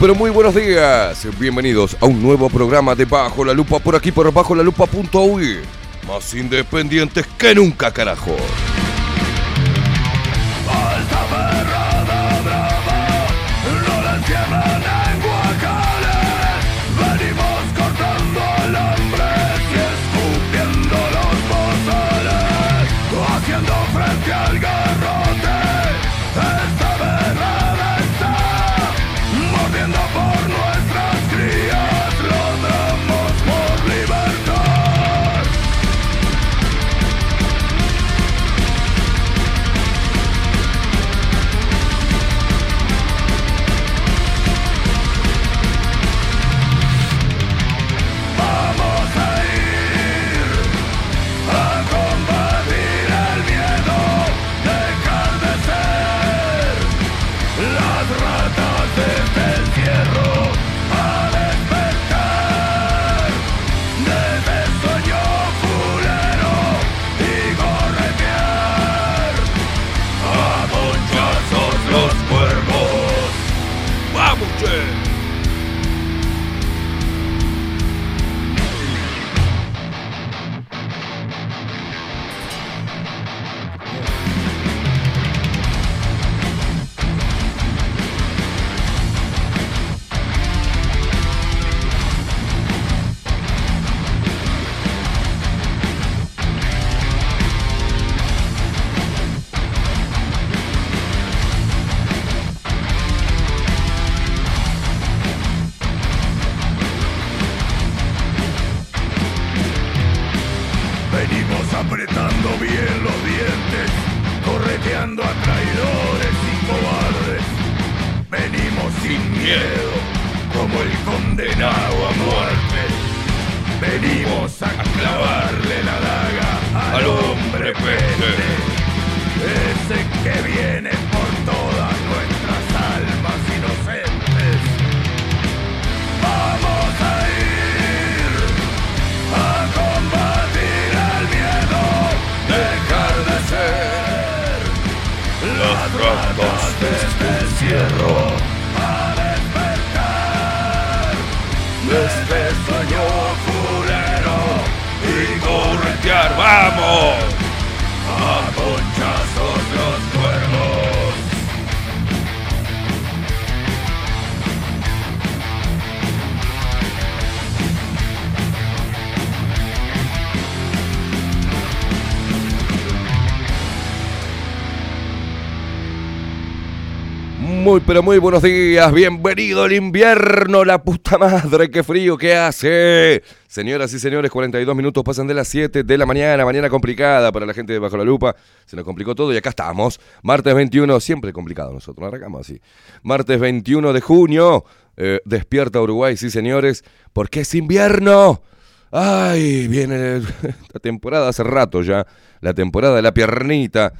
Pero muy buenos días. Bienvenidos a un nuevo programa de Bajo la Lupa por aquí por bajo la lupa.uy. Más independientes que nunca, carajo. Pero muy buenos días. Bienvenido el invierno, la puta madre, qué frío que hace. Señoras y señores, 42 minutos pasan de las 7 de la mañana, mañana complicada para la gente de Bajo la Lupa. Se nos complicó todo y acá estamos. Martes 21, siempre complicado nosotros, arrancamos así. Martes 21 de junio, eh, despierta Uruguay, sí señores, porque es invierno. Ay, viene la temporada hace rato ya, la temporada de la piernita,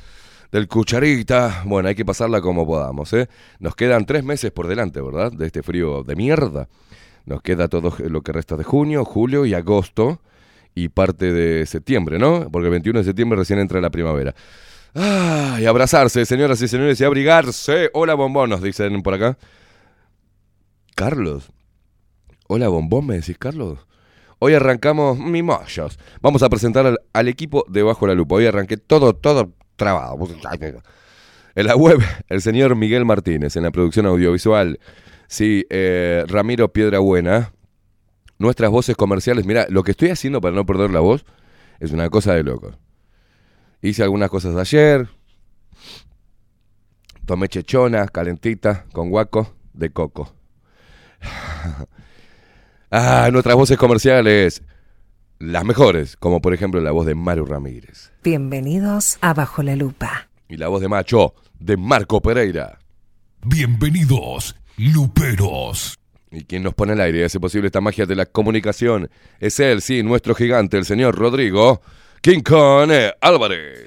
del cucharita. Bueno, hay que pasarla como podamos, ¿eh? Nos quedan tres meses por delante, ¿verdad? De este frío de mierda. Nos queda todo lo que resta de junio, julio y agosto y parte de septiembre, ¿no? Porque el 21 de septiembre recién entra la primavera. Ay, abrazarse, señoras y señores, y abrigarse. Hola, bombón, nos dicen por acá. Carlos. Hola, bombón, me decís, Carlos. Hoy arrancamos mimollos. Vamos a presentar al, al equipo de Bajo la Lupa. Hoy arranqué todo, todo trabado. En la web, el señor Miguel Martínez. En la producción audiovisual, sí, eh, Ramiro Piedrabuena. Nuestras voces comerciales. Mira, lo que estoy haciendo para no perder la voz es una cosa de loco. Hice algunas cosas ayer. Tomé chechona, calentita, con guaco de coco. ah, nuestras voces comerciales. Las mejores, como por ejemplo la voz de Mario Ramírez. Bienvenidos a Bajo la Lupa. Y la voz de Macho, de Marco Pereira. Bienvenidos, luperos. Y quien nos pone al aire y hace posible esta magia de la comunicación es él, sí, nuestro gigante, el señor Rodrigo King Kong Álvarez.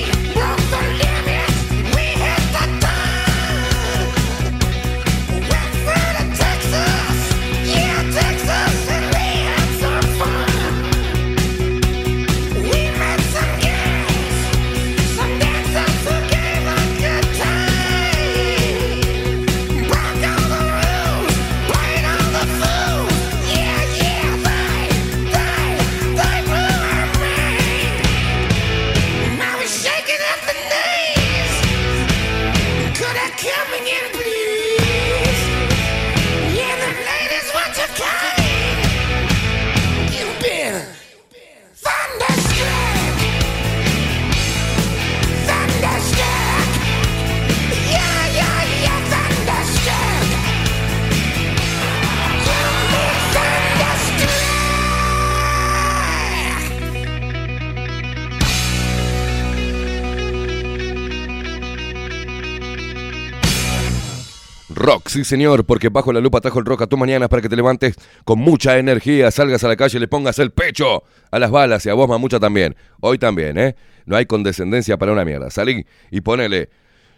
Rock, sí señor, porque bajo la lupa trajo el rock a tu mañana para que te levantes con mucha energía, salgas a la calle y le pongas el pecho a las balas y a vos mamucha también. Hoy también, ¿eh? No hay condescendencia para una mierda. Salí y ponele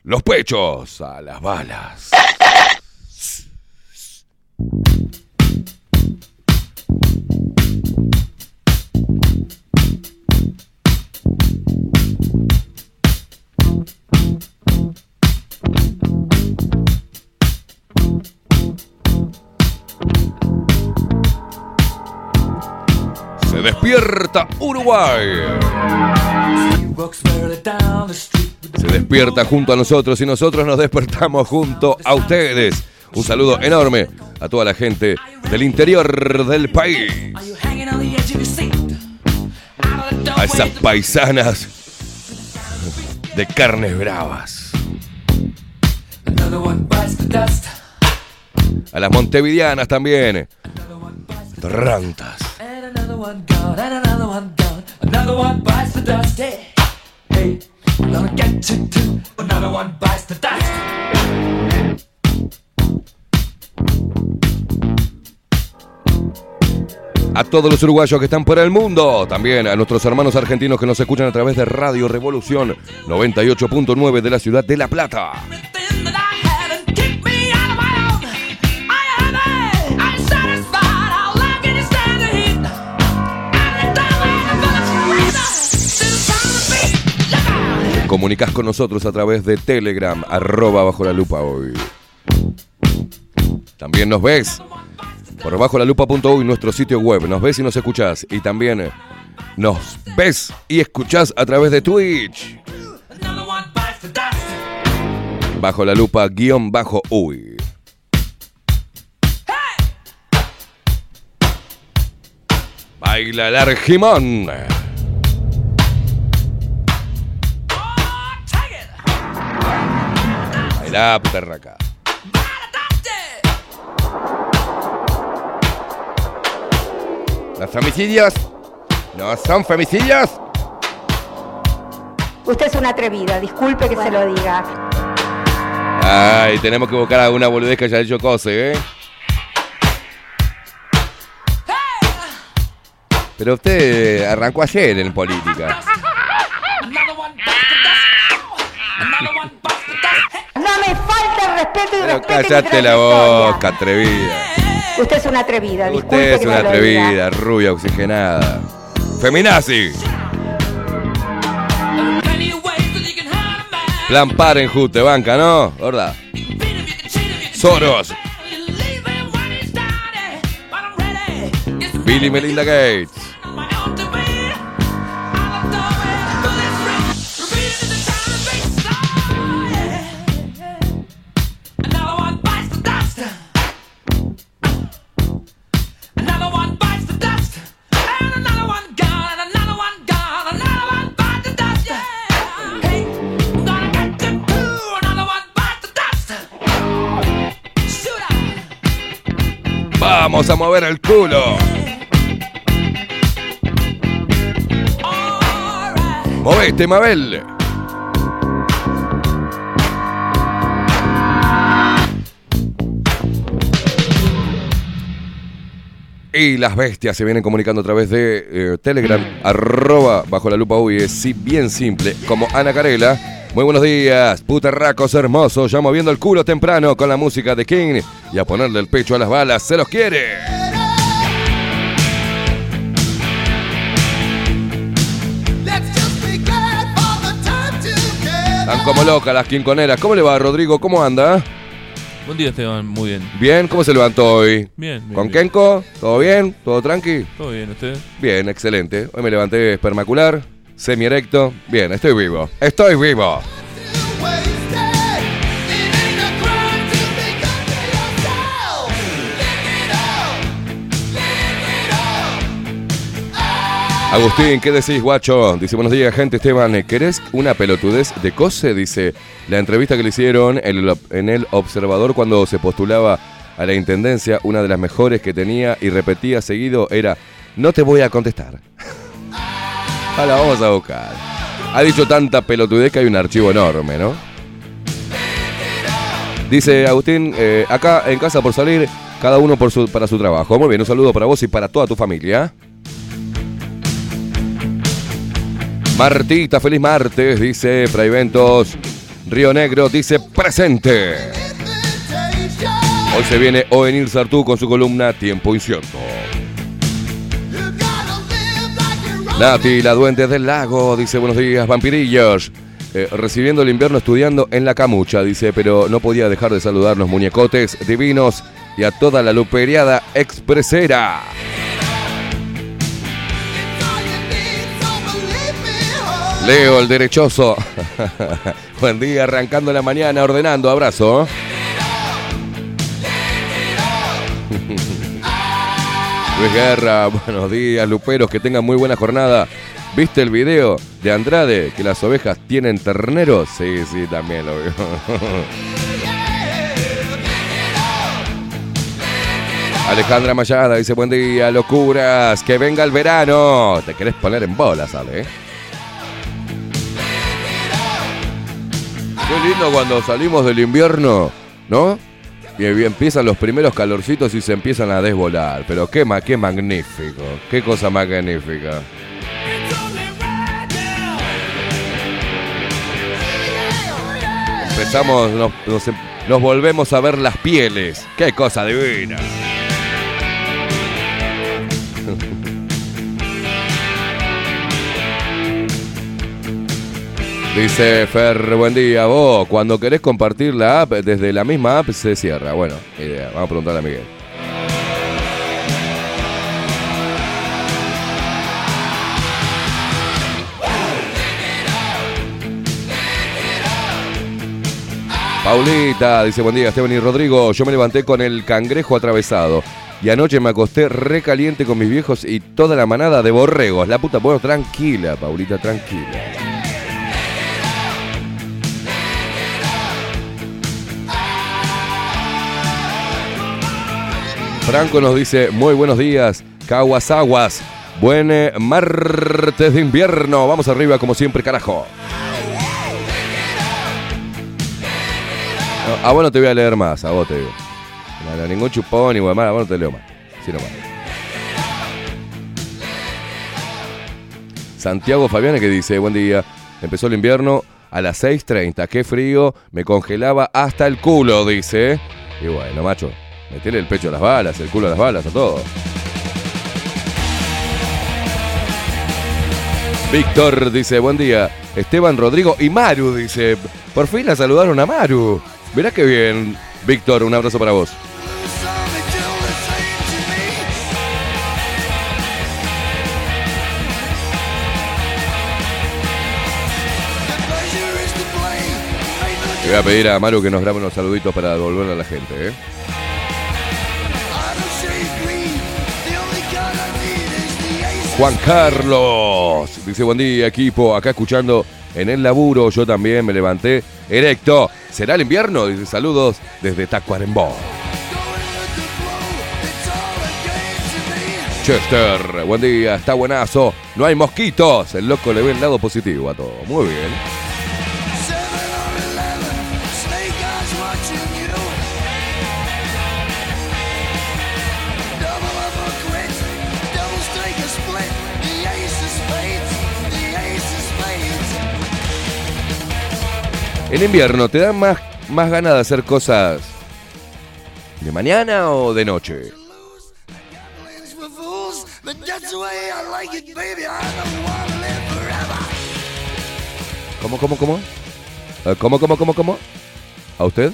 los pechos a las balas. Despierta Uruguay. Se despierta junto a nosotros y nosotros nos despertamos junto a ustedes. Un saludo enorme a toda la gente del interior del país. A esas paisanas de carnes bravas. A las montevideanas también. Rantas. Another one gone, and another one gone. Another one bites the dust. Hey, hey, I'm gonna get you too. Another one bites the dust. A todos los uruguayos que están por el mundo. También a nuestros hermanos argentinos que nos escuchan a través de Radio Revolución 98.9 de la ciudad de La Plata. Comunicas con nosotros a través de Telegram, arroba bajo la lupa hoy. También nos ves por bajo nuestro sitio web. Nos ves y nos escuchás. Y también nos ves y escuchás a través de Twitch. Bajo la lupa guion bajo uy. Baila el argimón. Baila, perraca. Los femicidios no son femicidios. Usted es una atrevida, disculpe que se lo diga. Ay, tenemos que buscar alguna boludez que haya hecho Cose, ¿eh? Pero usted arrancó ayer en política. Respeto y Pero respete mi cállate la boca, atrevida. Usted es una atrevida, disculpe Usted es que una atrevida, rubia, oxigenada. Feminazi. Plan Parenthood te banca, ¿no? ¿Verdad? Beat him, you can Vamos a mover el culo. Movete, Mabel. Y las bestias se vienen comunicando a través de eh, Telegram, arroba bajo la lupa uy, es bien simple, como Ana Carela. Muy buenos días, putarracos hermosos, ya moviendo el culo temprano con la música de King y a ponerle el pecho a las balas, se los quiere. Están como locas las quinconeras. ¿Cómo le va, Rodrigo? ¿Cómo anda? Buen día, Esteban. Muy bien. ¿Bien? ¿Cómo se levantó hoy? Bien, bien. ¿Con bien. Kenko? ¿Todo bien? ¿Todo tranqui? ¿Todo bien, usted? Bien, excelente. Hoy me levanté espermacular, semi-erecto. Bien, estoy vivo. Estoy vivo. Agustín, ¿qué decís, guacho? Dice, buenos días, gente. Esteban, ¿querés una pelotudez de cose? Dice, la entrevista que le hicieron en el Observador cuando se postulaba a la Intendencia, una de las mejores que tenía y repetía seguido era, no te voy a contestar. Ahora vamos a buscar. Ha dicho tanta pelotudez que hay un archivo enorme, ¿no? Dice Agustín, eh, acá en casa por salir, cada uno para su trabajo. Muy bien, un saludo para vos y para toda tu familia. Martita, feliz martes, dice Praeventos. Río Negro dice presente. Hoy se viene Ovenir Sartú con su columna Tiempo Incierto. Nati, la duende del lago, dice buenos días, vampirillos. Eh, recibiendo el invierno estudiando en la camucha, dice, pero no podía dejar de saludar los muñecotes divinos y a toda la luperiada expresera. Leo, el derechoso. Buen día, arrancando la mañana, ordenando, abrazo. Guerra, buenos días, luperos, que tengan muy buena jornada. ¿Viste el video de Andrade que las ovejas tienen terneros? Sí, sí, también lo veo. Alejandra Mayada dice buen día, locuras, que venga el verano. Te querés poner en bola, ¿sale? eh? Qué lindo cuando salimos del invierno, ¿no? Y empiezan los primeros calorcitos y se empiezan a desvolar. Pero qué, ma- qué magnífico, qué cosa magnífica. Empezamos, nos, em- nos volvemos a ver las pieles. Qué cosa divina. Dice Fer, buen día. Vos, cuando querés compartir la app, desde la misma app se cierra. Bueno. Vamos a preguntarle a Miguel. Paulita dice buen día, Esteban y Rodrigo. Yo me levanté con el cangrejo atravesado. Y anoche me acosté recaliente con mis viejos y toda la manada de borregos. La puta, bueno, tranquila, Paulita, tranquila. Franco nos dice, muy buenos días, Caguas Aguas. Buen eh, martes de invierno. Vamos arriba como siempre, carajo. No, a vos no te voy a leer más, a vos te digo. No, ningún chupón ni huevada, a vos no te leo más. Sí, nomás. Santiago Fabiane que dice, buen día, empezó el invierno a las 6.30, qué frío, me congelaba hasta el culo, dice. Y bueno, macho, metele el pecho a las balas, el culo a las balas, a todo. Víctor dice, buen día. Esteban Rodrigo y Maru dice, por fin la saludaron a Maru. Mirá qué bien. Víctor, un abrazo para vos. Le voy a pedir a Maru que nos grabe unos saluditos para devolverle a la gente, ¿eh? Juan Carlos dice buen día equipo, acá escuchando en el laburo, yo también me levanté erecto. ¿Será el invierno? Dice saludos desde Tacuarembó. Chester, buen día, está buenazo. No hay mosquitos. El loco le ve el lado positivo a todo. Muy bien. En invierno, ¿te dan más, más ganas de hacer cosas de mañana o de noche? ¿Cómo, cómo, cómo? ¿Cómo, cómo, cómo, cómo? ¿A usted?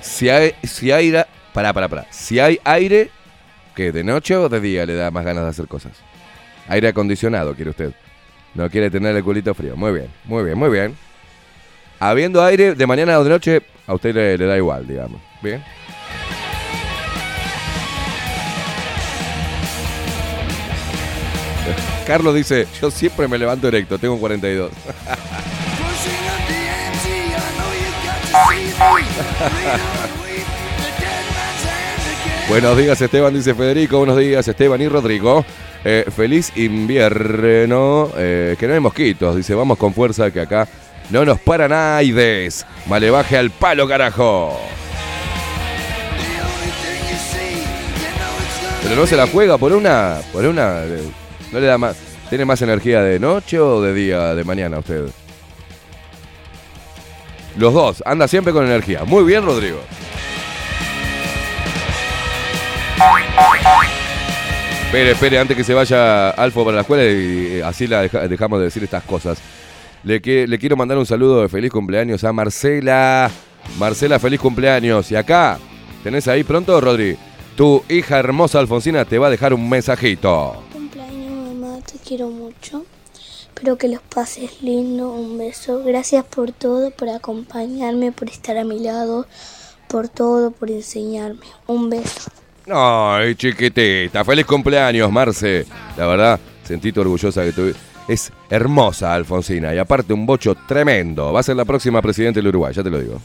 Si hay, si hay aire, pará, pará. Si hay aire, ¿qué? ¿De noche o de día le da más ganas de hacer cosas? Aire acondicionado, quiere usted. No quiere tener el culito frío. Muy bien, muy bien, muy bien. Habiendo aire de mañana o de noche, a usted le, da igual, digamos. Bien. Carlos dice, yo siempre me levanto erecto, tengo 42. Buenos días Esteban, dice Federico. Buenos días Esteban y Rodrigo. Eh, feliz invierno. Eh, que no hay mosquitos. Dice, vamos con fuerza que acá no nos para naides. Vale, baje al palo, carajo. Pero no se la juega por una. Por una. eh, No le da más. ¿Tiene más energía de noche o de día, de mañana usted? Los dos, anda siempre con energía. Muy bien, Rodrigo. Espere, espere, antes que se vaya Alfo para la escuela y eh, así la deja- dejamos de decir estas cosas. Le, que- le quiero mandar un saludo de feliz cumpleaños a Marcela. Marcela, feliz cumpleaños. Y acá, ¿tenés ahí pronto, Rodri? Tu hija hermosa Alfonsina te va a dejar un mensajito. Cumpleaños, mamá, te quiero mucho. Espero que los pases lindo. Un beso. Gracias por todo, por acompañarme, por estar a mi lado, por todo, por enseñarme. Un beso. Ay, chiquitita, feliz cumpleaños, Marce. La verdad, sentí orgullosa que tu... Es hermosa, Alfonsina, y aparte un bocho tremendo. Va a ser la próxima presidenta del Uruguay, ya te lo digo.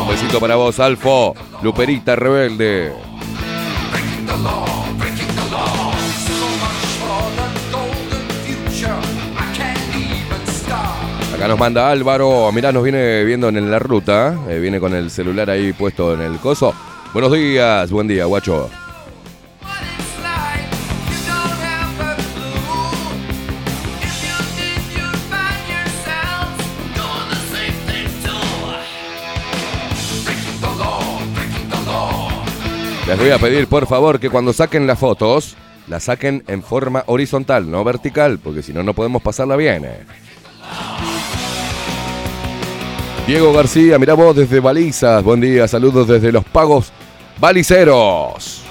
Un besito para vos, Alfo. Luperita rebelde. Acá nos manda Álvaro, mirá, nos viene viendo en la ruta, eh, viene con el celular ahí puesto en el coso. Buenos días, buen día, guacho. Les voy a pedir, por favor, que cuando saquen las fotos, las saquen en forma horizontal, no vertical, porque si no, no podemos pasarla bien. eh. Diego García, mirá vos desde Balizas, buen día, saludos desde Los Pagos Baliceros.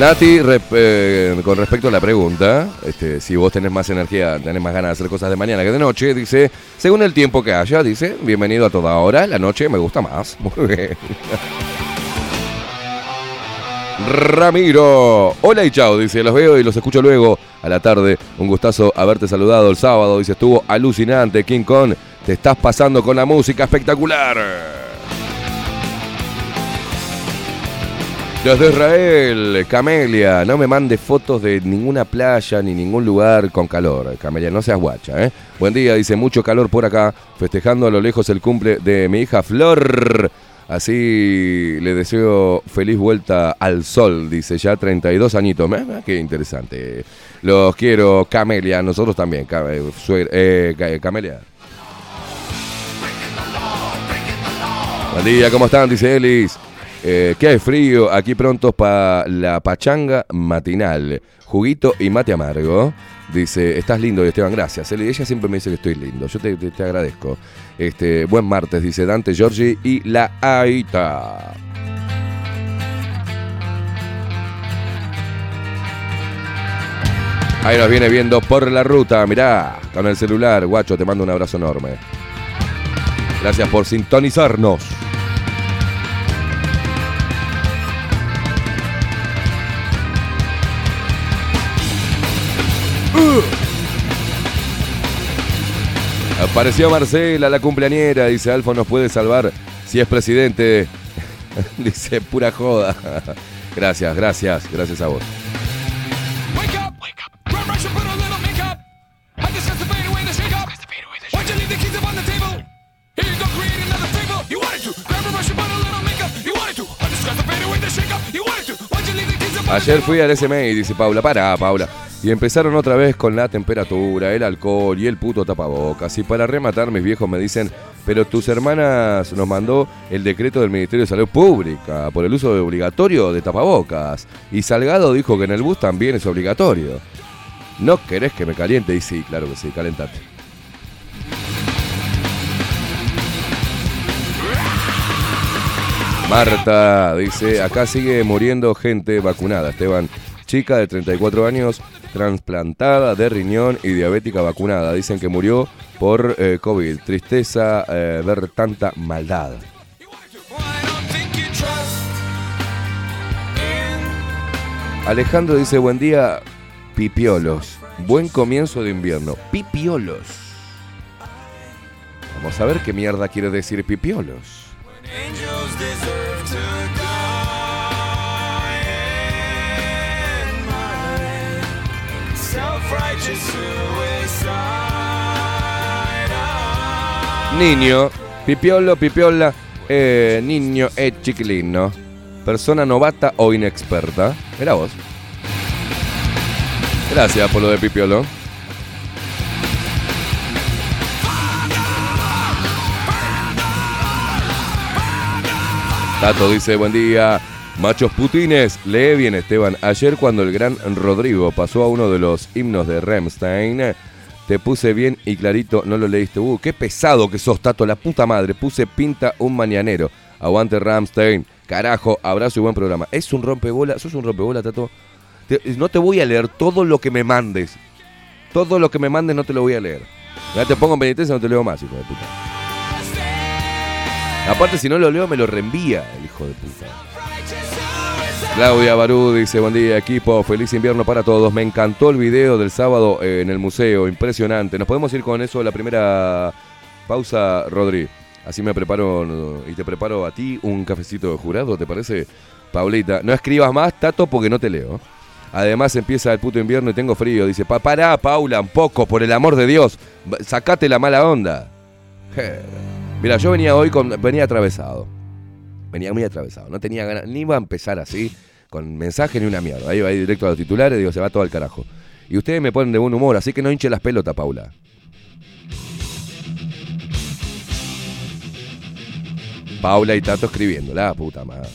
Nati, eh, con respecto a la pregunta, este, si vos tenés más energía, tenés más ganas de hacer cosas de mañana que de noche, dice, según el tiempo que haya, dice, bienvenido a toda hora, la noche me gusta más. Muy bien. Ramiro, hola y chao, dice, los veo y los escucho luego a la tarde. Un gustazo haberte saludado el sábado, dice, estuvo alucinante, King Kong, te estás pasando con la música espectacular. Desde Israel, Camelia, no me mande fotos de ninguna playa ni ningún lugar con calor. Camelia, no seas guacha, ¿eh? Buen día, dice mucho calor por acá, festejando a lo lejos el cumple de mi hija Flor. Así le deseo feliz vuelta al sol, dice ya 32 añitos. Qué interesante. Los quiero, Camelia, nosotros también. Eh, eh, Ca- Camelia. Buen día, ¿cómo están? Dice Elis. Eh, ¿Qué frío? Aquí prontos para la pachanga matinal. Juguito y mate amargo. Dice, estás lindo, Esteban, gracias. Eli, ella siempre me dice que estoy lindo. Yo te, te- te agradezco. Este, buen martes, dice Dante Giorgi y la Aita. Ahí nos viene viendo por la ruta, mirá, con el celular. Guacho, te mando un abrazo enorme. Gracias por sintonizarnos. Apareció Marcela, la cumpleañera, dice Alfa nos puede salvar si es presidente. dice pura joda. Gracias, gracias, gracias a vos. Ayer fui al SMI, dice Paula. Pará, Paula. Y empezaron otra vez con la temperatura, el alcohol y el puto tapabocas. Y para rematar, mis viejos me dicen, pero tus hermanas nos mandó el decreto del Ministerio de Salud Pública por el uso obligatorio de tapabocas. Y Salgado dijo que en el bus también es obligatorio. ¿No querés que me caliente? Y sí, claro que sí, calentate. Marta dice, acá sigue muriendo gente vacunada, Esteban. Chica de 34 años, trasplantada de riñón y diabética vacunada. Dicen que murió por eh, COVID. Tristeza eh, ver tanta maldad. Alejandro dice, buen día, pipiolos. Buen comienzo de invierno. Pipiolos. Vamos a ver qué mierda quiere decir pipiolos. Niño, pipiolo, pipiola, eh, niño e chiquilino. Persona novata o inexperta. Era vos. Gracias por lo de pipiolo. Tato dice, buen día. Machos putines, lee bien Esteban. Ayer cuando el gran Rodrigo pasó a uno de los himnos de Remstein, te puse bien y clarito, no lo leíste. Uh, qué pesado que sos, Tato, la puta madre. Puse pinta un mañanero. Aguante Ramstein. Carajo, abrazo y buen programa. Es un rompebola, sos un rompebola, Tato. No te voy a leer todo lo que me mandes. Todo lo que me mandes no te lo voy a leer. Ya te pongo en penitencia, no te leo más, hijo de puta. Aparte, si no lo leo, me lo reenvía hijo de puta. Claudia Barú dice, buen día equipo, feliz invierno para todos. Me encantó el video del sábado eh, en el museo, impresionante. Nos podemos ir con eso la primera pausa, Rodri. Así me preparo y te preparo a ti un cafecito de jurado, ¿te parece? Paulita, no escribas más, Tato, porque no te leo. Además empieza el puto invierno y tengo frío. Dice, pa, pará, Paula, un poco, por el amor de Dios. Sacate la mala onda. Mira, yo venía hoy con. venía atravesado. Venía muy atravesado. No tenía ganas. Ni iba a empezar así, con mensaje ni una mierda. Ahí va directo a los titulares, digo, se va todo al carajo. Y ustedes me ponen de buen humor, así que no hinche las pelotas, Paula. Paula y Tato escribiendo, la puta madre.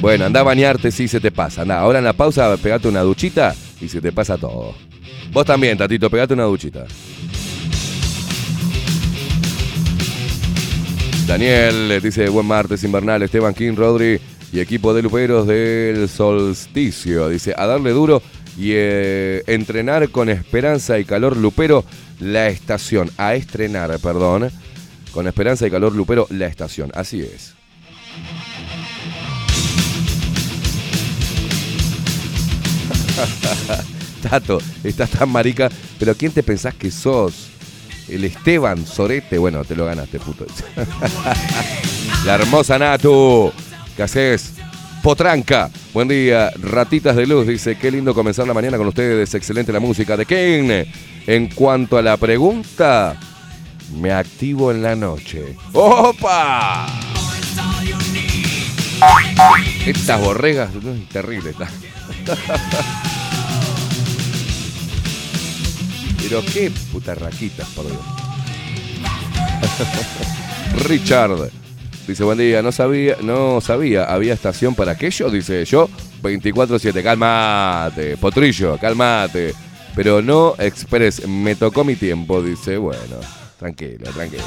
Bueno, anda a bañarte si se te pasa. Anda, ahora en la pausa pegate una duchita y se te pasa todo. Vos también, Tatito, pegate una duchita. Daniel dice buen martes invernal, Esteban King, Rodri y equipo de luperos del solsticio. Dice a darle duro y eh, entrenar con esperanza y calor lupero la estación. A estrenar, perdón. Con esperanza y calor lupero la estación. Así es. Tato, estás tan marica, pero ¿quién te pensás que sos? El Esteban Sorete, bueno, te lo ganaste, puto. La hermosa Natu, ¿qué haces? Potranca, buen día, ratitas de luz, dice, qué lindo comenzar la mañana con ustedes, excelente la música de Ken. En cuanto a la pregunta, me activo en la noche. ¡Opa! Estas borregas, terrible está. Pero qué putarraquitas, por Dios. Richard dice, buen día, no sabía, no sabía, había estación para aquello, dice yo, 24-7, cálmate, potrillo, cálmate. Pero no express, me tocó mi tiempo, dice, bueno, tranquilo, tranquilo.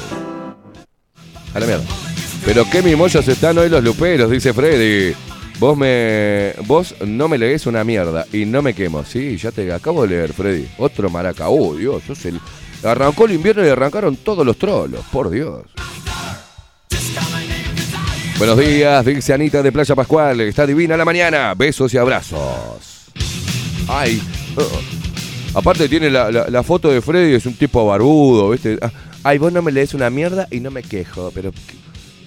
A la mierda. Pero qué mimollos están hoy los luperos, dice Freddy. Vos me. Vos no me lees una mierda y no me quemo. Sí, ya te acabo de leer, Freddy. Otro maraca. Oh, Dios, sos el. Arrancó el invierno y arrancaron todos los trolos, por Dios. Buenos días, dice Anita de Playa Pascual. Está divina la mañana. Besos y abrazos. Ay. uh. Aparte tiene la, la- la foto de Freddy, es un tipo barbudo, ¿viste? Ah, Ay, vos no me lees una mierda y no me quejo, pero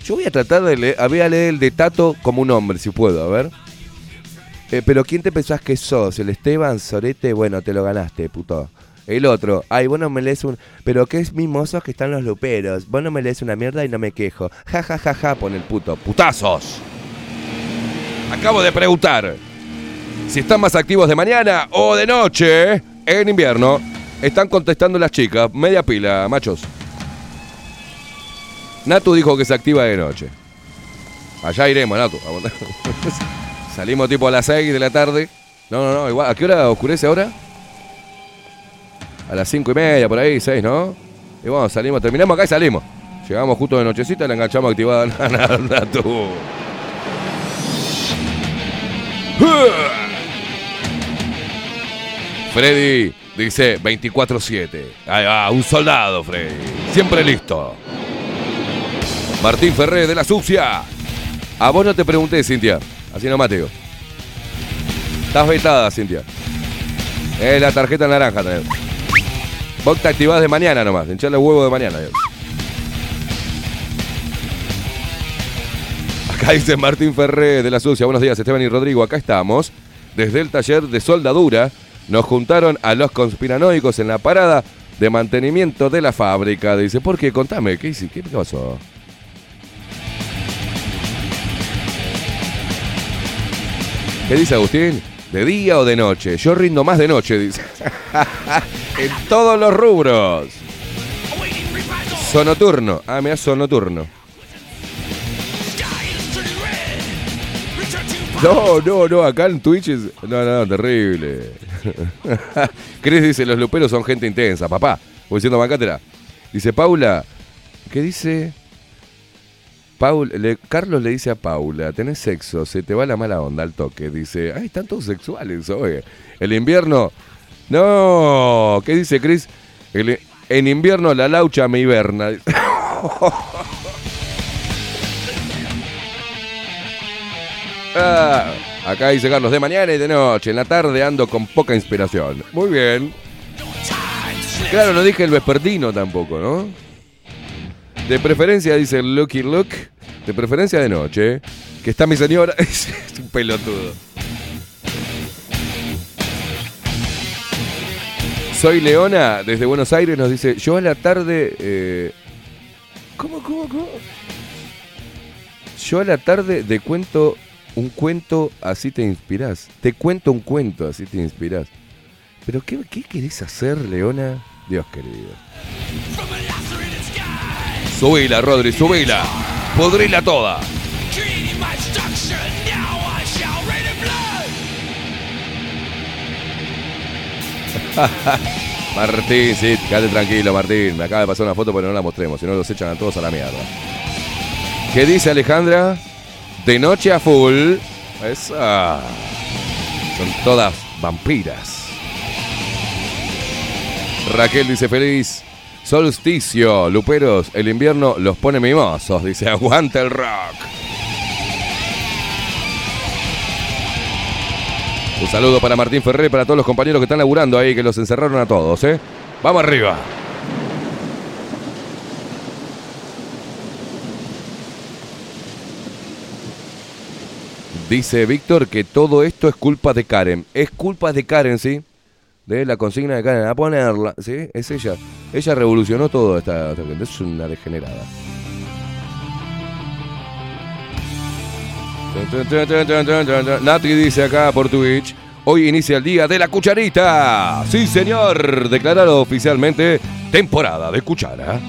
yo voy a tratar de leer, voy a leer el de Tato como un hombre, si puedo, a ver. Eh, pero ¿quién te pensás que sos? ¿El Esteban Sorete? Bueno, te lo ganaste, puto. El otro, ay, vos no me lees un... Pero qué mimosos que están los luperos. Vos no me lees una mierda y no me quejo. Ja, ja, ja, ja, pone el puto. ¡Putazos! Acabo de preguntar si están más activos de mañana o de noche en invierno. Están contestando las chicas. Media pila, machos. Natu dijo que se activa de noche. Allá iremos, Natu. Salimos tipo a las 6 de la tarde. No, no, no, igual. ¿A qué hora oscurece ahora? A las 5 y media, por ahí, 6, ¿no? Y bueno, salimos, terminamos acá y salimos. Llegamos justo de nochecita y la enganchamos activada a Natu. Freddy dice 24-7. Ahí va, un soldado, Freddy. Siempre listo. Martín Ferré de la Sucia. A vos no te pregunté, Cintia. Así no Mateo. Estás vetada, Cintia. Es la tarjeta naranja también. Vos te activás de mañana nomás. Hincharle huevo de mañana. Acá dice Martín Ferré de la Sucia. Buenos días, Esteban y Rodrigo. Acá estamos. Desde el taller de soldadura nos juntaron a los conspiranoicos en la parada de mantenimiento de la fábrica. Dice, ¿por qué? Contame, ¿qué, hice? ¿Qué pasó? ¿Qué dice Agustín? ¿De día o de noche? Yo rindo más de noche, dice. en todos los rubros. Sonoturno. Ah, mira, sonoturno. No, no, no, acá en Twitch es... No, no, terrible. Chris dice, los luperos son gente intensa, papá. Voy diciendo bancátela. Dice Paula, ¿qué dice? Paul, le- Carlos le dice a Paula, tenés sexo, se te va la mala onda al toque. Dice, ay, están todos sexuales, oye. El invierno... No, ¿qué dice Chris? En invierno la laucha me hiberna. Ah, acá dice Carlos, de mañana y de noche, en la tarde ando con poca inspiración. Muy bien. Claro, no dije el vespertino tampoco, ¿no? De preferencia, dice Lucky Look, de preferencia de noche, que está mi señora, es un pelotudo. Soy Leona, desde Buenos Aires, nos dice, yo a la tarde... eh, ¿Cómo, cómo, cómo? Yo a la tarde de cuento un cuento, así te inspirás. Te cuento un cuento, así te inspirás. Pero ¿qué, qué querés hacer, Leona? Dios querido. Subila, Rodri, subila. Podrila toda. Martín, sí, quédate tranquilo, Martín. Me acaba de pasar una foto, pero no la mostremos, si no los echan a todos a la mierda. ¿Qué dice Alejandra? De noche a full. Esa. Son todas vampiras. Raquel dice feliz. Solsticio, luperos, el invierno los pone mimosos. Dice, aguanta el rock. Un saludo para Martín Ferré, para todos los compañeros que están laburando ahí, que los encerraron a todos, ¿eh? Vamos arriba. Dice Víctor que todo esto es culpa de Karen. Es culpa de Karen, ¿sí? De la consigna de Karen. A ponerla, ¿sí? Es ella. Ella revolucionó todo esta, esta gente. Es una degenerada. Nati dice acá por Twitch. Hoy inicia el día de la cucharita. Sí, señor. Declarado oficialmente temporada de cuchara.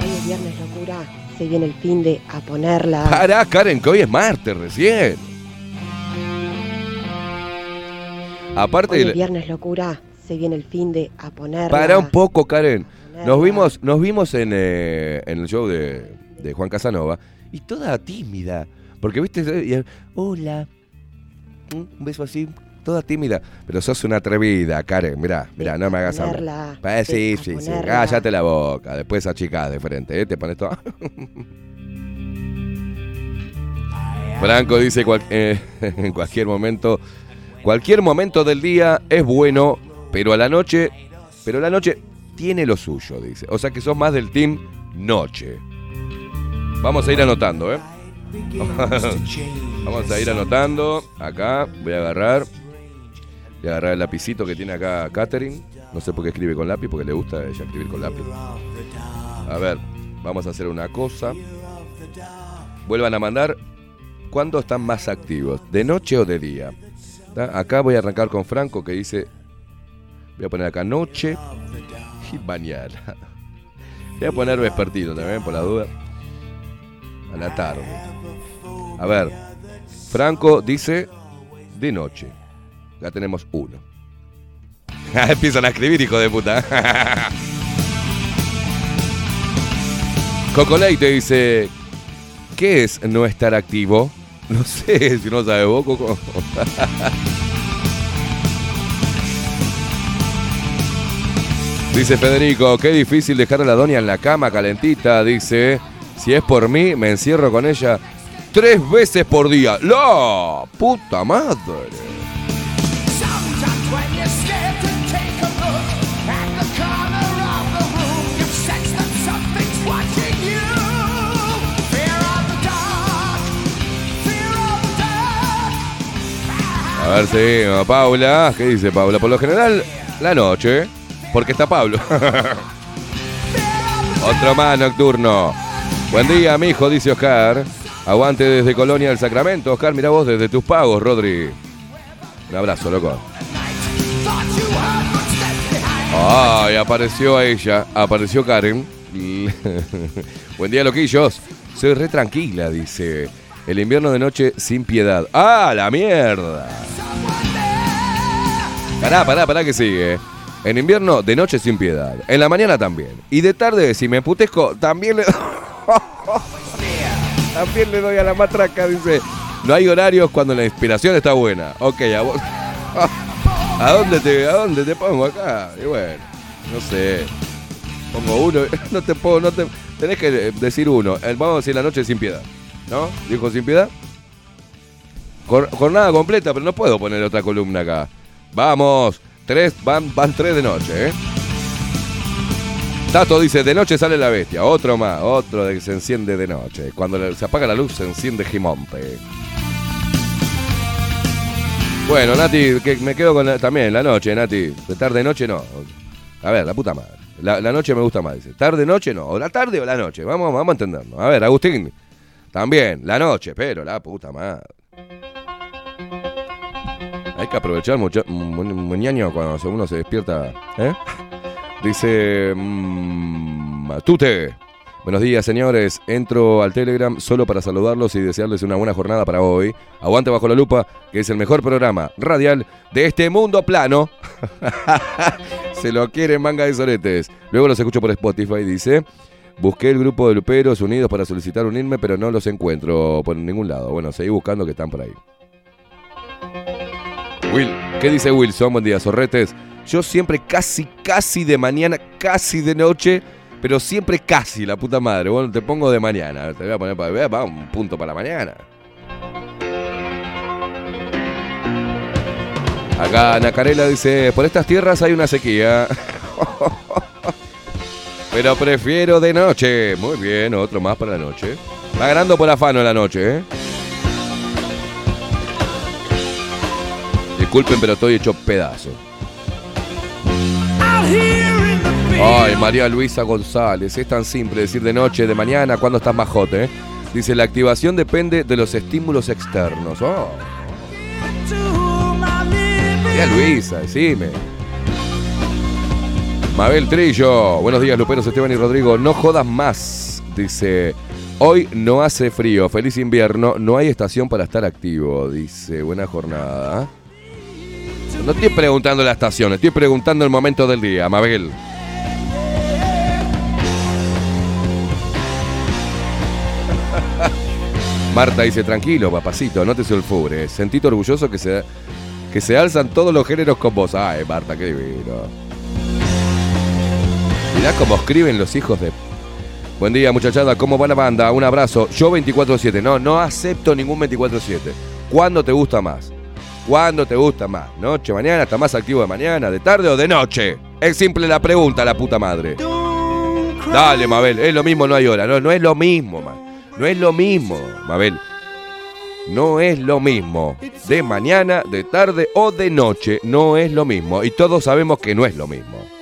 Hoy es viernes locura, se viene el fin de a ponerla. Pará, Karen, que hoy es martes recién. Aparte, Hoy es viernes locura, se viene el fin de a ponerla. Para un poco, Karen. Nos vimos, nos vimos en, eh, en el show de, de Juan Casanova y toda tímida. Porque, viste, Y, hola, Mm, un beso así, toda tímida. Pero sos una atrevida, Karen. Mirá, mirá, no me hagas hablar. Pa- sí, sí, sí. Cállate la boca. Después achicás de frente, ¿eh? Te pones todo. Franco dice eh, en cualquier momento, cualquier momento del día es bueno, pero a la noche, pero la noche tiene lo suyo, dice. O sea que sos más del team noche. Vamos a ir anotando, ¿eh? Vamos a ir anotando. Acá voy a agarrar. Voy a agarrar el lapicito que tiene acá Catherine. No sé por qué escribe con lápiz, porque le gusta ella escribir con lápiz. A ver, vamos a hacer una cosa. Vuelvan a mandar cuándo están más activos, de noche o de día. Acá voy a arrancar con Franco que dice, voy a poner acá noche y mañana. Voy a poner vespertino también, por la duda. A la tarde. A ver, Franco dice de noche. Ya tenemos uno. Empiezan a escribir, hijo de puta. Cocoleite dice, ¿qué es no estar activo? No sé, si no sabes vos, Coco. Dice Federico, qué difícil dejar a la doña en la cama calentita. Dice, si es por mí, me encierro con ella tres veces por día. ¡La puta madre! A ver Paula, ¿qué dice Paula? Por lo general, la noche, porque está Pablo. Otro más nocturno. Buen día, mijo, dice Oscar. Aguante desde Colonia del Sacramento. Oscar, mira vos desde tus pagos, Rodri. Un abrazo, loco. Ay, apareció ella, apareció Karen. Buen día, loquillos. Soy re tranquila, dice. El invierno de noche sin piedad. ¡Ah, la mierda! Pará, pará, pará que sigue. En invierno, de noche sin piedad. En la mañana también. Y de tarde, si me emputezco, también le... también le doy a la matraca, dice. No hay horarios cuando la inspiración está buena. Ok, a vos... ¿A dónde te, a dónde te pongo acá? Y bueno, no sé. Pongo uno, no te puedo, no te. Tenés que decir uno. Vamos a decir la noche sin piedad. ¿No? Dijo sin piedad. Jor- jornada completa, pero no puedo poner otra columna acá. Vamos. Tres, van, van tres de noche, ¿eh? Tato dice, de noche sale la bestia. Otro más, otro de que se enciende de noche. Cuando se apaga la luz, se enciende Gimonte. Bueno, Nati, que me quedo con la- también la noche, Nati. De tarde noche no. A ver, la puta madre. La, la noche me gusta más, dice. Tarde noche no. O la tarde o la noche. Vamos, vamos a entendernos. A ver, Agustín. También, la noche, pero la puta madre. Hay que aprovechar mucho, muñaño cuando uno se despierta. ¿eh? Dice. mm, Tute. Buenos días, señores. Entro al Telegram solo para saludarlos y desearles una buena jornada para hoy. Aguante bajo la lupa, que es el mejor programa radial de este mundo plano. Se lo quieren manga de soretes. Luego los escucho por Spotify, dice. Busqué el grupo de luperos unidos para solicitar unirme, pero no los encuentro por ningún lado. Bueno, seguí buscando que están por ahí. Will, ¿qué dice Wilson? Buen día, zorretes. Yo siempre casi, casi de mañana, casi de noche, pero siempre casi, la puta madre. Bueno, te pongo de mañana. Te voy a poner para va un punto para mañana. Acá Nacarela dice, por estas tierras hay una sequía. Pero prefiero de noche. Muy bien, otro más para la noche. Va ganando por afano la noche, ¿eh? Disculpen, pero estoy hecho pedazo. Ay, María Luisa González. Es tan simple decir de noche, de mañana, cuando estás más hot, ¿eh? Dice, la activación depende de los estímulos externos. Oh. María Luisa, decime. Mabel Trillo. Buenos días, Luperos, Esteban y Rodrigo. No jodas más. Dice, hoy no hace frío. Feliz invierno. No hay estación para estar activo. Dice, buena jornada. No estoy preguntando la estación, estoy preguntando el momento del día, Mabel. Marta dice, tranquilo, papacito, no te sulfures. Sentite orgulloso que se, que se alzan todos los géneros con vos. Ay, Marta, qué divino. Mirá cómo escriben los hijos de... Buen día, muchachada, ¿cómo va la banda? Un abrazo. Yo 24-7. No, no acepto ningún 24-7. ¿Cuándo te gusta más? ¿Cuándo te gusta más? ¿Noche, mañana? ¿Está más activo de mañana, de tarde o de noche? Es simple la pregunta, la puta madre. Dale, Mabel, es lo mismo, no hay hora. No, no es lo mismo, ma. No es lo mismo, Mabel. No es lo mismo. De mañana, de tarde o de noche. No es lo mismo. Y todos sabemos que no es lo mismo.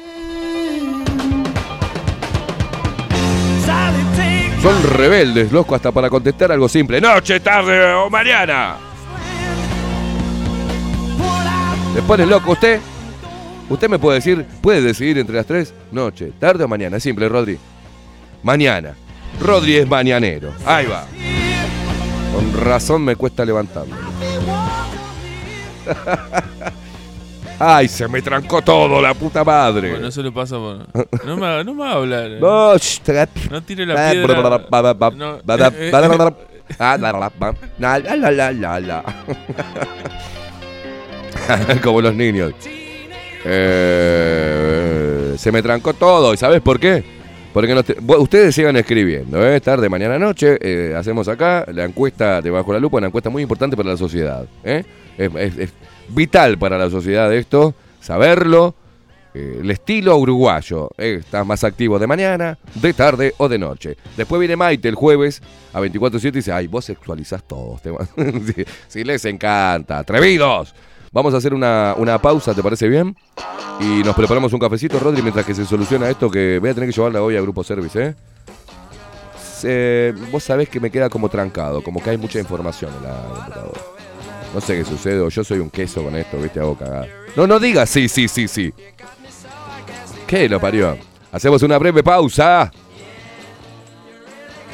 Son rebeldes, loco, hasta para contestar algo simple. Noche, tarde o mañana. ¿Le pone loco usted? Usted me puede decir, puede decidir entre las tres, noche, tarde o mañana. Simple, Rodri. Mañana. Rodri es mañanero. Ahí va. Con razón me cuesta levantarme. Ay, se me trancó todo, la puta madre. Bueno, eso lo pasa por. No me, no me eh. va a hablar. No, sh- No tire la piedra. Como los niños. Eh, se me trancó todo. ¿Y sabes por qué? Porque te- ustedes sigan escribiendo, ¿eh? tarde, mañana, noche. eh, hacemos acá la encuesta de Bajo la Lupa, una encuesta muy importante para la sociedad. ¿eh? Es- es- es- vital para la sociedad esto, saberlo. eh, el estilo uruguayo. eh, estás más activo de mañana, de tarde o de noche. Después viene Maite el jueves a 24.7 y dice, ay, vos sexualizás todos. si, si les encanta. ¡Atrevidos! Vamos a hacer una, una pausa, ¿te parece bien? Y nos preparamos un cafecito, Rodri, mientras que se soluciona esto que voy a tener que llevarla hoy a Grupo Service, ¿eh? Se- vos sabés que me queda como trancado, como que hay mucha información en la computadora. No sé qué sucede, yo soy un queso con esto, viste, hago cagada. No, no digas sí, sí, sí, sí. ¿Qué lo parió? Hacemos una breve pausa.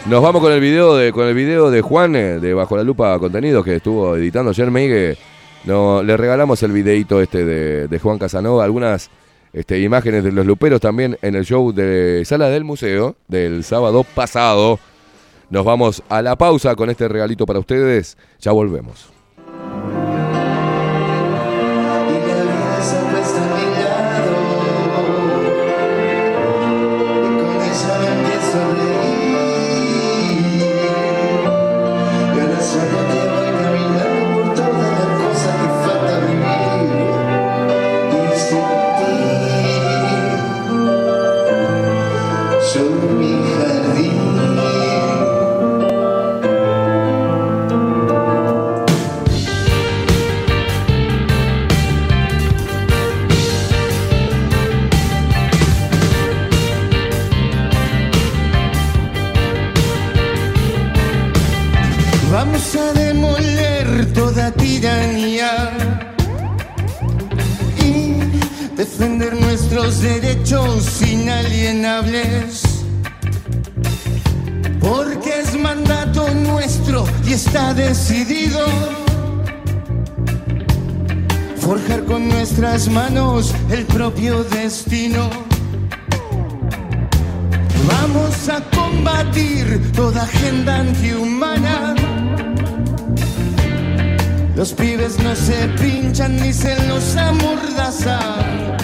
Nos vamos con el video de, con el video de Juan eh, de Bajo la Lupa Contenidos que estuvo editando ayer Miguel. No, le regalamos el videito este de, de Juan Casanova, algunas este, imágenes de los luperos también en el show de Sala del Museo del sábado pasado. Nos vamos a la pausa con este regalito para ustedes. Ya volvemos. Nuestros derechos inalienables. Porque es mandato nuestro y está decidido forjar con nuestras manos el propio destino. Vamos a combatir toda agenda antihumana. Los pibes no se pinchan ni se los amordazan.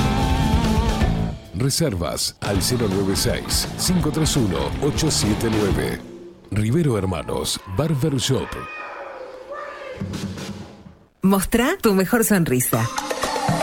Reservas al 096-531-879. Rivero Hermanos, Barber Shop. Mostrá tu mejor sonrisa.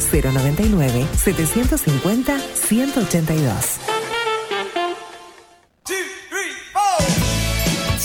099-750-182.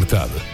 2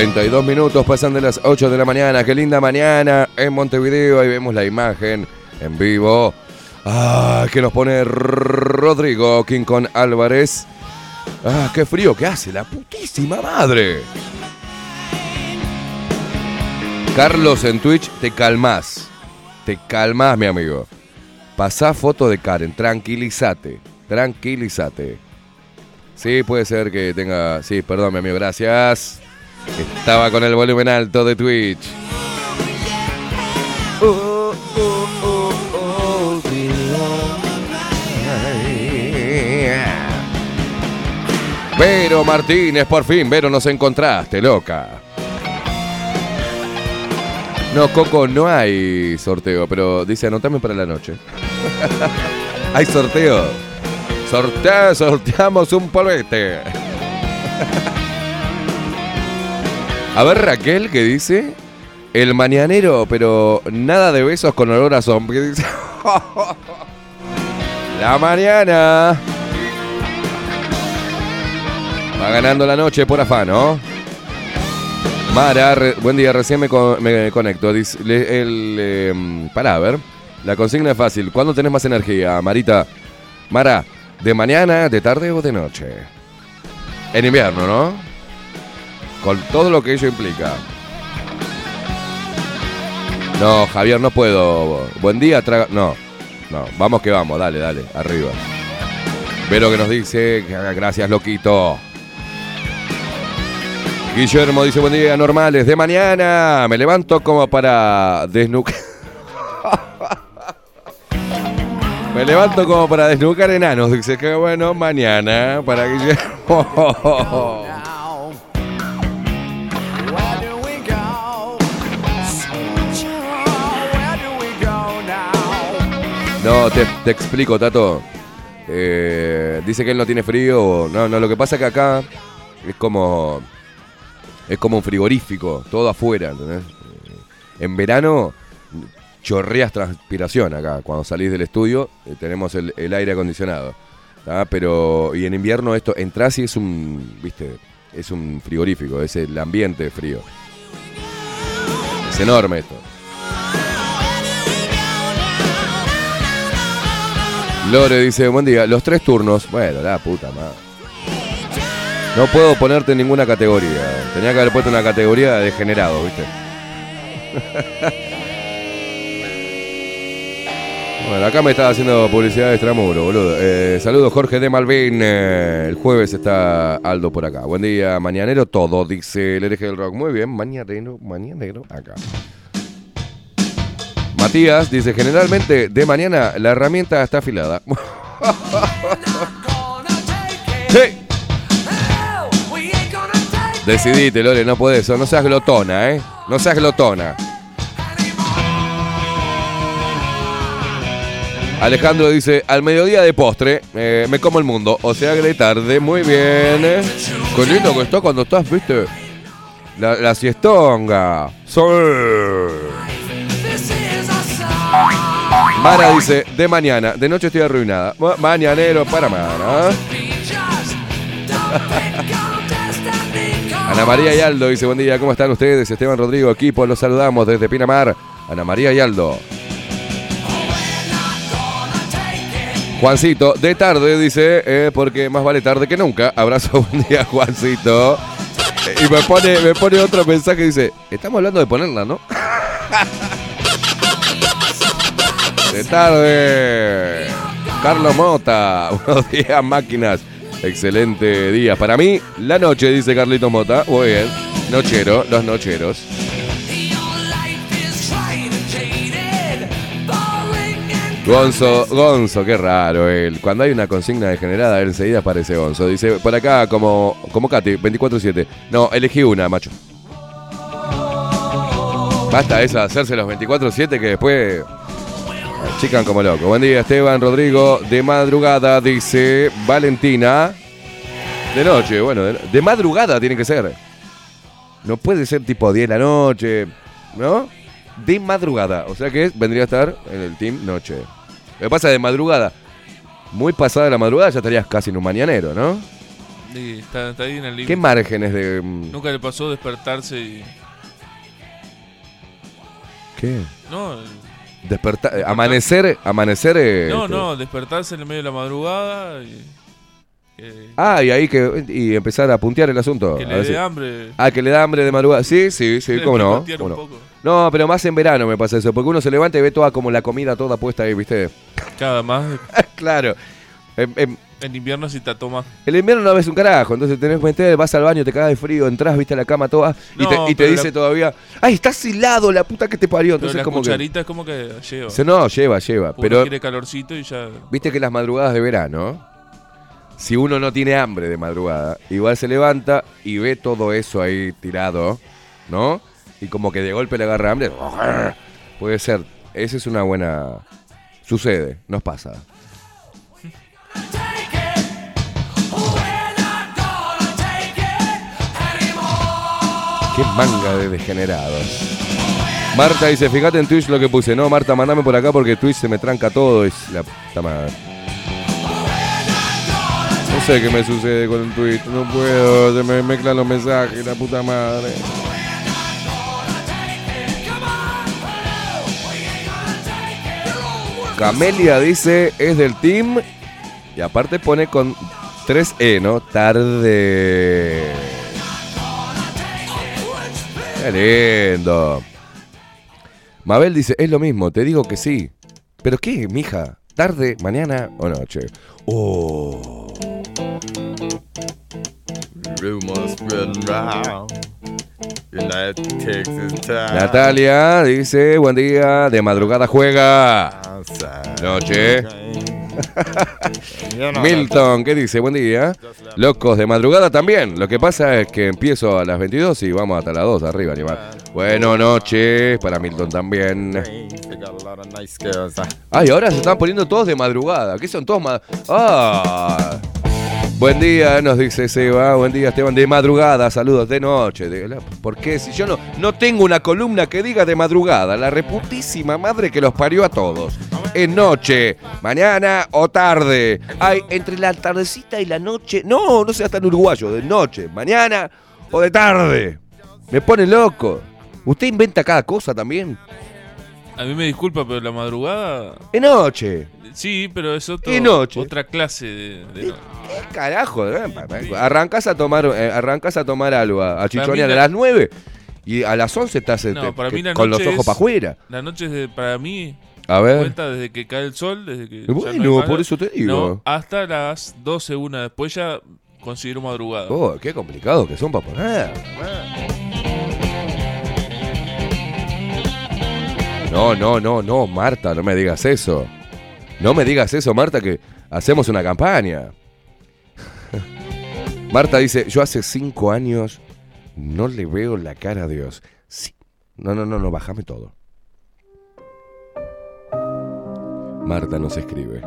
32 minutos pasan de las 8 de la mañana. Qué linda mañana en Montevideo. Ahí vemos la imagen en vivo. Ah, que nos pone Rodrigo King con Álvarez. Ah, qué frío que hace, la putísima madre. Carlos en Twitch, te calmás. Te calmás, mi amigo. Pasá foto de Karen, tranquilízate. Tranquilízate. Sí, puede ser que tenga. Sí, perdón, mi amigo, gracias. Estaba con el volumen alto de Twitch. Vero Martínez, por fin, Vero, nos encontraste, loca. No, Coco, no hay sorteo, pero dice anotame para la noche. hay sorteo. Sortea, sorteamos un polvete. A ver, Raquel, ¿qué dice? El mañanero, pero nada de besos con olor a zombie. La mañana. Va ganando la noche por afán, ¿no? Mara, buen día, recién me, co- me conecto. El, eh, pará, a ver. La consigna es fácil. ¿Cuándo tenés más energía, Marita? Mara, ¿de mañana, de tarde o de noche? En invierno, ¿no? Con todo lo que ello implica. No, Javier, no puedo. Buen día, traga. No, no, vamos que vamos, dale, dale, arriba. Vero que nos dice, gracias, loquito. Guillermo dice, buen día, normales. De mañana me levanto como para desnucar. me levanto como para desnucar enanos. Dice que bueno, mañana para Guillermo. No, te, explico, Tato. Eh, dice que él no tiene frío. No, no, lo que pasa es que acá es como. Es como un frigorífico, todo afuera. Eh, En verano chorreas transpiración acá. Cuando salís del estudio eh, tenemos el, aire acondicionado. Pero. Y en invierno esto, entras y es un. ¿Viste? Es un frigorífico, es el ambiente frío. Es enorme esto. Lore dice, buen día, los tres turnos. Bueno, la puta madre. No puedo ponerte en ninguna categoría. Tenía que haber puesto una categoría de degenerado, ¿viste? bueno, acá me estaba haciendo publicidad de extramuro, boludo. Eh, saludos, Jorge de Malvin. Eh, el jueves está Aldo por acá. Buen día, mañanero todo, dice el hereje del rock. Muy bien, mañanero, mañanero, acá. Matías dice, generalmente de mañana la herramienta está afilada. Sí. Decidite, Lore, no podés. No seas glotona, ¿eh? No seas glotona. Alejandro dice, al mediodía de postre eh, me como el mundo. O sea que de tarde, muy bien. ¿eh? Qué lindo que está cuando estás, viste. La, siestonga. Sí. Mara dice, de mañana, de noche estoy arruinada. Ma- Mañanero para Mara. Ana María y Aldo dice, buen día, ¿cómo están ustedes? Esteban Rodrigo, equipo, los saludamos desde Pinamar. Ana María y Aldo. Juancito, de tarde, dice, eh, porque más vale tarde que nunca. Abrazo, buen día, Juancito. Y me pone, me pone otro mensaje, dice, estamos hablando de ponerla, ¿no? De tarde. Carlos Mota. Buenos días, máquinas. Excelente día. Para mí, la noche, dice Carlito Mota. Muy bien. Nochero, los nocheros. Gonzo, Gonzo, qué raro él. Cuando hay una consigna degenerada, él enseguida aparece Gonzo. Dice, por acá, como, como Katy, 24-7. No, elegí una, macho. Basta esa, hacerse los 24-7 que después chican como loco. Buen día, Esteban, Rodrigo. De madrugada, dice Valentina. De noche, bueno, de, de madrugada tiene que ser. No puede ser tipo 10 de la noche, ¿no? De madrugada. O sea que vendría a estar en el team noche. Lo que pasa de madrugada, muy pasada la madrugada, ya estarías casi en un mañanero, ¿no? Está, está ahí en el límite. ¿Qué márgenes de. mm, Nunca le pasó despertarse y. ¿Qué? No, Despertar. eh, Amanecer. Amanecer. eh, no, este, no, despertarse en el medio de la madrugada y. que- Ah, y ahí que. Y empezar a puntear el asunto. Que a le dé hambre. Ah, que le da hambre de madrugada. Sí, sí, sí, cómo no. cómo un no. poco. No, pero más en verano me pasa eso, porque uno se levanta y ve toda como la comida toda puesta ahí, ¿viste? Cada más. claro. Em, En invierno si te toma. el invierno no ves un carajo, entonces tenés que meter, vas al baño, te cagas de frío, entras, viste a la cama toda y te, y te pero dice la- todavía, ¡ay, estás hilado, la puta que te parió! Pero Entonces la como que... cucharita es como que lleva. No, lleva, lleva. Porque Pero quiere calorcito y ya. viste que las madrugadas de verano, si uno no tiene hambre de madrugada, igual se levanta y ve todo eso ahí tirado, ¿no? Y como que de golpe le agarra hambre. Puede ser. Esa es una buena... Sucede, nos pasa. Manga de degenerados. Marta dice, fíjate en Twitch lo que puse. No, Marta, mandame por acá porque Twitch se me tranca todo. Es la puta madre. No sé qué me sucede con el Twitch. No puedo, se me mezclan los mensajes, la puta madre. Camelia dice, es del team. Y aparte pone con 3E, ¿no? Tarde. Qué lindo. Mabel dice, es lo mismo, te digo que sí. ¿Pero qué, mija? ¿Tarde, mañana o noche? Oh. Rumors spreading round. United Texas time. Natalia dice, buen día, de madrugada juega. Noche. Milton, ¿qué dice? Buen día. Locos, de madrugada también. Lo que pasa es que empiezo a las 22 y vamos hasta las 2 arriba, animal. Buenas noches para Milton también. They got a lot of nice girls. huh? Ay, ahora se están poniendo todos de madrugada. ¿Qué son todos Ah. Buen día, nos dice Seba. Buen día, Esteban. De madrugada, saludos de noche. De ¿Por qué? Si yo no, no tengo una columna que diga de madrugada, la reputísima madre que los parió a todos. Es noche, mañana o tarde. Ay, entre la tardecita y la noche. No, no seas tan uruguayo. De noche, mañana o de tarde. Me pone loco. ¿Usted inventa cada cosa también? A mí me disculpa, pero la madrugada. De noche. Sí, pero es otro, ¿Qué noche? otra clase de. de no- ¿Qué carajo? eh? Arrancas a tomar, eh, arrancas a tomar algo, a, a chichonear a la- las 9 y a las 11 estás No, este, para mí la con los ojos es- para afuera. La noche es de- para mí. A ver. Cuenta desde que cae el sol, desde que. Bueno, no por eso te digo. No, hasta las 12, una. Después ya considero madrugada. Oh, qué complicado que son para poner. No, no, no, no, Marta, no me digas eso. No me digas eso, Marta, que hacemos una campaña. Marta dice, yo hace cinco años no le veo la cara a Dios. Sí. No, no, no, no, bájame todo. Marta nos escribe.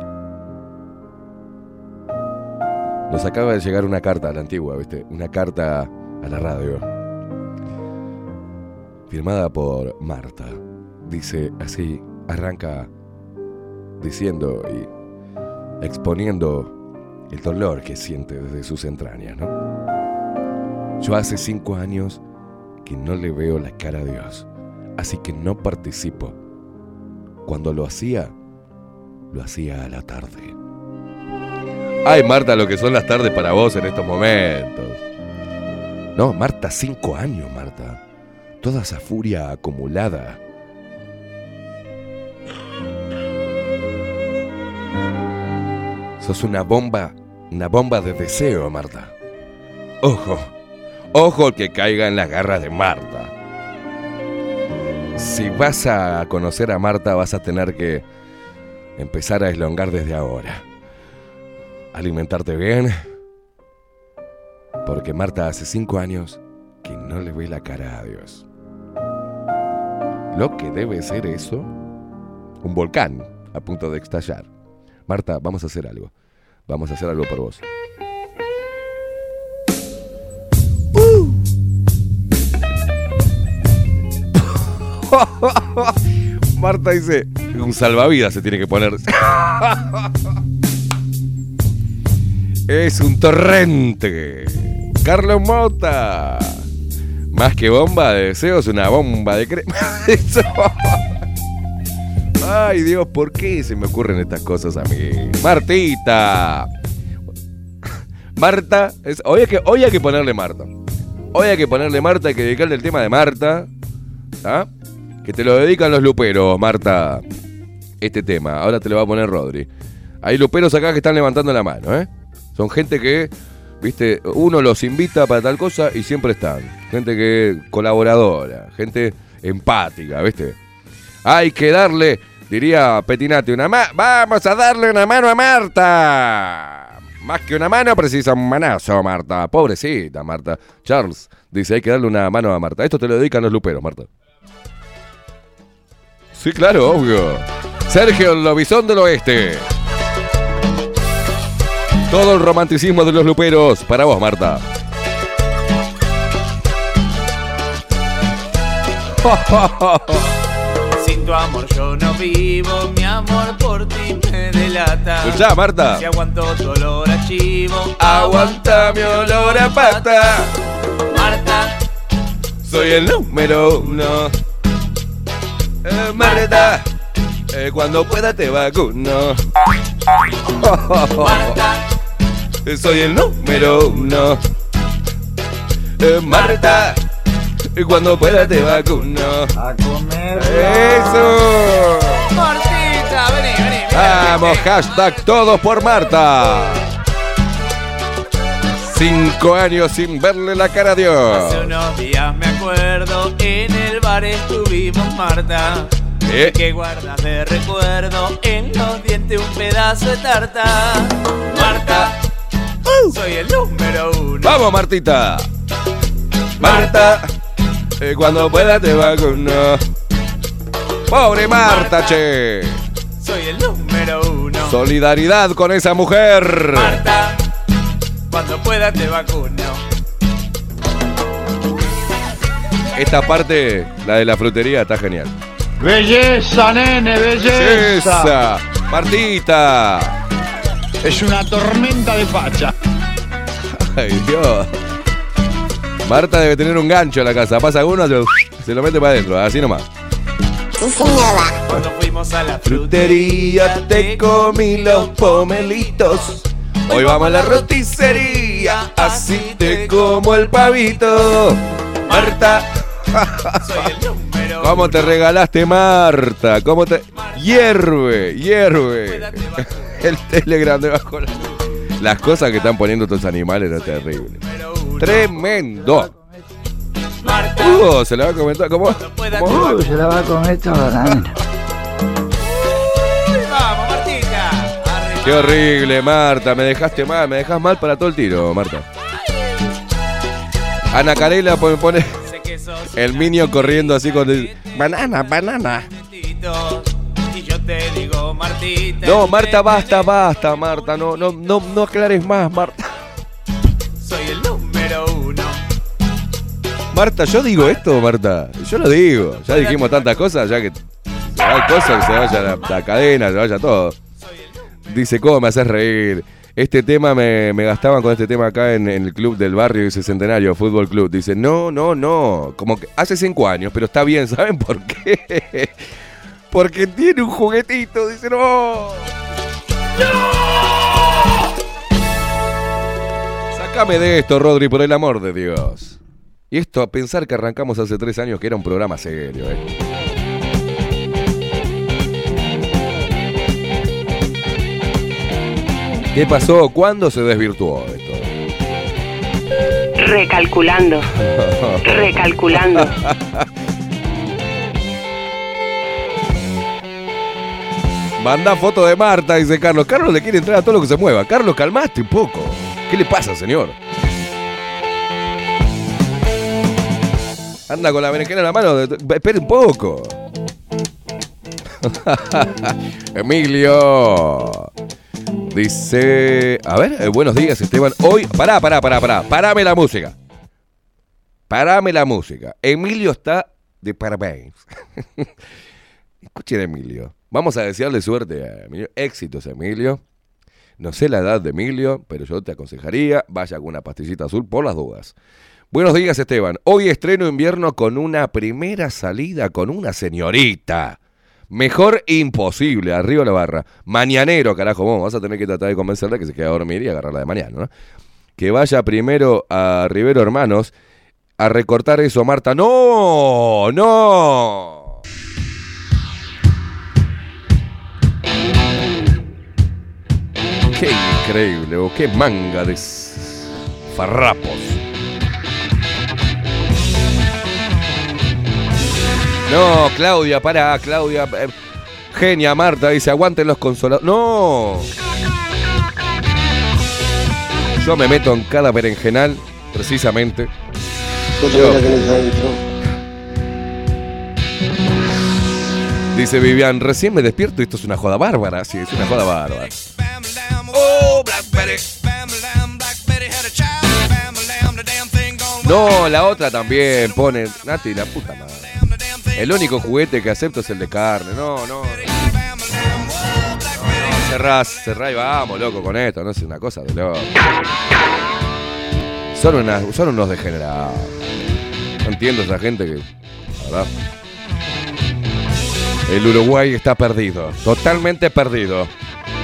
Nos acaba de llegar una carta a la antigua, ¿viste? Una carta a la radio. Firmada por Marta. Dice así, arranca diciendo y exponiendo el dolor que siente desde sus entrañas. Yo hace cinco años que no le veo la cara a Dios, así que no participo. Cuando lo hacía, lo hacía a la tarde. Ay, Marta, lo que son las tardes para vos en estos momentos. No, Marta, cinco años, Marta. Toda esa furia acumulada. Sos una bomba, una bomba de deseo, Marta. Ojo, ojo que caiga en las garras de Marta. Si vas a conocer a Marta, vas a tener que empezar a eslongar desde ahora. Alimentarte bien. Porque Marta hace cinco años que no le ve la cara a Dios. Lo que debe ser eso, un volcán a punto de estallar. Marta, vamos a hacer algo. Vamos a hacer algo por vos. Marta dice, un salvavidas se tiene que poner. Es un torrente. Carlos Mota. Más que bomba de deseos, una bomba de crema. Ay, Dios, ¿por qué se me ocurren estas cosas a mí? Martita. Marta. hoy, hay que, hoy hay que ponerle Marta. Hoy hay que ponerle Marta, hay que dedicarle el tema de Marta. ¿ah? Que te lo dedican los luperos, Marta. Este tema. Ahora te lo va a poner Rodri. Hay luperos acá que están levantando la mano, ¿eh? Son gente que, viste, uno los invita para tal cosa y siempre están. Gente que colaboradora, gente empática, ¿viste? Hay que darle, diría Petinati, una ma vamos a darle una mano a Marta. Más que una mano precisa un manazo, Marta. Pobrecita, Marta. Charles dice, hay que darle una mano a Marta. Esto te lo dedican los luperos, Marta. Sí, claro, obvio. Sergio el Lobizón del Oeste. Todo el romanticismo de los luperos para vos, Marta. Sin tu amor yo no vivo, mi amor por ti me delata. Escuchá, Marta. Si aguanto tu olor a chivo, Aguanta mi olor a pata. Marta, Soy el número uno. Eh, Marta, eh, cuando pueda te vacuno. Eh, Soy el número uno. Eh, Marta, eh, cuando pueda te vacuno. a comer. Eso. Martita, vení, vení. vení. Vamos, hashtag todos por Marta. Cinco años sin verle la cara a Dios. Hace unos días me acuerdo, en el bar estuvimos Marta. Eh. Que guardas de recuerdo en los dientes un pedazo de tarta. Marta, soy el número uno. Vamos, Martita. Marta, eh, cuando pueda te vacuno. Pobre Marta, che. Soy el número uno. Solidaridad con esa mujer. Marta, cuando pueda te vacuno. Esta parte, la de la frutería, está genial. Belleza, nene, belleza. Esa. Martita. Es una tormenta de facha. Ay, Dios. Marta debe tener un gancho en la casa. Pasa uno, se, se lo mete para adentro. Así nomás. Cuando fuimos a la Frutería, te comí los pomelitos. Hoy vamos a la roticería, así te como el pavito. Marta. soy el número ¿Cómo te regalaste, Marta? ¿Cómo te. Hierve, hierve. El telegram debajo la Las cosas que están poniendo estos animales no es terrible. Tremendo. Uh, se la va a comentar. ¿Cómo? ¿Cómo? Uh, se la va esto ahora. Uy, vamos, Martita. Qué horrible, Marta. Me dejaste mal, me dejas mal para todo el tiro, Marta. Ana Carela pone, pone el niño corriendo así con el... Banana, banana. Y yo te digo, Martita. No, Marta, basta, basta, Marta. No, no, no, no aclares más, Marta. Soy el. Marta, yo digo esto, Marta. Yo lo digo. Ya dijimos tantas cosas, ya que se va el coso, que se vaya la, la cadena, se vaya todo. Dice, ¿cómo me haces reír? Este tema me, me gastaban con este tema acá en, en el club del barrio, dice Centenario, Fútbol Club. Dice, no, no, no. Como que hace cinco años, pero está bien, ¿saben por qué? Porque tiene un juguetito, dice, no. Sácame de esto, Rodri, por el amor de Dios. Y esto a pensar que arrancamos hace tres años que era un programa serio, ¿eh? ¿Qué pasó? ¿Cuándo se desvirtuó esto? Recalculando. Recalculando. Manda foto de Marta, dice Carlos. Carlos le quiere entrar a todo lo que se mueva. Carlos, calmaste un poco. ¿Qué le pasa, señor? Anda con la berenjena en la mano. Espere un poco. Emilio. Dice. A ver, eh, buenos días, Esteban. Hoy. Pará, pará, pará, pará. Parame la música. Parame la música. Emilio está de parabéns. Escuchen, Emilio. Vamos a desearle suerte a Emilio. Éxitos, Emilio. No sé la edad de Emilio, pero yo te aconsejaría, vaya con una pastillita azul por las dudas. Buenos días, Esteban. Hoy estreno invierno con una primera salida con una señorita. Mejor imposible, arriba la barra. Mañanero, carajo, vos vas a tener que tratar de convencerla que se quede a dormir y agarrarla de mañana, ¿no? Que vaya primero a Rivero Hermanos a recortar eso, Marta. ¡No! ¡No! ¡Qué increíble! ¡Qué manga de farrapos! No, Claudia, pará, Claudia. eh, Genia, Marta, dice, aguanten los consoladores. ¡No! Yo me meto en cada berenjenal, precisamente. Yo- Dice Vivian, recién me despierto y esto es una joda bárbara. Sí, es una joda bárbara. Oh, Blackberry. No, la otra también pone. Nati, la puta madre. El único juguete que acepto es el de carne. No, no. no. Cerrás, cerrá y vamos, loco, con esto. No es una cosa de loco. Son, son unos degenerados. No entiendo esa gente que. Verdad. El Uruguay está perdido. Totalmente perdido.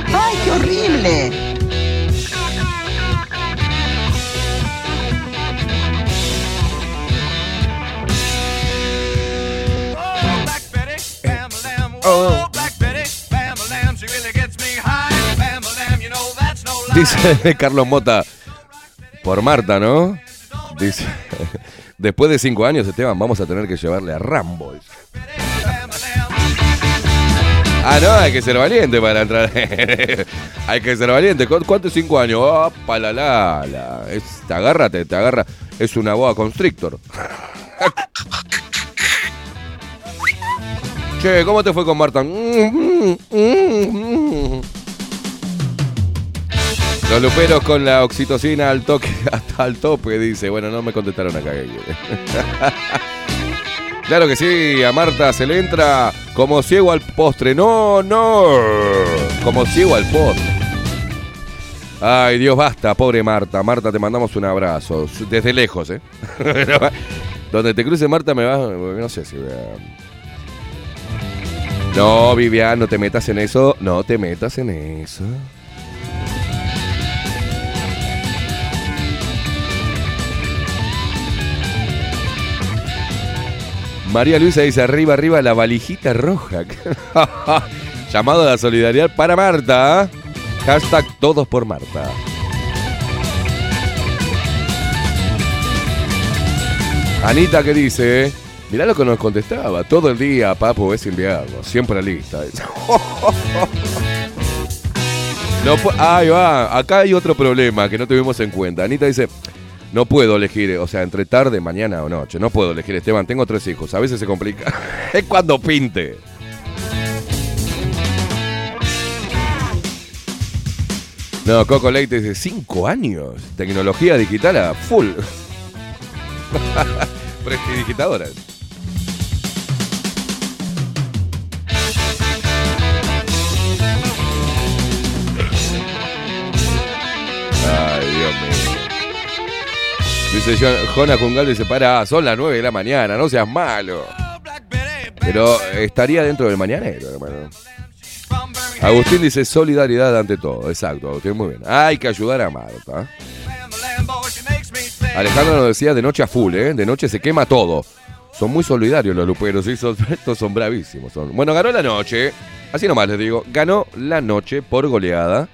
¡Ay, qué horrible! Dice Carlos Mota. Por Marta, ¿no? Dice. Después de cinco años, Esteban, vamos a tener que llevarle a Rambo. Ah, no, hay que ser valiente para entrar. hay que ser valiente. ¿Cu- ¿Cuánto es cinco años? Oh, la la la. Es- te agárrate, te agarra. Es una boa constrictor. Che, ¿cómo te fue con Marta? Mm, Los luperos con la oxitocina al toque, hasta al tope, dice. Bueno, no me contestaron acá. claro que sí, a Marta se le entra como ciego al postre. No, no. Como ciego al postre. Ay, Dios, basta, pobre Marta. Marta, te mandamos un abrazo. Desde lejos, ¿eh? Donde te cruce Marta me va... No sé si... voy No, Vivian, no te metas en eso. No te metas en eso. María Luisa dice arriba, arriba la valijita roja. Llamado a la solidaridad para Marta. Hashtag todos por Marta. Anita que dice, mirá lo que nos contestaba, todo el día, papu, es invierno, siempre lista. No, ahí va, acá hay otro problema que no tuvimos en cuenta. Anita dice, no puedo elegir, o sea, entre tarde, mañana o noche. No puedo elegir, Esteban, tengo tres hijos, a veces se complica. es cuando pinte. No, Coco Leite dice, cinco años. Tecnología digital a full. Prestidigitadora. Dice Jo- Jona Jungal, dice, para, son las 9 de la mañana, no seas malo. Pero estaría dentro del mañanero, hermano. Agustín dice solidaridad ante todo. Exacto, Agustín, muy bien. Hay que ayudar a Marta. Alejandro nos decía de noche a full, ¿eh? De noche se quema todo. Son muy solidarios los luperos, ¿sí? Estos son bravísimos. son- Bueno, ganó la noche. Así nomás les digo. Ganó la noche por goleada.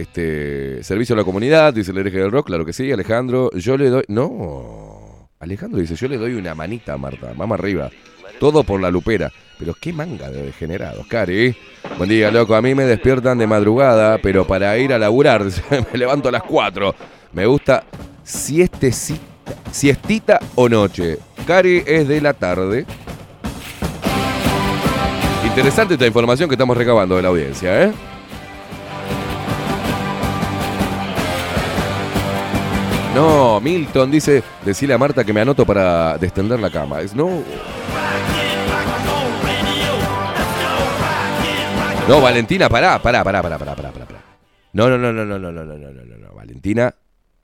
Este, servicio a la comunidad, dice el hereje del rock, claro que sí, Alejandro. Yo le doy. No. Alejandro dice, yo le doy una manita a Marta, vamos arriba. Todo por la lupera. Pero qué manga de degenerados, Cari. Buen día, loco. A mí me despiertan de madrugada, pero para ir a laburar me levanto a las 4. Me gusta siestecita, siestita o noche. Cari es de la tarde. Interesante esta información que estamos recabando de la audiencia, ¿eh? No, Milton dice, decile a Marta que me anoto para destender la cama. Es no. No, Valentina, pará, pará, pará, pará, pará, pará, pará. no, no, no, no, no, no, no, no, no, no, no. Valentina,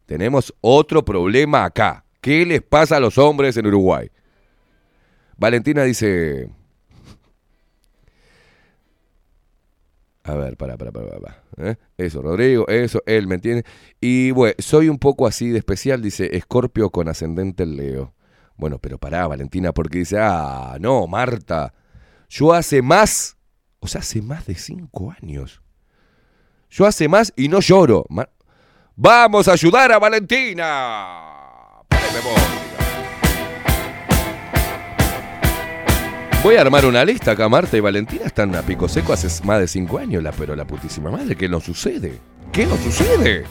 tenemos otro problema acá. ¿Qué les pasa a los hombres en Uruguay? Valentina dice. A ver, para, para, para, para. ¿eh? Eso, Rodrigo, eso, él, ¿me entiende? Y bueno, soy un poco así de especial, dice Escorpio con ascendente en Leo. Bueno, pero pará, Valentina, porque dice, ah, no, Marta, yo hace más, o sea, hace más de cinco años. Yo hace más y no lloro. Vamos a ayudar a Valentina. Voy a armar una lista acá, Marta y Valentina están a pico seco hace más de cinco años, la, pero la putísima madre, ¿qué nos sucede? ¿Qué nos sucede?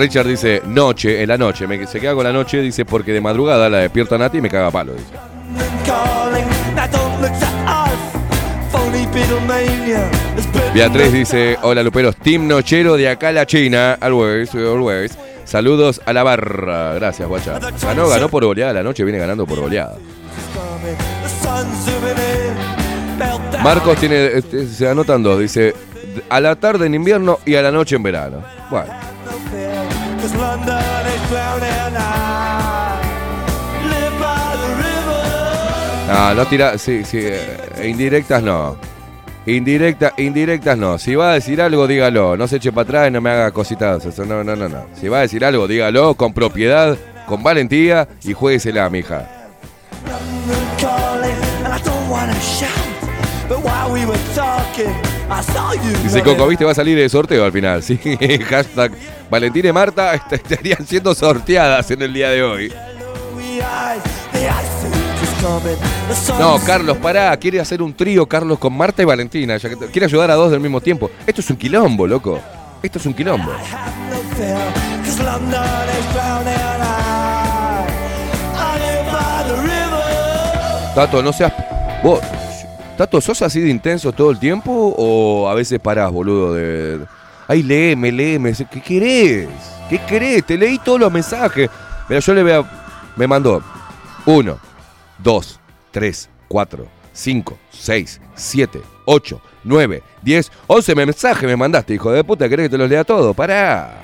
Richard dice, noche, en la noche, me, se queda con la noche, dice, porque de madrugada la despierta Nati y me caga palo. Dice. Beatriz dice, hola Luperos, Team Nochero de acá a la China, always, always. Saludos a la barra, gracias guacha. Ganó, ganó por goleada, la noche viene ganando por goleada. Marcos tiene, se anotan dos, dice, a la tarde en invierno y a la noche en verano. Bueno, London is drowning. I live by the river. no, no tira, sí, sí, eh, indirectas no. Indirecta, indirectas no. Si va a decir algo, dígalo. No se eche para atrás y no me haga cositas. Eso, no, no, no, no. Si va a decir algo, dígalo con propiedad, con valentía y juéguesela, mija. Dice Coco, ¿viste? Va a salir de sorteo al final. Sí, hashtag Valentina y Marta est- estarían siendo sorteadas en el día de hoy. No, Carlos, pará. Quiere hacer un trío, Carlos, con Marta y Valentina. ya que quiere ayudar a dos del mismo tiempo. Esto es un quilombo, loco. Esto es un quilombo. Tato, no seas. Vos, Tato, ¿sos así de intenso todo el tiempo o a veces parás, boludo? De... Ay, léeme, léeme. ¿Qué querés? ¿Qué querés? Te leí todos los mensajes. Mira, yo le voy a. Me mandó 1, 2, 3, 4, 5, 6, 7, 8, 9, 10, 11 mensajes me mandaste, hijo de puta. ¿Querés que te los lea todos? Pará.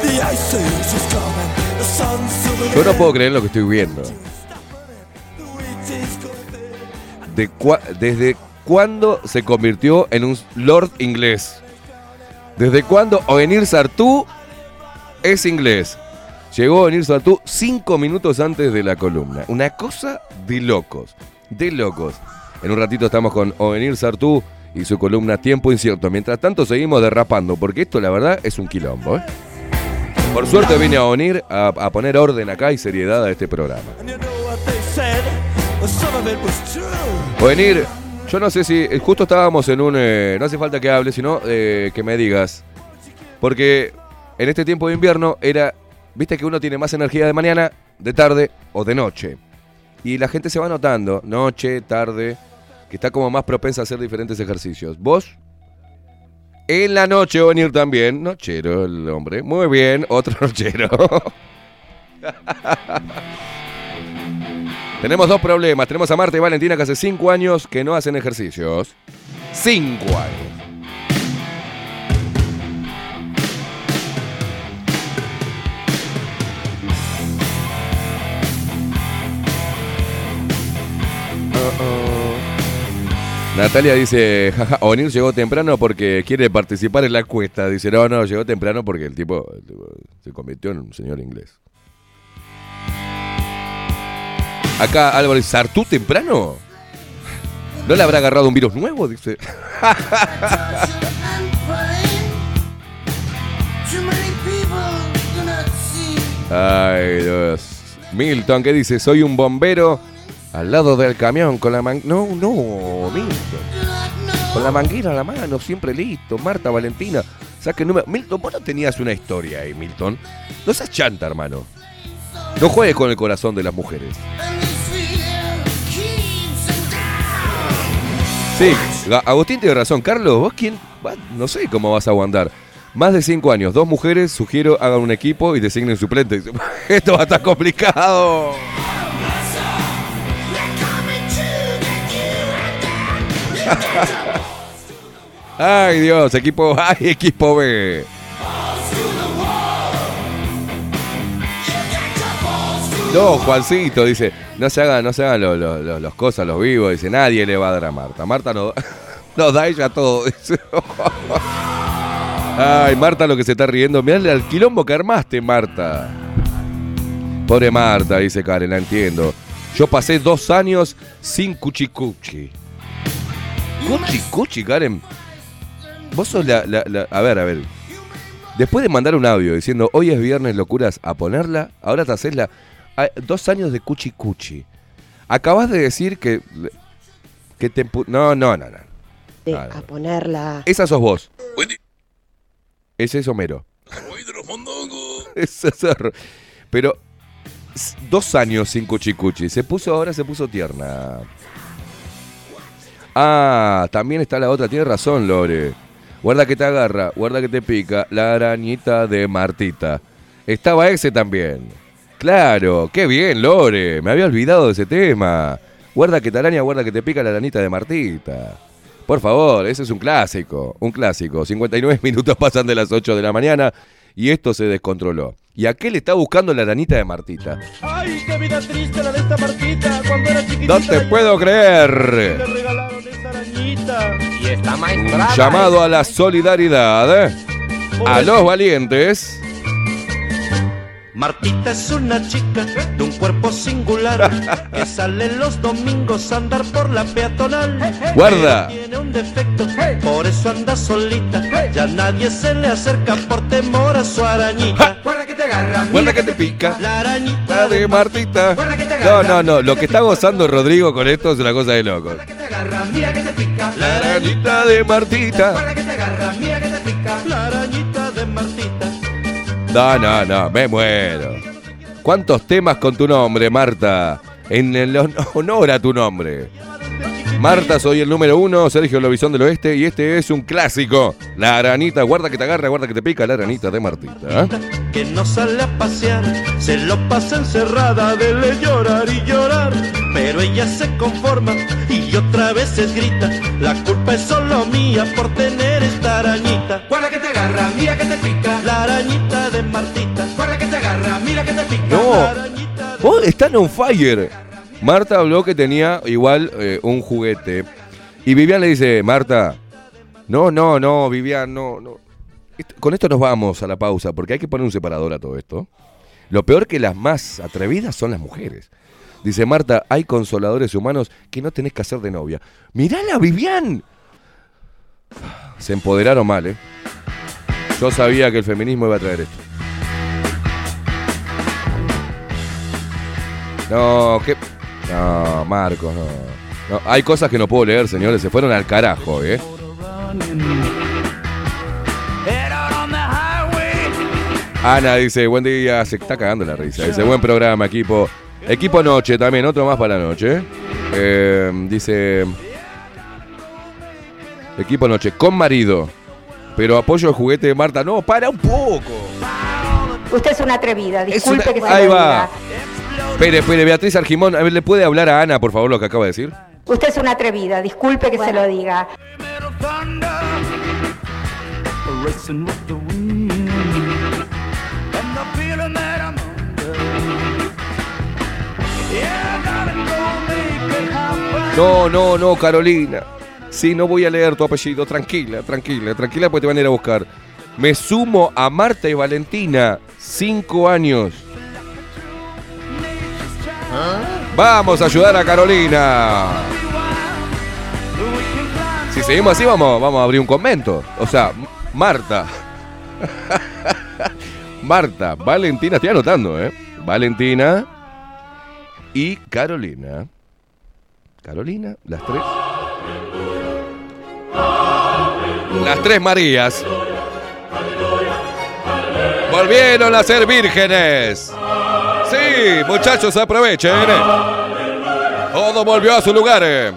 The Yo no puedo creer lo que estoy viendo. ¿Desde cuándo se convirtió en un lord inglés? ¿Desde cuándo Ovenir Sartú es inglés? Llegó Ovenir Sartú cinco minutos antes de la columna. Una cosa de locos, de locos. En un ratito estamos con Ovenir Sartú y su columna Tiempo Incierto. Mientras tanto seguimos derrapando, porque esto la verdad es un quilombo. ¿eh? Por suerte vine a Onir a, a poner orden acá y seriedad a este programa. Venir, yo no sé si. eh, Justo estábamos en un. eh, no hace falta que hables, sino eh, que me digas. Porque en este tiempo de invierno era. Viste que uno tiene más energía de mañana, de tarde o de noche. Y la gente se va notando, noche, tarde, que está como más propensa a hacer diferentes ejercicios. ¿Vos? En la noche venir también. Nochero el hombre. Muy bien, otro nochero. Tenemos dos problemas. Tenemos a Marta y Valentina que hace cinco años que no hacen ejercicios. Cinco años. Natalia dice, jaja, Onir llegó temprano porque quiere participar en la encuesta. Dice, no, no, llegó temprano porque el tipo, se convirtió en un señor inglés. Acá Álvaro ¿Sartú temprano? ¿No le habrá agarrado un virus nuevo? Dice. Ay, Dios. Milton, ¿qué dice? Soy un bombero al lado del camión con la man... No, no, Milton. Con la manguera a la mano, siempre listo. Marta, Valentina, saque número. Milton, vos no tenías una historia ahí, Milton. No seas chanta, hermano. No juegues con el corazón de las mujeres. Sí, Agustín tiene razón. Carlos, ¿vos quién? No sé cómo vas a aguantar. Más de cinco años, dos mujeres, sugiero hagan un equipo y designen suplentes. Esto va a estar complicado. Ay Dios, equipo A y equipo B. No, Juancito dice, no se hagan, no se hagan los, los- los- cosas, los vivos, dice, nadie le va a dar a Marta. Marta no, nos da ella todo. dice. Ay, Marta lo que se está riendo. Mirá al quilombo que armaste, Marta. Pobre Marta, dice Karen, la entiendo. Yo pasé dos años sin cuchicuchi. Cuchicuchi, Karen. Vos sos la, la- la- A ver, a ver. Después de mandar un audio diciendo hoy es viernes locuras a ponerla, ahora te haces la. Dos años de cuchi cuchi. Acabas de decir que. que te. No, no, no, no. De no. a ponerla. Esa sos vos. Ese es Homero. Ese es Pero. Dos años sin cuchi cuchi. Se puso ahora, se puso tierna. Ah, también está la otra. Tiene razón, Lore. Guarda que te agarra, guarda que te pica. La arañita de Martita. Estaba ese también. Claro, qué bien, Lore. Me había olvidado de ese tema. Guarda que te araña, guarda que te pica la arañita de Martita. Por favor, ese es un clásico, un clásico. 59 minutos pasan de las 8 de la mañana y esto se descontroló. ¿Y a qué le está buscando la arañita de Martita? Ay, qué vida triste la de esta Martita. Cuando era chiquitita. No te puedo creer. Un llamado a la solidaridad ¿eh? a los valientes. Martita es una chica de un cuerpo singular que sale los domingos a andar por la peatonal. Guarda. Pero Tiene un defecto, por eso anda solita. Ya nadie se le acerca por temor a su arañita. Guarda que te agarra, Guarda que te pica. La arañita de Martita. No, no, no. Lo que está gozando Rodrigo con esto es una cosa de loco. mira que te pica. La arañita de Martita. que te agarra, mira que te pica. La arañita de Martita. No, no, no. Me muero. ¿Cuántos temas con tu nombre, Marta? En el hon- honor a tu nombre. Marta, soy el número uno, Sergio Lobizón del Oeste, y este es un clásico. La aranita, guarda que te agarra, guarda que te pica, la aranita de Martita. ¿eh? que no sale a pasear, se lo pasa encerrada de le llorar y llorar, pero ella se conforma y otra vez es grita, la culpa es solo mía por tener esta arañita. Guarda que te agarra, mira que te pica, la arañita de Martita. Guarda que te agarra, mira que te pica. No, vos están on fire. Marta habló que tenía igual eh, un juguete. Y Vivian le dice, Marta, no, no, no, Vivian, no, no. Con esto nos vamos a la pausa, porque hay que poner un separador a todo esto. Lo peor que las más atrevidas son las mujeres. Dice Marta, hay consoladores humanos que no tenés que hacer de novia. Mirala, Vivian. Se empoderaron mal, ¿eh? Yo sabía que el feminismo iba a traer esto. No, ¿qué? No, Marcos, no. No, Hay cosas que no puedo leer, señores. Se fueron al carajo, ¿eh? Ana dice, buen día. Se está cagando la risa. Dice, buen programa, equipo. Equipo noche también, otro más para la noche. Eh, dice, equipo noche, con marido. Pero apoyo el juguete de Marta. No, para un poco. Usted es una atrevida, disculpe una- que se Ahí lo va. diga. Espere, espere, Beatriz Argimón. A ver, ¿le puede hablar a Ana, por favor, lo que acaba de decir? Usted es una atrevida, disculpe que se lo diga. No, no, no, Carolina. Sí, no voy a leer tu apellido. Tranquila, tranquila, tranquila, porque te van a ir a buscar. Me sumo a Marta y Valentina. Cinco años. Vamos a ayudar a Carolina. Si seguimos así, vamos, vamos a abrir un convento. O sea, Marta. Marta, Valentina, estoy anotando, ¿eh? Valentina y Carolina. Carolina, las tres. Las tres Marías. Volvieron a ser vírgenes sí, muchachos, aprovechen. Eh. Todo volvió a su lugar. Eh.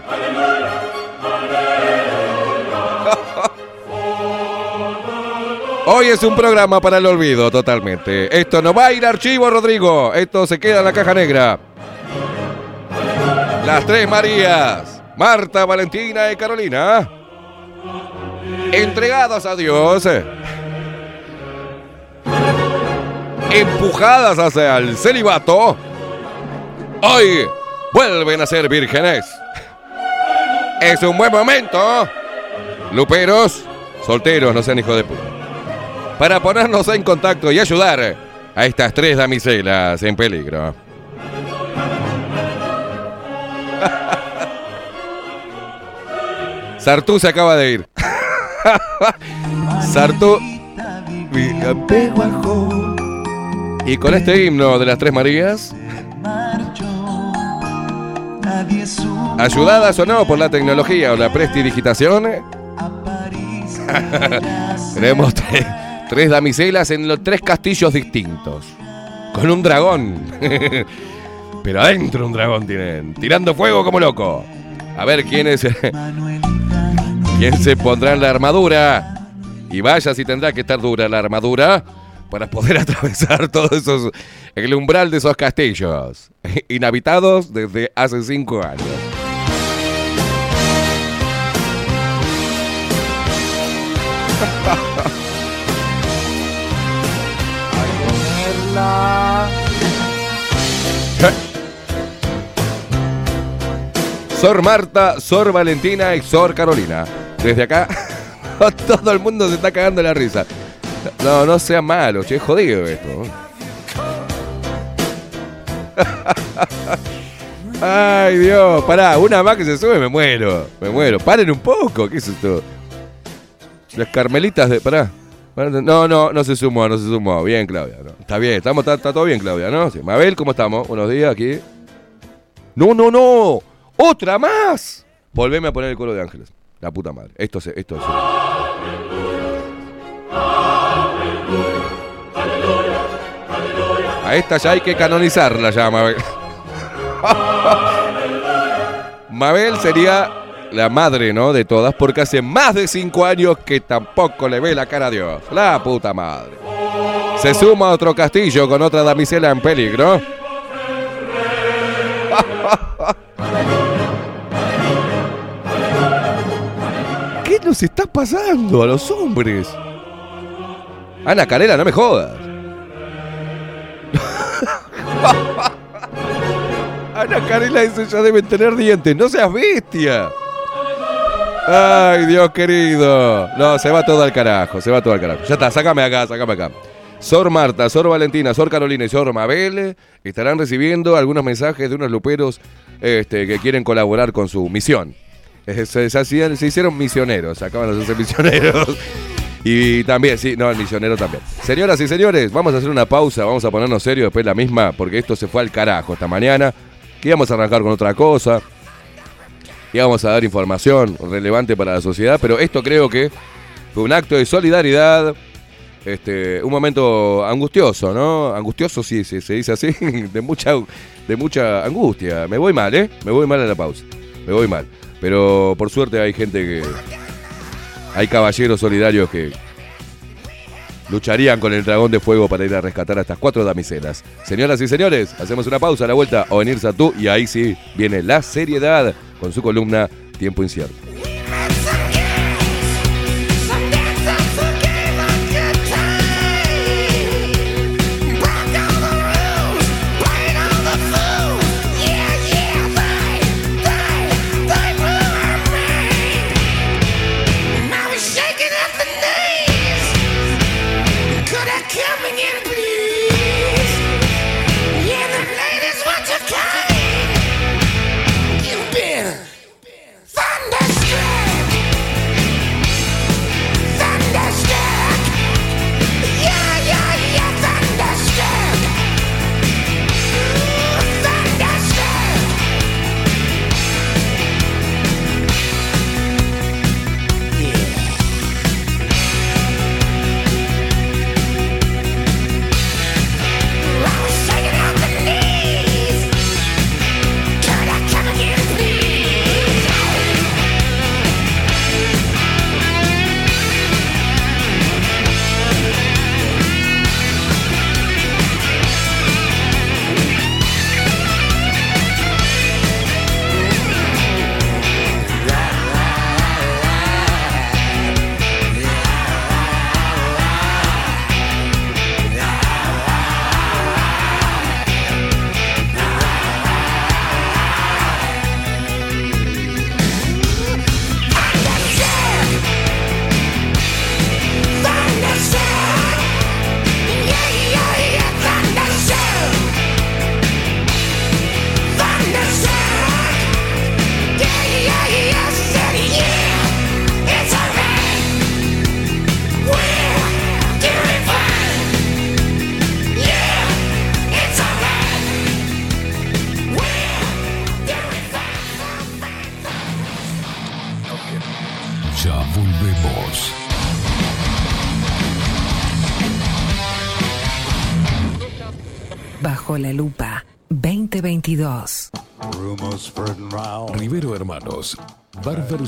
Hoy es un programa para el olvido totalmente. Esto no va a ir archivo, Rodrigo. Esto se queda en la caja negra. Las tres Marías, Marta, Valentina y Carolina, entregadas a Dios. Eh empujadas hacia el celibato, hoy vuelven a ser vírgenes. Es un buen momento, luperos, solteros, no sean hijos de puta, para ponernos en contacto y ayudar a estas tres damiselas en peligro. Sartú se acaba de ir. Sartú. Y con este himno de las Tres Marías, ayudadas o no por la tecnología o la prestidigitación, tenemos tres, tres damiselas en los tres castillos distintos, con un dragón. Pero adentro un dragón tienen, tirando fuego como loco. A ver quién es. ¿Quién se pondrá en la armadura? Y vaya si tendrá que estar dura la armadura para poder atravesar todos esos. el umbral de esos castillos. Inhabitados desde hace cinco años. Sor Marta, Sor Valentina y Sor Carolina. Desde acá, todo el mundo se está cagando la risa. No, no sea malo, che, jodido esto. Ay, Dios, pará, una más que se sube, me muero, me muero. Paren un poco, ¿qué es esto? Las carmelitas de. Pará. No, no, no se sumó, no se sumó. Bien, Claudia. Está bien, estamos, está, está todo bien, Claudia, ¿no? Sí. Mabel, ¿cómo estamos? Buenos días aquí. No, no, no. ¡Otra más! Volveme a poner el coro de ángeles. La puta madre. Esto se, esto se. A esta ya hay que canonizarla ya, Mabel. Mabel sería la madre, ¿no? De todas, porque hace más de cinco años que tampoco le ve la cara a Dios. La puta madre. Se suma a otro castillo con otra damisela en peligro. ¿Qué nos está pasando a los hombres? Ana Carela, no me jodas. Ana Carela dice ya deben tener dientes. No seas bestia. Ay, Dios querido. No, se va todo al carajo, se va todo al carajo. Ya está, sácame acá, sácame acá. Sor Marta, Sor Valentina, Sor Carolina y Sor Mabel estarán recibiendo algunos mensajes de unos luperos este, que quieren colaborar con su misión. Eh, Se, se hicieron misioneros, acaban de hacerse misioneros. Y también, sí, no, el misionero también. Señoras y señores, vamos a hacer una pausa, vamos a ponernos serio después la misma, porque esto se fue al carajo esta mañana. Que íbamos a arrancar con otra cosa. Íbamos a dar información relevante para la sociedad, pero esto creo que fue un acto de solidaridad. Este, un momento angustioso, ¿no? Angustioso, sí, sí, se dice así, de mucha, de mucha angustia. Me voy mal, ¿eh? Me voy mal a la pausa. Me voy mal. Pero por suerte hay gente que. Hay caballeros solidarios que lucharían con el dragón de fuego para ir a rescatar a estas cuatro damiselas. Señoras y señores, hacemos una pausa a la vuelta o venir tú y ahí sí viene la seriedad con su columna Tiempo Incierto.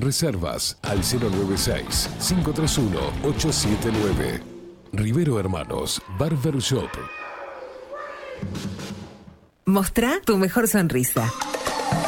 Reservas al 096-531-879. Rivero Hermanos, Barber Shop. Mostrá tu mejor sonrisa.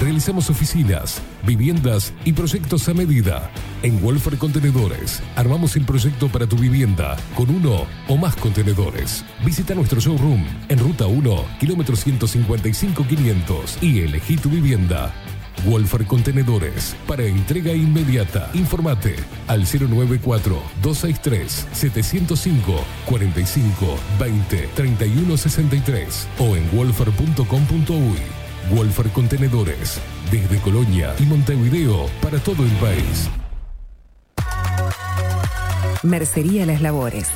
Realizamos oficinas, viviendas y proyectos a medida. En Wolfer Contenedores armamos el proyecto para tu vivienda con uno o más contenedores. Visita nuestro showroom en Ruta 1, kilómetro 155-500 y elegí tu vivienda. Wolfer Contenedores para entrega inmediata. Informate al 094-263-705 45 20 31 63 o en wolfer.com.uy. Wolfer Contenedores desde Colonia y Montevideo para todo el país. Mercería Las Labores.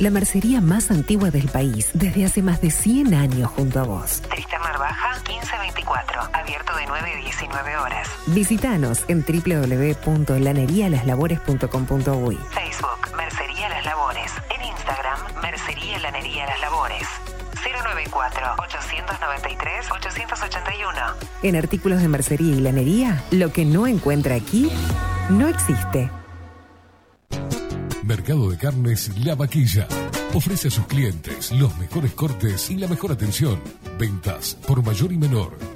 La mercería más antigua del país, desde hace más de 100 años junto a vos. Tristán Baja 1524, abierto de 9 a 19 horas. Visítanos en www.lanerialaslabores.com.uy. Facebook, Mercería Las Labores. En Instagram, Mercería Lanería Las Labores. 094-893-881. En artículos de mercería y lanería, lo que no encuentra aquí, no existe. Mercado de Carnes La Vaquilla. Ofrece a sus clientes los mejores cortes y la mejor atención. Ventas por mayor y menor.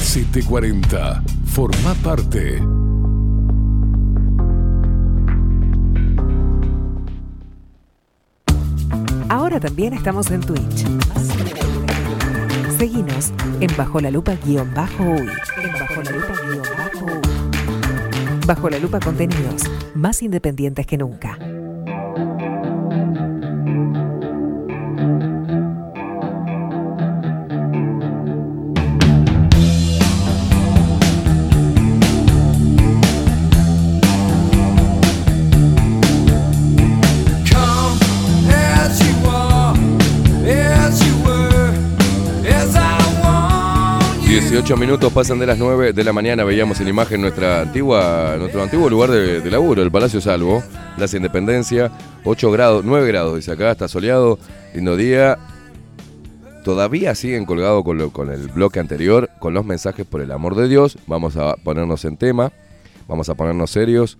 740. Forma parte. Ahora también estamos en Twitch. Seguinos en Bajo la Lupa guion bajo uy. En Bajo la Lupa guion bajo uy. Bajo la Lupa contenidos más independientes que nunca. 18 minutos pasan de las 9 de la mañana. Veíamos en imagen nuestra antigua, nuestro antiguo lugar de, laburo, el Palacio Salvo, Plaza Independencia, 8 grados, 9 grados, dice acá, está soleado, lindo día. Todavía siguen colgados con, con el bloque anterior, con los mensajes por el amor de Dios. Vamos a ponernos en tema, vamos a ponernos serios.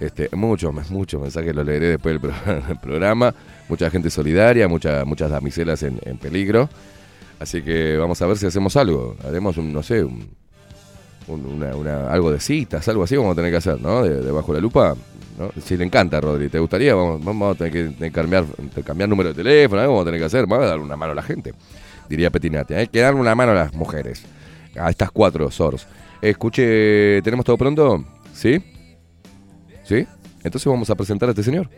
Este, muchos, muchos mensajes los leeré después del, pro- del programa. Mucha gente solidaria, mucha- muchas damiselas en peligro. Así que vamos a ver si hacemos algo. Haremos un, no sé, un, un- una- una- algo de citas, algo así vamos a tener que hacer, ¿no? De, de la lupa. ¿no? Si le encanta, Rodri, ¿te gustaría? Vamos, vamos a tener que tener que cambiar, cambiar número de teléfono, algo vamos a tener que hacer. Vamos a dar una mano a la gente, diría Petinati. Hay que dar una mano a las mujeres, a estas cuatro SORs. Escuche, ¿tenemos todo pronto? ¿Sí? ¿Sí? Entonces vamos a presentar a este señor.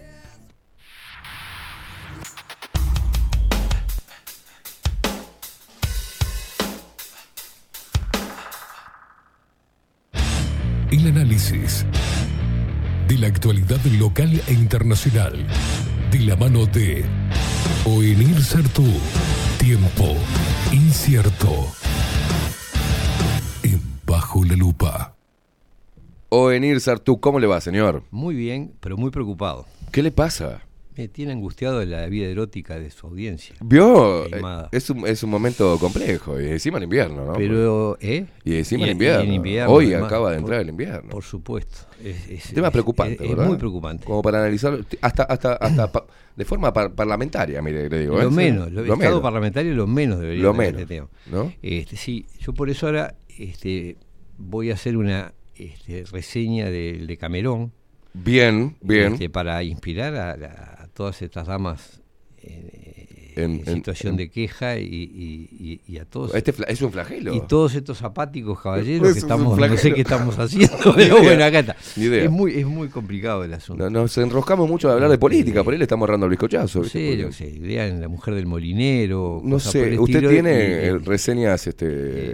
Análisis de la actualidad local e internacional. De la mano de Oenir Sartú. Tiempo incierto. En Bajo la Lupa. Oenir Sartú, ¿cómo le va, señor? Muy bien, pero muy preocupado. ¿Qué le pasa? Tiene angustiado la vida erótica de su audiencia. ¿Vio? Eh, Es un, es un momento complejo y encima en invierno, ¿no? Pero, ¿eh? Y encima en invierno. y en invierno, Hoy además, acaba de por- entrar el invierno. Por supuesto. Es, es- Tema es- preocupante, es- es ¿verdad? muy preocupante. Como para analizar, hasta, hasta, hasta pa- de forma par- parlamentaria, mire, le digo. ¿eh? Lo menos, lo, Lo Estado menos. parlamentario lo menos debería Lo tener menos, este tema. ¿no? Este, sí, yo por eso ahora este, voy a hacer una este, reseña del de Camerón. Bien, bien. este, para inspirar a, a- a todas estas damas eh, En- en, en- situación en- de queja y, y- y- y a todos. Este es un flagelo. Y todos estos apáticos caballeros Es que estamos, no sé qué estamos haciendo, pero bueno, acá está. Es muy, es muy complicado el asunto. No, nos enroscamos mucho a hablar de política, por ahí le estamos ahorrando el bizcochazo. No sé, yo sé, La Mujer del Molinero. No sé, usted tiene y- eh, reseñas este,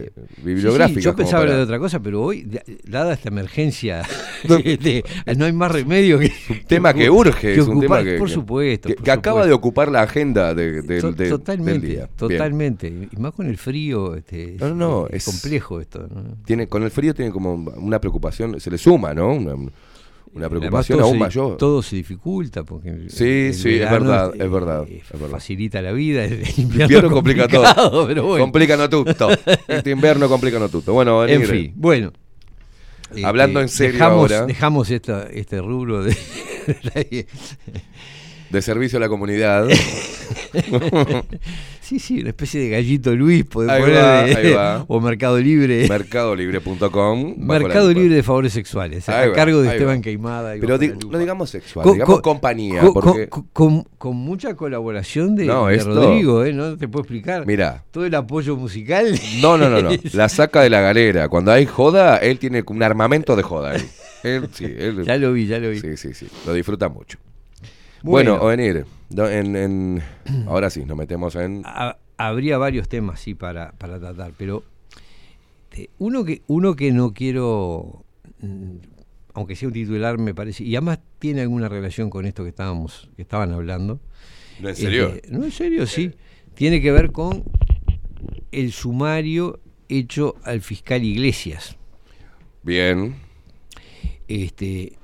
Sí, sí, bibliográficas. yo pensaba hablar para- de otra cosa, pero hoy, da- dada esta emergencia, este, no hay más remedio que. un tema que urge, es un tema que, Por que- supuesto. que, por que acaba de ocupar la agenda de- de- To- de- totalmente, del día. Bien. totalmente. Y más con el frío, este, No, no, no, es, es- complejo esto. ¿no? Tiene, con el frío tiene como una preocupación, se le suma, ¿no? Una, una preocupación aún se- mayor. Todo se dificulta porque Sí, sí, es verdad, eh, es verdad, eh, es verdad. Facilita la vida, el invierno, invierno complica todo. pero bueno. Complicano tutto. Este invierno complicano tutto. Bueno, En fin, bueno. Hablando Este, en serio dejamos, ahora. Dejamos esta, este rubro de... de servicio a la comunidad. sí, sí, una especie de gallito Luis, poner va, de- va. o Mercado Libre. Mercadolibre.com. Mercado. Libre de Favores Sexuales, Ahí a va, cargo de Esteban. Queimada. Pero di- no digamos sexual, Con- digamos con- compañía. con- porque, mucha colaboración de, No, de esto- Rodrigo, ¿eh? ¿no? Te puedo explicar. Mirá. Todo el apoyo musical. no, no, no, no. La saca de la galera. Cuando hay joda, él tiene un armamento de joda. Él, Él- sí, él- Ya lo vi, ya lo vi. Sí, sí, sí. Lo disfruta mucho. Bueno. Bueno, Ovenir, no, en, en- ahora sí, nos metemos en. Ha- habría varios temas, sí, para, para tratar, pero este, uno, que, uno que no quiero, mm, aunque sea un titular, me parece, y además tiene alguna relación con esto que estábamos, que estaban hablando. ¿No, en serio? Este, no, en serio, sí. Tiene que ver con el sumario hecho al fiscal Iglesias. Bien. Este,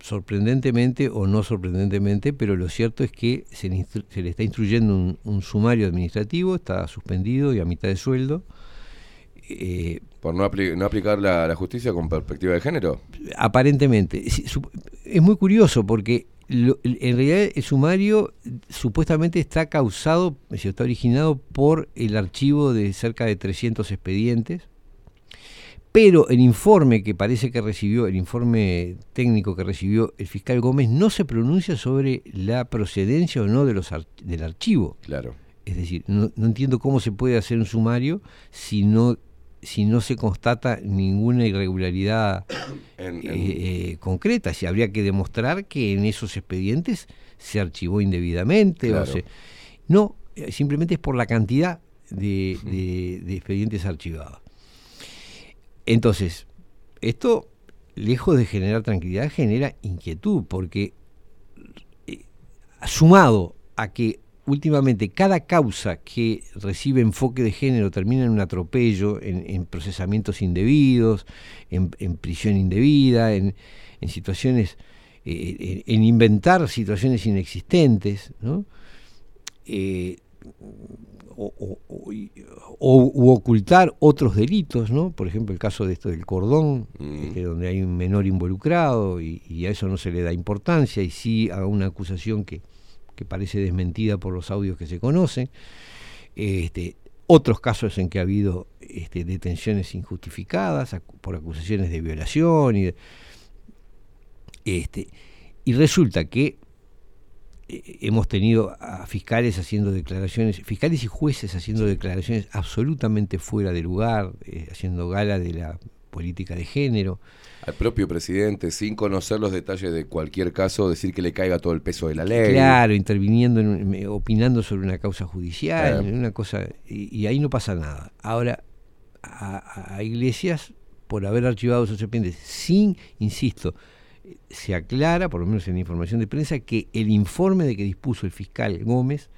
sorprendentemente o no sorprendentemente, pero lo cierto es que se le, instru- se le está instruyendo un, un sumario administrativo, está suspendido y a mitad de sueldo. Eh, Por no, apli- no aplicar la, la justicia con perspectiva de género. aparentemente. Su- Es muy curioso porque lo- en realidad el sumario supuestamente está causado, es está originado por el archivo de cerca de 300 expedientes, pero el informe que parece que recibió, el informe técnico que recibió el fiscal Gómez, no se pronuncia sobre la procedencia o no de los ar- del archivo. Claro. Es decir, no, no entiendo cómo se puede hacer un sumario si no, si no se constata ninguna irregularidad En- en- eh, eh, concreta. Si habría que demostrar que en esos expedientes se archivó indebidamente. o Claro. se- no, eh, simplemente es por la cantidad de, de- de expedientes archivados. Entonces, esto, lejos de generar tranquilidad, genera inquietud, porque eh, sumado a que últimamente cada causa que recibe enfoque de género termina en un atropello, en, en procesamientos indebidos, en, prisión indebida, en, situaciones, eh, en, en inventar situaciones inexistentes, ¿no? Eh, o, o- o- y- o- u ocultar otros delitos, ¿no? Por ejemplo, el caso de esto del cordón, este, donde hay un menor involucrado y, y a eso no se le da importancia, y sí a una acusación que, que parece desmentida por los audios que se conocen. Este, otros casos en que ha habido este, detenciones injustificadas acu- por acusaciones de violación y de- este, y resulta que hemos tenido a fiscales haciendo declaraciones, fiscales y jueces haciendo declaraciones absolutamente fuera de lugar, eh, haciendo gala de la política de género. Al propio presidente, sin conocer los detalles de cualquier caso, decir que le caiga todo el peso de la ley. Claro, interviniendo, en opinando sobre una causa judicial, Claro. una cosa, y, y ahí no pasa nada. Ahora, a, a Iglesias, por haber archivado esos expedientes, sin, insisto, eh, se aclara, por lo menos en la información de prensa, que el informe de que dispuso el fiscal Gómez,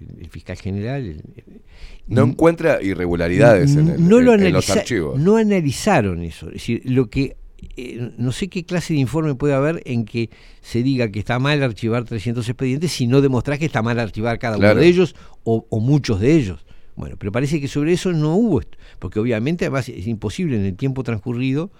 el, el fiscal general, el- el- No encuentra irregularidades en, el- no lo en- los archivos. No analizaron eso. Es decir, lo que eh, no sé qué clase de informe puede haber en que se diga que está mal archivar 300 expedientes si no demostrás que está mal archivar cada Claro. uno de ellos o, o muchos de ellos. Bueno, pero parece que sobre eso no hubo, porque obviamente además es imposible en el tiempo transcurrido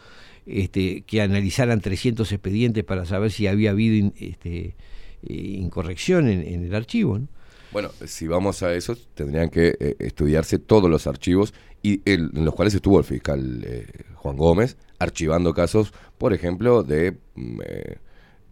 este, que analizaran 300 expedientes para saber si había habido in- este, eh, incorrección en, en el archivo. ¿no? Bueno, si vamos a eso, tendrían que eh, estudiarse todos los archivos y el- en los cuales estuvo el fiscal eh, Juan Gómez archivando casos, por ejemplo, de mm, eh,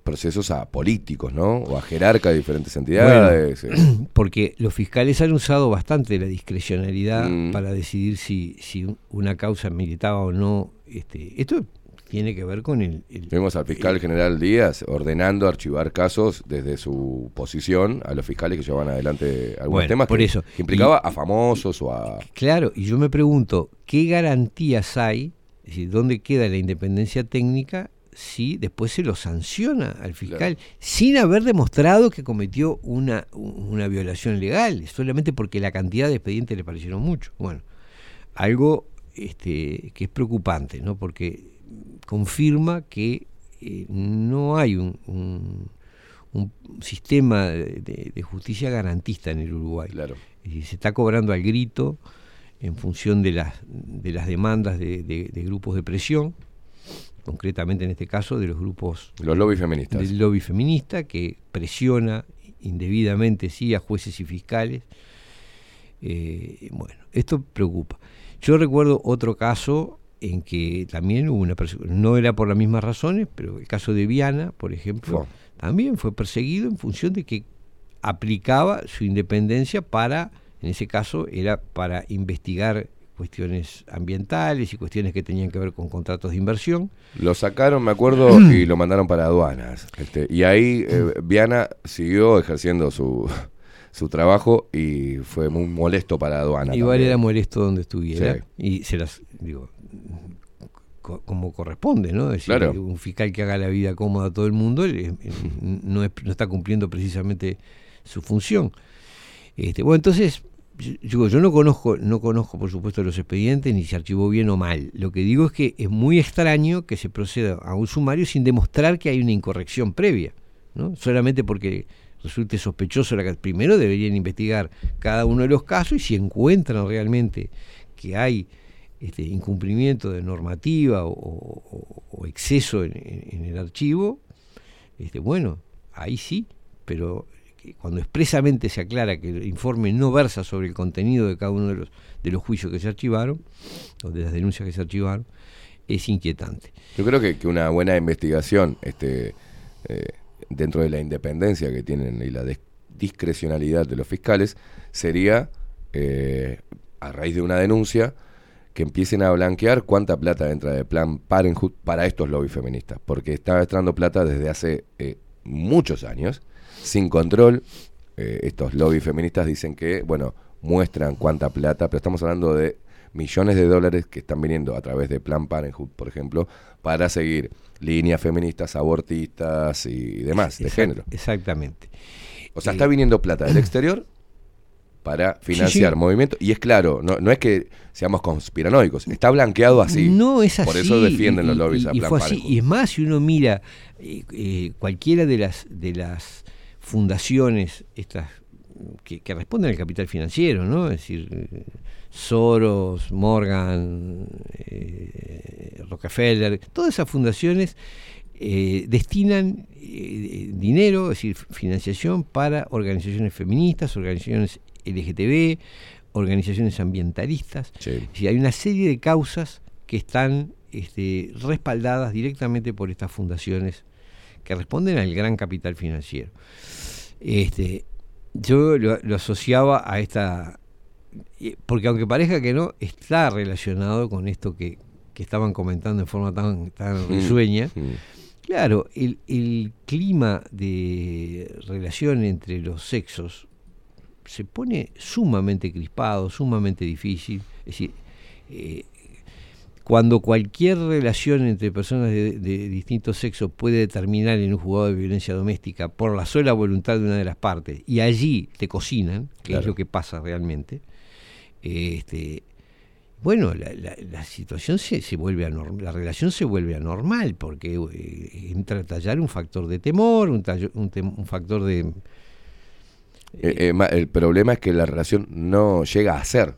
procesos a políticos, ¿no? O a jerarcas de diferentes entidades. porque los fiscales han usado bastante la discrecionalidad Mm. para decidir si, si un- una causa militaba o no. Este, esto tiene que ver con el, el- Vimos al fiscal general Díaz ordenando archivar casos desde su posición a los fiscales que llevaban adelante algunos Bueno, temas por que, eso. que implicaba a famosos o a... Claro, y yo me pregunto, ¿qué garantías hay? Es decir, ¿dónde queda la independencia técnica si después se lo sanciona al fiscal sin haber demostrado que cometió una, una violación legal, solamente porque la cantidad de expedientes le parecieron mucho? Bueno, algo este, que es preocupante, ¿no? Porque confirma que eh, no hay un, un- un sistema de, justicia garantista en el Uruguay. Claro. Decir, se está cobrando al grito en función de las, de las demandas de, de- de grupos de presión, concretamente en este caso de los grupos Los lobbies feministas. del lobby feminista que presiona indebidamente sí a jueces y fiscales. Eh, bueno, esto preocupa. Yo recuerdo otro caso en que también hubo una persecución, no era por las mismas razones, pero el caso de Viana, por ejemplo, también fue perseguido en función de que aplicaba su independencia para, en ese caso, era para investigar cuestiones ambientales y cuestiones que tenían que ver con contratos de inversión. Lo sacaron, me acuerdo, y lo mandaron para aduanas. Este, y ahí eh, Viana siguió ejerciendo su, su trabajo y fue muy molesto para aduana. Igual también. era molesto donde estuviera Sí. y se las digo co- como corresponde, ¿no? Es decir, Claro. un fiscal que haga la vida cómoda a todo el mundo eh, no, es- no está cumpliendo precisamente su función. Este, bueno, entonces yo, digo, yo no conozco, no conozco por supuesto los expedientes ni se archivó bien o mal. Lo que digo es que es muy extraño que se proceda a un sumario sin demostrar que hay una incorrección previa, ¿no? Solamente porque resulte sospechoso la primero deberían investigar cada uno de los casos y si encuentran realmente que hay este, incumplimiento de normativa o, exceso en, el archivo, este, bueno, ahí sí, pero cuando expresamente se aclara que el informe no versa sobre el contenido de cada uno de los, de los juicios que se archivaron, o de las denuncias que se archivaron, es inquietante. Yo creo que, una buena investigación este, eh, dentro de la independencia que tienen y la dis- discrecionalidad de los fiscales sería, eh, a raíz de una denuncia, que empiecen a blanquear cuánta plata entra de plan Parenthood para estos lobbies feministas, porque está entrando plata desde hace eh, muchos años, sin control. Eh, estos lobbies feministas dicen que, bueno, muestran cuánta plata, pero estamos hablando de millones de dólares que están viniendo a través de Plan Parenthood, por ejemplo, para seguir líneas feministas, abortistas y demás, de Exact- género. Exactamente. O sea, Eh, está viniendo plata del exterior para financiar sí. movimientos. Y es claro, no, no es que seamos conspiranoicos, está blanqueado así. No es así. Por eso defienden y- los lobbies y, a y Plan fue así. Y es más, si uno mira eh, eh, cualquiera de las de las fundaciones, estas que, que responden al capital financiero, ¿no? Es decir, eh, Soros, Morgan, Rockefeller, todas esas fundaciones eh, destinan eh, dinero, es decir, financiación para organizaciones feministas, organizaciones LGTB, organizaciones ambientalistas. Decir, hay una serie de causas que están este, respaldadas directamente por estas fundaciones que responden al gran capital financiero. Este, yo lo, lo asociaba a esta, eh, porque aunque parezca que no, está relacionado con esto que, que estaban comentando en forma tan, tan Mm, risueña. mm. Claro, el, el clima de relación entre los sexos se pone sumamente crispado, sumamente difícil. Es decir, eh, cuando cualquier relación entre personas de, de distintos sexos puede terminar en un jugado de violencia doméstica por la sola voluntad de una de las partes, y allí te cocinan, que es lo que pasa realmente, este, bueno, la, la- la situación se, se vuelve anormal, la relación se vuelve anormal, porque eh, entra a tallar un factor de temor, un, tallo- un tem- un factor de... Eh, eh, el problema es que la relación no llega a ser.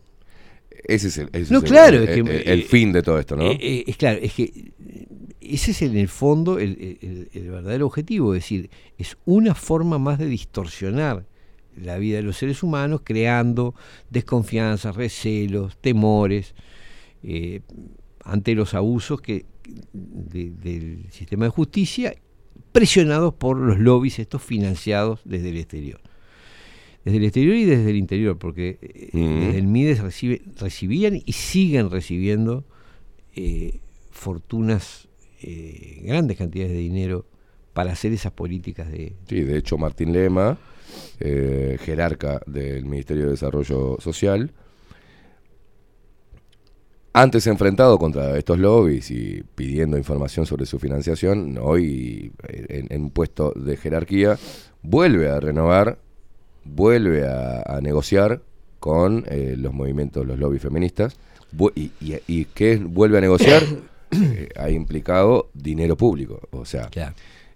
Ese es el, ese No, es el- claro, el, es que, el- el fin de todo esto, ¿no? Eh, eh, es claro, es que ese es en el fondo el, el- verdadero objetivo, es decir, es una forma más de distorsionar la vida de los seres humanos, creando desconfianza, recelos, temores eh, ante los abusos que de- del sistema de justicia, presionados por los lobbies estos financiados desde el exterior. Desde el exterior y desde el interior, porque eh, Mm. desde el MIDES recibe, recibían y siguen recibiendo eh, fortunas, eh, grandes cantidades de dinero para hacer esas políticas de... Sí, de hecho Martín Lema, eh, jerarca del Ministerio de Desarrollo Social, antes enfrentado contra estos lobbies y pidiendo información sobre su financiación, hoy en, en un puesto de jerarquía, vuelve a renovar, vuelve a, a negociar con eh, los movimientos, los lobbies feministas. ¿Y, y, es- vuelve a negociar? Eh, ha implicado dinero público. O sea,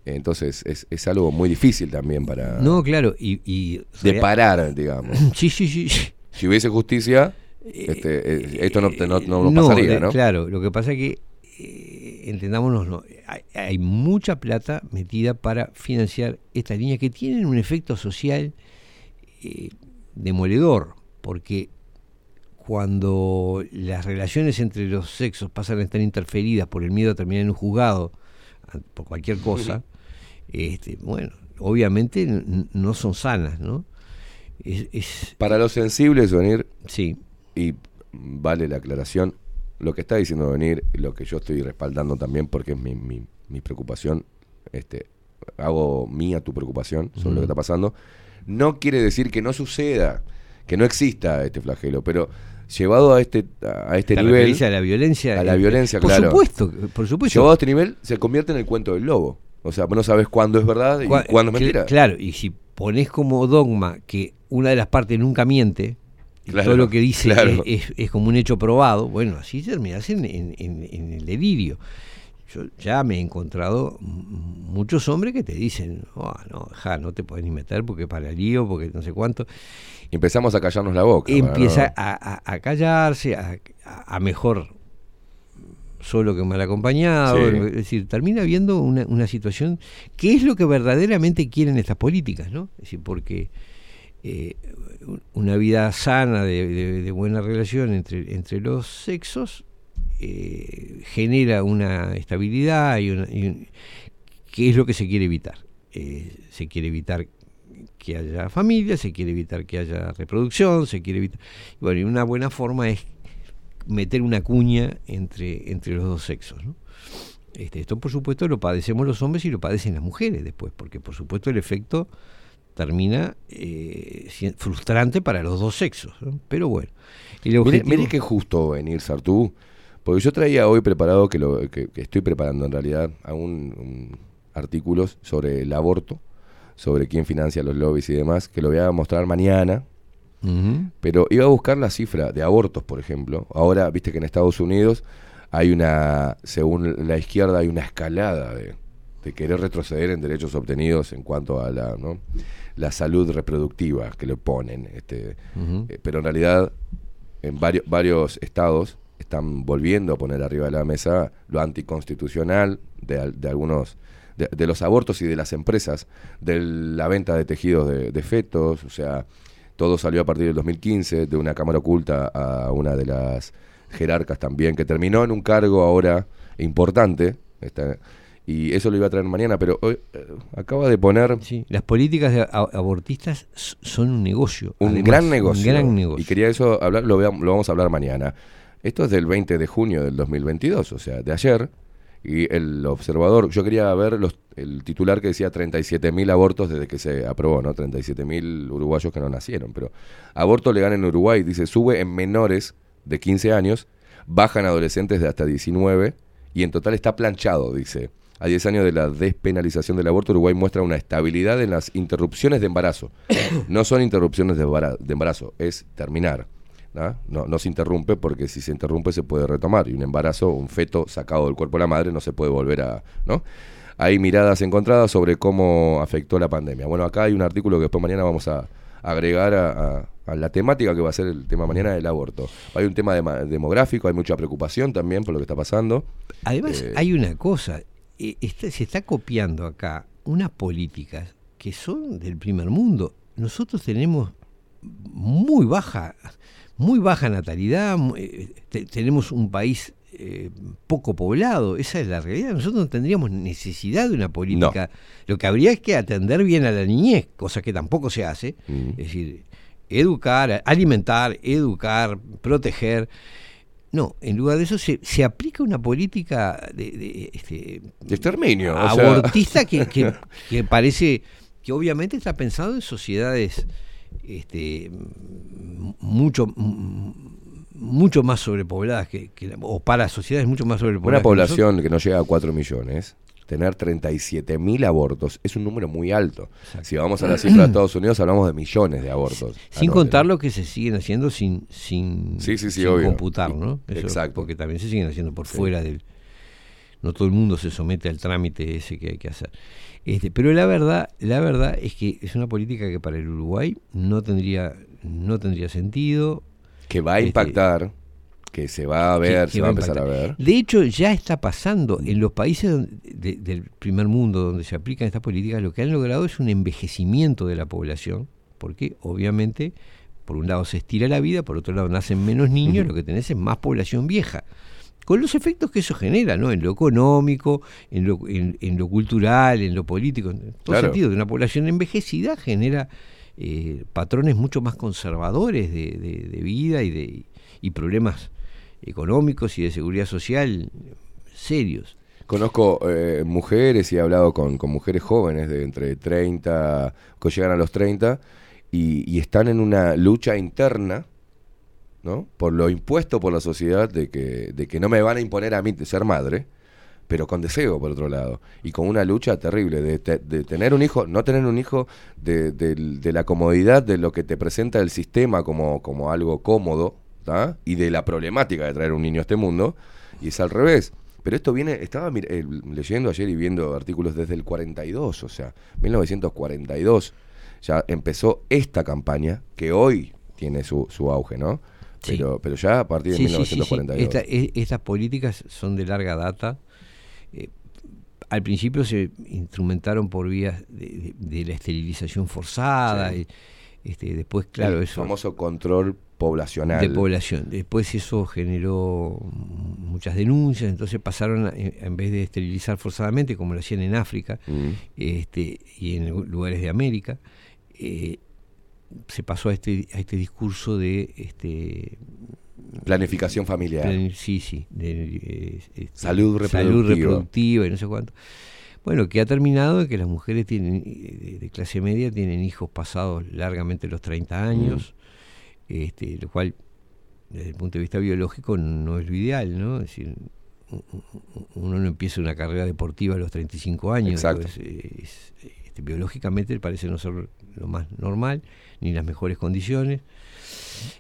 entonces es, es algo muy difícil también para... No, claro, y... y de parar, digamos. Sí, sí, sí. Si hubiese justicia, este, eh, esto no, no, no, no pasaría, ¿no? Claro, lo que pasa es que, entendámonos, no, hay, hay mucha plata metida para financiar estas líneas que tienen un efecto social eh, demoledor, porque cuando las relaciones entre los sexos pasan a estar interferidas por el miedo a terminar en un juzgado, por cualquier cosa, este, bueno, obviamente no son sanas, ¿no? Es, es- Para los sensibles, venir. Sí. Y vale la aclaración. Lo que está diciendo venir, lo que yo estoy respaldando también, porque es mi, mi, mi preocupación, este, hago mía tu preocupación sobre lo que está pasando. No quiere decir que no suceda, que no exista este flagelo, pero llevado a este, a este ¿Te nivel. a la violencia? A la violencia, por claro. supuesto, por supuesto. Llevado a este nivel, se convierte en el cuento del lobo. O sea, no sabes cuándo es verdad y Cua- cuándo es mentira. Claro, y si pones como dogma que una de las partes nunca miente, y todo lo que dice claro. es, es- es como un hecho probado, bueno, así terminás en, en- en- en el delirio. Yo ya me he encontrado muchos hombres que te dicen, "Oh, no, ja, no te puedes ni meter porque para el lío, porque no sé cuánto. Empezamos a callarnos la boca. Empieza no- a, a- a callarse, a, a- mejor solo que mal acompañado. Sí. Es decir, termina habiendo una, una situación que es lo que verdaderamente quieren estas políticas, ¿no? Es decir, porque eh, un- una vida sana, de, de- de buena relación entre, entre los sexos, eh, genera una estabilidad y, una, y un- que es lo que se quiere evitar. Eh, se quiere evitar que haya familia, se quiere evitar que haya reproducción, se quiere evitar... y Bueno, y una buena forma es meter una cuña entre, entre los dos sexos, ¿no? Este, esto por supuesto lo padecemos los hombres y lo padecen las mujeres después, porque por supuesto el efecto termina eh, frustrante para los dos sexos. ¿no? Pero bueno, el Mire, objetivo... mire qué justo venir, Sartú. Porque yo traía hoy preparado, que, lo, que, que estoy preparando en realidad, a un, artículos sobre el aborto, sobre quién financia los lobbies y demás, que lo voy a mostrar mañana. Pero iba a buscar la cifra de abortos, por ejemplo. Ahora, viste que en Estados Unidos hay una, según la izquierda, hay una escalada de, de querer retroceder en derechos obtenidos en cuanto a la, ¿no? la salud reproductiva que le ponen. Este, eh, pero en realidad, en varios, varios estados están volviendo a poner arriba de la mesa lo anticonstitucional de, de algunos de, de los abortos y de las empresas, de la venta de tejidos de, de fetos, o sea, todo salió a partir del 2015, de una cámara oculta a una de las jerarcas también, que terminó en un cargo ahora importante, está- y eso lo iba a traer mañana, pero hoy eh, acaba de poner Las políticas de abortistas son un negocio. un además, gran negocio. Un gran negocio. Y quería eso hablar, lo, lo vamos a hablar mañana. Esto es del 20 de junio del 2022, o sea, de ayer. Y el observador, yo quería ver los, el titular que decía 37.000 abortos desde que se aprobó, ¿no? 37.000 uruguayos que no nacieron. Pero aborto legal en Uruguay, dice, sube en menores de 15 años, baja en adolescentes de hasta 19 y en total está planchado, dice. A 10 años de la despenalización del aborto, Uruguay muestra una estabilidad en las interrupciones de embarazo. No son interrupciones de embara- de embarazo, es terminar. ¿Ah? No, no se interrumpe porque si se interrumpe se puede retomar. Y un embarazo, un feto sacado del cuerpo de la madre no se puede volver a... ¿no? Hay miradas encontradas sobre cómo afectó la pandemia. Bueno, acá hay un artículo que después mañana vamos a agregar a, a- a la temática que va a ser el tema mañana del aborto. Hay un tema demográfico, hay mucha preocupación también por lo que está pasando. Además, Eh, hay una cosa, eh, está- se está copiando acá unas políticas que son del primer mundo. Nosotros tenemos muy baja, muy baja natalidad, eh, te- tenemos un país eh, poco poblado, esa es la realidad. Nosotros no tendríamos necesidad de una política. Lo que habría es que atender bien a la niñez, cosa que tampoco se hace. Es decir, educar, alimentar, educar, proteger. No, en lugar de eso se, se aplica una política de, de, este, exterminio. o sea. abortista que, que- que parece que obviamente está pensado en sociedades este, mucho mucho más sobrepobladas que, que o para sociedades mucho más sobrepobladas Una que población que no llega a 4 millones, tener 37 mil abortos es un número muy alto. Si vamos a la cifra de Estados Unidos, hablamos de millones de abortos. sin anuales. contar lo que se siguen haciendo sin sin, Sí, sí, sí, sin computar, ¿no? Eso, Exacto. Porque también se siguen haciendo por fuera del no todo el mundo se somete al trámite ese que hay que hacer. Este, pero la verdad, la verdad es que es una política que para el Uruguay no tendría no tendría sentido. Que va a Este, impactar, que se va a ver, que- se que va a empezar a ver. De hecho, ya está pasando en los países donde- de- del primer mundo donde se aplican estas políticas, lo que han logrado es un envejecimiento de la población, porque obviamente, por un lado se estira la vida, por otro lado nacen menos niños, lo que tenés es más población vieja. Con los efectos que eso genera, ¿no? En lo económico, en lo, en, en lo cultural, en lo político, en todo Claro. sentido. De una población envejecida genera eh, patrones mucho más conservadores de, de- de vida y, de, y problemas económicos y de seguridad social serios. Conozco eh, mujeres y he hablado con, con mujeres jóvenes de entre 30, que llegan a los 30 y, y están en una lucha interna, ¿no? Por lo impuesto por la sociedad de que, de que no me van a imponer a mí de ser madre, pero con deseo, por otro lado, y con una lucha terrible de, te- de tener un hijo, no tener un hijo de, la comodidad de lo que te presenta el sistema como, como algo cómodo, y de la problemática de traer un niño a este mundo, y es al revés. Pero esto viene, estaba eh, leyendo ayer y viendo artículos desde el 42, o sea, 1942, ya empezó esta campaña que hoy tiene su, su auge, ¿no? Sí. Pero, pero ya a partir de Sí, sí, sí, sí. 1942. Esta- e- estas políticas son de larga data. Eh, al principio se instrumentaron por vías de, de- de la esterilización forzada. Y, este, después, claro, el eso. famoso control poblacional. de población. Después eso generó muchas denuncias, entonces pasaron, a- en en vez de esterilizar forzadamente, como lo hacían en África Mm. este, y en lugares de América, eh, se pasó a este, a este discurso de este, Planificación familiar. Sí, sí. de, eh, este, Salud Salud reproductiva. reproductiva y no sé cuánto. Bueno, que ha terminado en que las mujeres tienen de, clase media tienen hijos pasados largamente los 30 años, este, lo cual desde el punto de vista biológico no es lo ideal, ¿no? Es decir, uno no empieza una carrera deportiva a los 35 años. Exacto. digo, es- es- este, biológicamente parece no ser lo más normal, ni las mejores condiciones.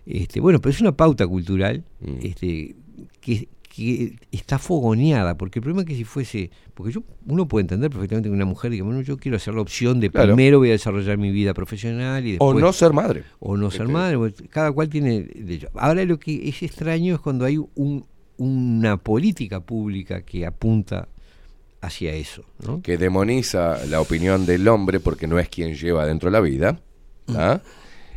Este, bueno, pero es una pauta cultural Mm. este, que, que está fogoneada, porque el problema es que si fuese, porque yo uno puede entender perfectamente que una mujer diga, bueno, yo quiero hacer la opción de Claro. primero voy a desarrollar mi vida profesional y O después no ser madre. o no ser Este- madre, pues, cada cual tiene. Ahora lo que es extraño es cuando hay un- una política pública que apunta hacia eso, ¿no? que demoniza la opinión del hombre porque no es quien lleva dentro la vida, ¿ah?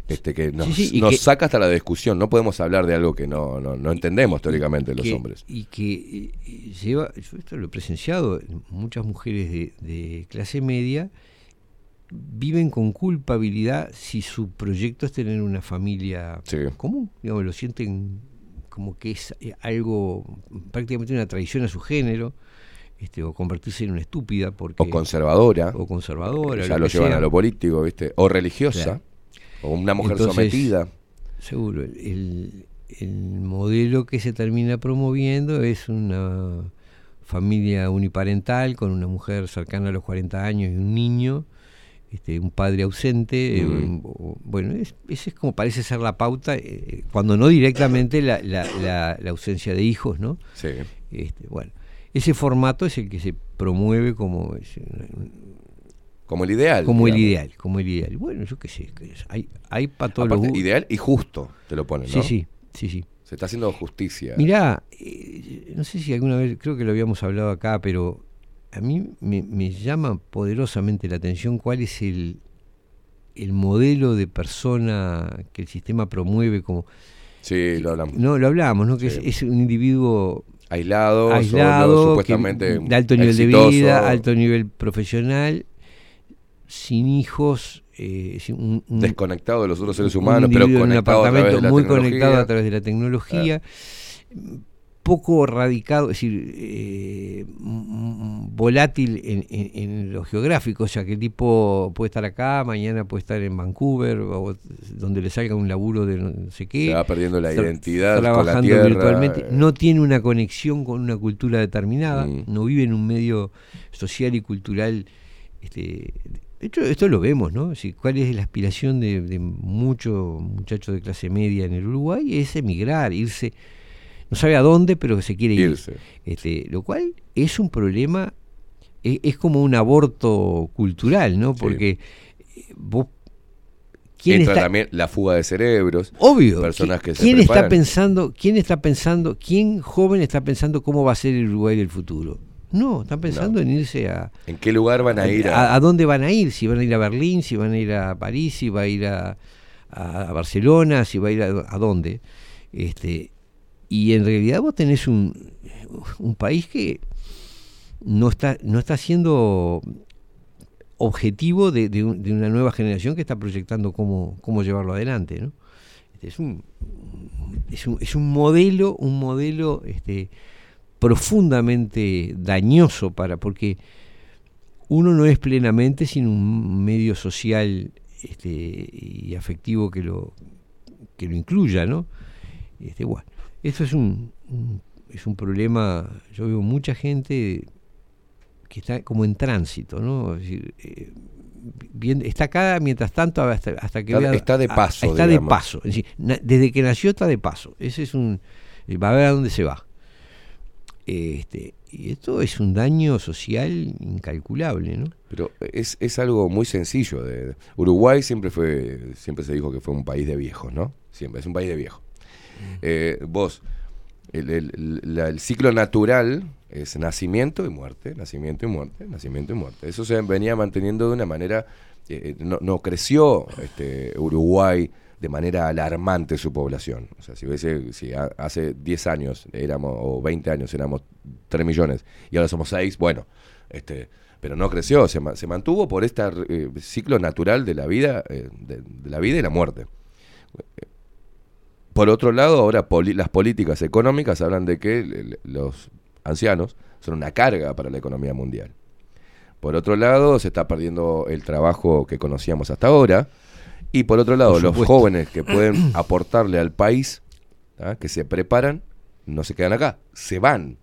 este que nos. Sí, sí, y nos que- saca hasta la discusión. No podemos hablar de algo que no, no, no entendemos teóricamente los hombres. Y que eh, eh, lleva, yo esto lo he presenciado, muchas mujeres de, de clase media viven con culpabilidad si su proyecto es tener una familia común, digamos, lo sienten como que es eh, algo, prácticamente una traición a su género, este, o convertirse en una estúpida porque O conservadora. o conservadora, Ya lo llevan sea. a lo político, ¿viste? O religiosa. Claro. O una mujer Entonces, sometida. Seguro, el, el modelo que se termina promoviendo es una familia uniparental con una mujer cercana a los 40 años y un niño, este, un padre ausente. eh, Mm. o- bueno, es, esa es como parece ser la pauta, eh, cuando no directamente la, la- la- la ausencia de hijos, ¿no? Sí. Este, bueno, ese formato es el que se promueve como es, Como el ideal. como el ideal, como el ideal. Bueno, yo qué sé, hay, hay para todos Aparte, los ideal y justo te lo ponen, Sí, ¿no? sí, sí, sí. Se está haciendo justicia. Mirá, eh, no sé si alguna vez, creo que lo habíamos hablado acá, pero a mí me, me llama poderosamente la atención cuál es el, el modelo de persona que el sistema promueve como... Sí, lo hablamos. No, lo hablamos, ¿no? Que Sí. es, es un individuo Aislado, aislado, solo, que- supuestamente de alto nivel exitoso. de vida, alto nivel profesional, sin hijos, eh, un- un- Desconectado de los otros seres un humanos, pero individuo en un conectado a través apartamento de la muy tecnología. conectado a través de la tecnología, poco radicado, es decir, eh, volátil en, en- en lo geográfico, o sea, que el tipo puede estar acá, mañana puede estar en Vancouver, o donde le salga un laburo de no sé qué. Se va perdiendo la identidad con la Trabajando tierra, virtualmente. eh. No tiene una conexión con una cultura determinada, Mm. no vive en un medio social y cultural este, de hecho, esto lo vemos, ¿no? Decir, ¿Cuál es la aspiración de, de muchos muchachos de clase media en el Uruguay? Es emigrar, irse, no sabe a dónde, pero se quiere Irse. ir. Este, lo cual es un problema, es, es como un aborto cultural, ¿no? Porque eh, vos... ¿Quién Entra está, también la fuga de cerebros. Obvio. Personas que se ¿Quién está preparan. pensando, quién está pensando, quién joven está pensando cómo va a ser el Uruguay del futuro? No, están pensando en irse a, ¿En qué lugar van a ir? a, a dónde van a ir, si van a ir a Berlín, si van a ir a París, si va a ir a, a Barcelona, si va a ir a, a dónde. Este, y en realidad vos tenés un, un país que no está, no está siendo objetivo de, de un- de una nueva generación que está proyectando cómo, cómo llevarlo adelante. ¿no? Este, es, un, es, un, es un modelo, un modelo este, profundamente dañoso para, porque uno no es plenamente sin un medio social este, y afectivo que lo, que lo incluya, ¿no? Este, bueno, eso es un, un- es un problema, yo veo mucha gente que está como en tránsito, ¿no? Es decir, eh, bien- está acá mientras tanto hasta, hasta que Está- vea- está de a- paso, está digamos. de paso, es decir, na- desde que nació está de paso. Ese es un eh, va a ver a dónde se va. Este, y esto es un daño social incalculable, ¿no? Pero es, es algo muy sencillo. De, Uruguay siempre fue, siempre se dijo que fue un país de viejos, ¿no? Siempre, es un país de viejos. Eh, vos, el, el- la- el ciclo natural es nacimiento y muerte, nacimiento y muerte, nacimiento y muerte. Eso se venía manteniendo de una manera, eh, no, no creció este, Uruguay de manera alarmante su población. O sea, si, hubiese, si ha- hace 10 años éramos, o 20 años éramos 3 millones y ahora somos 6, bueno, este, pero no creció, se, ma- se mantuvo por este eh, ciclo natural de la vida, eh, de la vida y la muerte. Por otro lado, ahora poli- las políticas económicas hablan de que los ancianos son una carga para la economía mundial. Por otro lado, se está perdiendo el trabajo que conocíamos hasta ahora. Y por otro lado, Por los jóvenes que pueden aportarle al país, ¿ah? que se preparan, no se quedan acá, se van.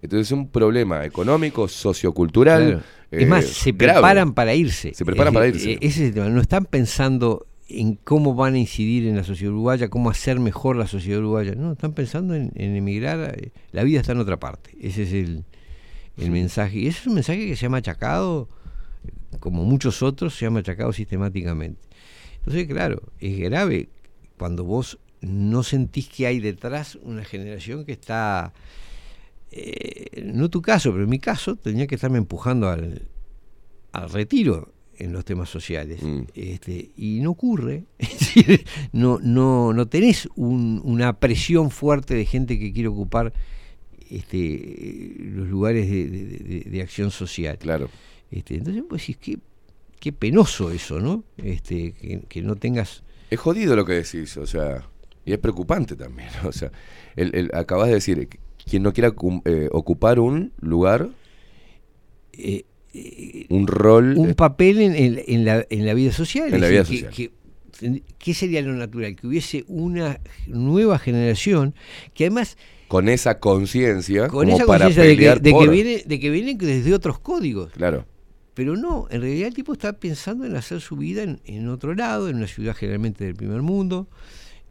Entonces es un problema económico, sociocultural. Claro. eh, es más, se grave. preparan para irse. Se preparan Es para irse. eh, Ese es el tema. No están pensando en cómo van a incidir en la sociedad uruguaya, cómo hacer mejor la sociedad uruguaya. No, están pensando en, en emigrar. eh, La vida está en otra parte. Ese es el, el mensaje. Y ese es un mensaje que se ha machacado, como muchos otros, se ha machacado sistemáticamente. Entonces, claro, es grave cuando vos no sentís que hay detrás una generación que está, eh, no tu caso, pero en mi caso, tenía que estarme empujando al, al retiro en los temas sociales. Este, y no ocurre. Es decir, no, no, no tenés un- una presión fuerte de gente que quiere ocupar este, los lugares de, de- de- de acción social. Claro. Este, entonces, pues decís, qué, qué penoso eso, ¿no? Este, que, que no tengas. Es jodido lo que decís, o sea, y es preocupante también. O sea, el, el- acabas de decir, eh, quien no quiera eh, ocupar un lugar, un rol. un eh, papel en, en- en la, en la vida social. En la vida decir, social. que- que- ¿Qué sería lo natural? Que hubiese una nueva generación que además con esa conciencia, con como esa para conciencia de, que, de que por- viene de que vienen desde otros códigos. Claro. Pero no, en realidad el tipo está pensando en hacer su vida en, en otro lado, en una ciudad generalmente del primer mundo,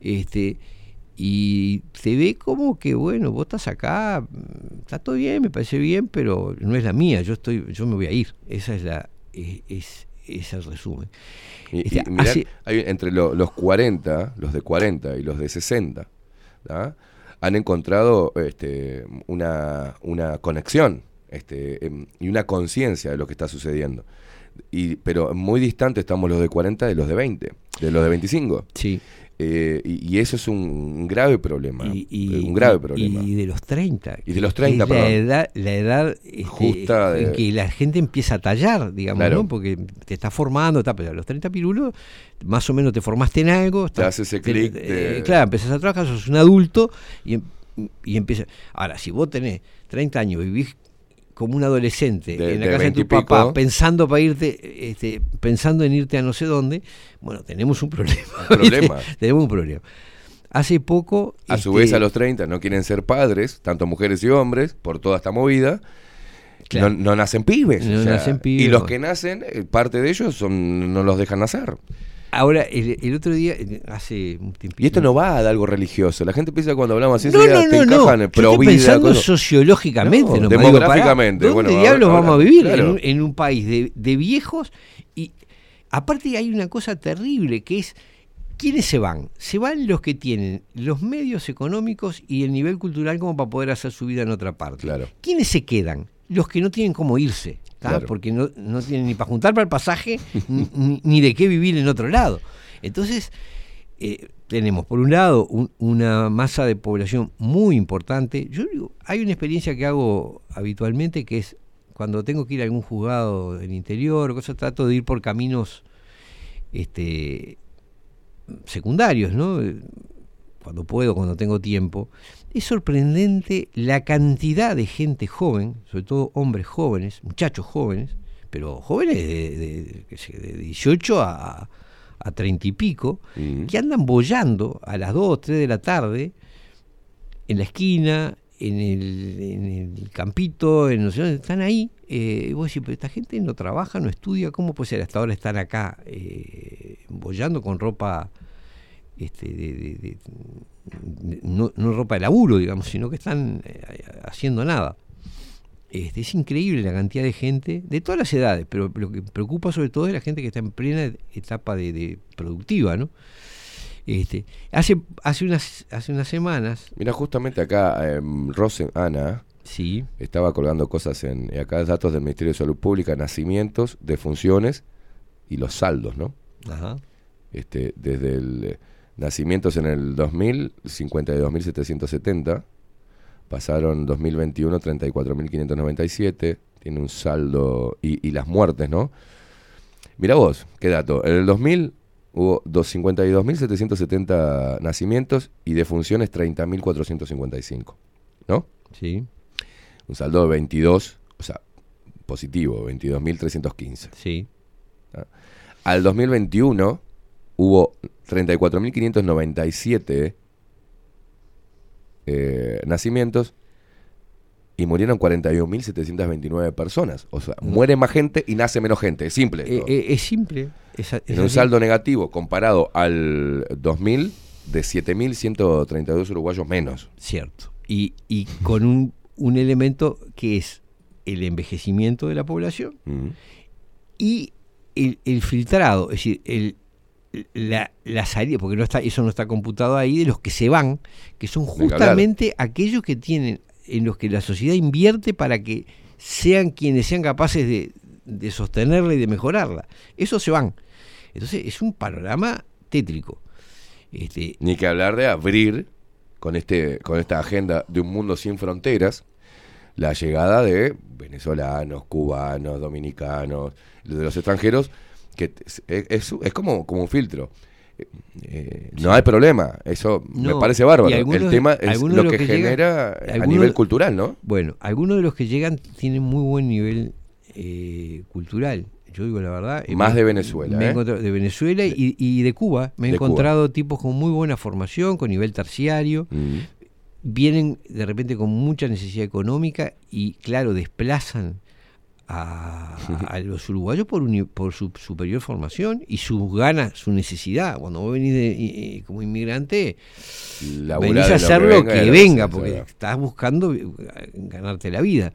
este y se ve como que bueno, vos estás acá, mm, está todo bien, me parece bien, pero no es la mía, yo estoy, yo me voy a ir. Esa es la, es, es, es el resumen. Y, Este, y mirá, hace- hay- entre lo- los 40, los de 40 y los de 60, ¿tá? han encontrado este, una, una conexión este, em, y una conciencia de lo que está sucediendo. Y, pero muy distante estamos los de 40 de los de 20, de los de 25. Sí. Eh, y, y eso es un, grave problema. y, un grave y- problema. Y de los 30. Y de los que es 30, la perdón. edad, la edad este, Justa en que la gente empieza a tallar, digamos, Claro. ¿no? Porque te está formando, está, pero a los 30 pirulos, más o menos te formaste en algo. Te está- hace ese clic eh, claro, empezás a trabajar, sos un adulto y, em- y empieza. Ahora, si vos tenés 30 años, vivís como un adolescente De- en la de casa de 20 y tu papá, pico. pensando para irte, este, pensando en irte a no sé dónde, bueno, tenemos un problema. Problema. tenemos un problema. Hace poco. A su este, vez, a los 30 no quieren ser padres, tanto mujeres y hombres, por toda esta movida. Claro. No, no nacen pibes. No o sea, nacen pibes. Y los que nacen, eh, parte de ellos son no los dejan nacer. Ahora, el, el otro día, eh, hace un tiempito. Y esto no va de algo religioso. La gente piensa cuando hablamos así, No, enseguida no, te no, no. Yo pro estoy pensando cosas. sociológicamente, No, nomás. Digo, demográficamente. ¿Dónde bueno, diablos ahora- vamos a vivir? claro. En, un, en un país de, de viejos y aparte hay una cosa terrible que es ¿quiénes se van? Se van los que tienen los medios económicos y el nivel cultural como para poder hacer su vida en otra parte. Claro. ¿Quiénes se quedan? Los que no tienen cómo irse. Claro. porque no, no tienen ni para juntar para el pasaje ni, ni- de qué vivir en otro lado. Entonces, eh, tenemos por un lado un- una masa de población muy importante. Yo digo, hay una experiencia que hago habitualmente que es cuando tengo que ir a algún juzgado del interior, cosas, trato de ir por caminos este, secundarios, ¿no? Cuando puedo, cuando tengo tiempo. Es sorprendente la cantidad de gente joven, sobre todo hombres jóvenes, muchachos jóvenes, pero jóvenes de, de- qué sé, de 18 a, a 30 y pico, que andan bollando a las 2, 3 de la tarde en la esquina, en el, en el campito, en no sé dónde, están ahí. eh, y vos decís, pero esta gente no trabaja, no estudia, ¿cómo puede ser? Hasta ahora están acá eh, bollando con ropa, este, de, de- de- de- no, no ropa de laburo, digamos, sino que están eh, haciendo nada. Este, es increíble la cantidad de gente, de todas las edades, pero lo que preocupa sobre todo es la gente que está en plena etapa de, de productiva, ¿no? Este, hace, hace, unas, hace unas semanas. Mira, justamente acá, em, Rosen, Ana, sí. estaba colgando cosas en. Acá datos del Ministerio de Salud Pública, nacimientos, defunciones y los saldos, ¿no? Ajá. Este, desde el. Nacimientos en el 2000, 52.770. Pasaron 2021, 34.597. Tiene un saldo. Y, y las muertes, ¿no? Mira vos, qué dato. En el 2000 hubo dos- 52.770 nacimientos y defunciones 30.455. ¿No? Sí. Un saldo de 22, o sea, positivo, 22.315. Sí. ¿Ah? Al 2021 hubo 34.597 eh, nacimientos y murieron 41.729 personas. O sea, muere más gente y nace menos gente. Es simple. Eh, eh, es simple. Es, en un saldo negativo comparado al 2000 de 7.132 uruguayos menos. Cierto. Y, y con un, un elemento que es el envejecimiento de la población Mm. y el, el filtrado, es decir, el, la, la salida, porque no está, eso no está computado ahí, de los que se van, que son justamente aquellos que tienen, en los que la sociedad invierte para que sean quienes sean capaces de, de sostenerla y de mejorarla. Esos se van. Entonces es un panorama tétrico. Este, Ni que hablar de abrir con, este, con esta agenda de un mundo sin fronteras la llegada de venezolanos, cubanos, dominicanos, de los extranjeros, que es, es- como, como un filtro. Eh, eh, no hay problema, eso me parece bárbaro. algunos- El tema es lo que, llegan- genera a nivel de- cultural, ¿no? Bueno, algunos de los que llegan tienen muy buen nivel eh, cultural. Yo digo la verdad. eh, Más me- de Venezuela, me ¿eh? de Venezuela y, y de Cuba. Me he Cuba. encontrado tipos con muy buena formación, con nivel terciario. Mm. Vienen de repente con mucha necesidad económica y, claro, desplazan a, a los uruguayos por, uni- por su superior formación y sus ganas, su necesidad. Cuando vos venís de- y- como inmigrante, Laburá venís a hacer lo que venga, porque estás buscando eh, ganarte la vida.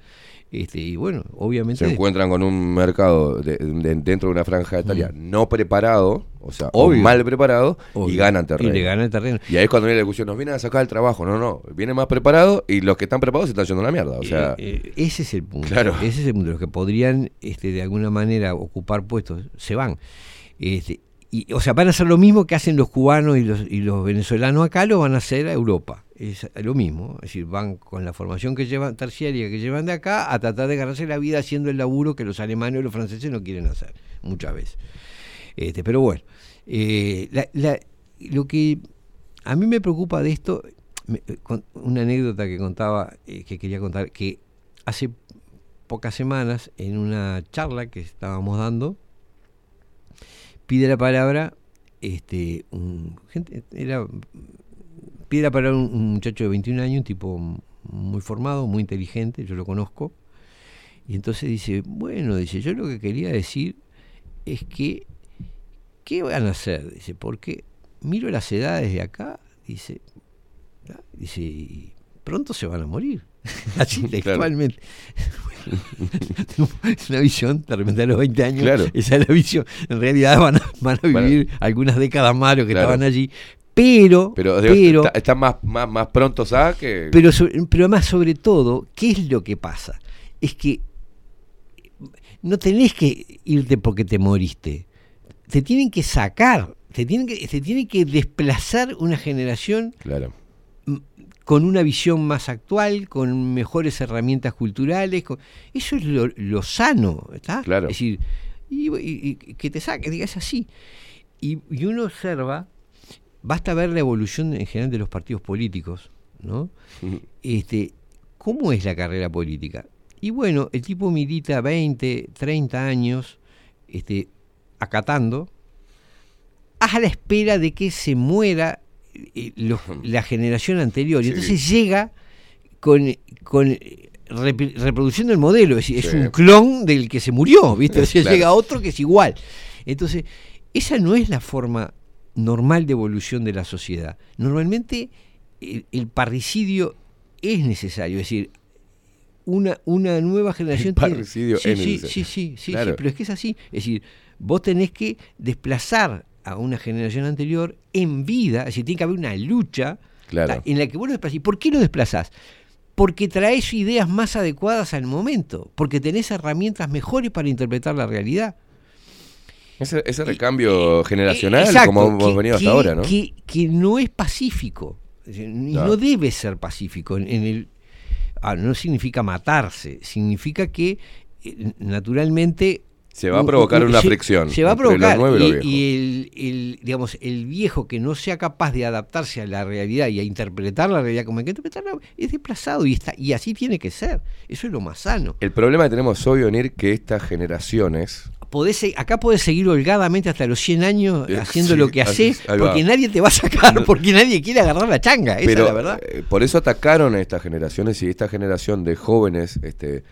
Este, y bueno, obviamente. Se encuentran con un mercado de- de- dentro de una franja etaria no preparado, o sea, o Mm. Mal preparado, y ganan terreno. Y le ganan terreno. Y ahí es cuando viene la discusión, nos vienen a sacar el trabajo. No, no, vienen más preparados y los que están preparados se están yendo a la mierda. O sea, Eh, eh, ese es el punto. Claro. Ese es el punto. Los que podrían este, de alguna manera ocupar puestos se van. Este, y, o sea, van a hacer lo mismo que hacen los cubanos y los, y los venezolanos acá, lo van a hacer a Europa. Es lo mismo. Es decir, van con la formación que llevan, terciaria que llevan de acá, a tratar de ganarse la vida haciendo el laburo que los alemanes o los franceses no quieren hacer, muchas veces. Este, pero bueno, eh, la- la- lo que a mí me preocupa de esto, me- con- una anécdota que contaba, eh, que quería contar, que hace pocas semanas, en una charla que estábamos dando, pide la palabra, este, un, gente, era, pide la palabra un, un muchacho de 21 años, un tipo muy formado, muy inteligente, yo lo conozco, y entonces dice, bueno, dice, yo lo que quería decir es que, ¿qué van a hacer? Dice, porque miro las edades de acá, dice, ¿ah? dice, y pronto se van a morir. Así textualmente. Es una visión, de repente a los 20 años, Claro. esa es la visión. En realidad van a, van a vivir algunas décadas más los que Claro. estaban allí. Pero, pero, pero, digo, está- están más, más, más prontos a que. pero, pero además, sobre todo, ¿qué es lo que pasa? Es que no tenés que irte porque te moriste. Te tienen que sacar, te tienen que, te tienen que desplazar una generación Claro. Con una visión más actual, con mejores herramientas culturales. con- eso es lo, lo sano, ¿está? Claro. Es decir, y, y- y que te saque, digas así. Y, y uno observa, basta ver la evolución en general de los partidos políticos, ¿no? Este, ¿Cómo es la carrera política? Y bueno, el tipo milita 20, 30 años este, acatando, a la espera de que se muera los- la generación anterior. Y Sí. entonces llega con, reproduciendo el modelo, es, decir, es Sí. un clon del que se murió, ¿viste? O sea, Claro. llega otro que es igual. Entonces, esa no es la forma normal de evolución de la sociedad. Normalmente el, el parricidio es necesario, es decir, una, una nueva generación tiene- parricidio sí, es sí, necesario. sí, sí, sí, Claro. sí, pero es que es así. Es decir, vos tenés que desplazar a una generación anterior en vida, es decir, tiene que haber una lucha Claro. en la que vos lo desplazás. ¿Y por qué lo desplazás? Porque traes ideas más adecuadas al momento, porque tenés herramientas mejores para interpretar la realidad. Ese, ese recambio generacional, Eh, Exacto, como hemos que- venido hasta que- ahora, ¿no? Que, que no es pacífico. Y No. no. debe ser pacífico. En, en el, ah, no significa matarse, significa que eh, naturalmente Se va a provocar un- una se- fricción Se va a provocar. y el, el, digamos, el viejo que no sea capaz de adaptarse a la realidad y a interpretar la realidad como hay que interpretarla, es desplazado y, está, y así tiene que ser. Eso es lo más sano. El problema que tenemos hoy, Onir, que estas generaciones. Podés acá podés seguir holgadamente hasta los 100 años Eh, haciendo sí, lo que haces, porque nadie te va a sacar, porque nadie quiere agarrar la changa. Esa es la verdad. eh, por eso atacaron a estas generaciones y esta generación de jóvenes este,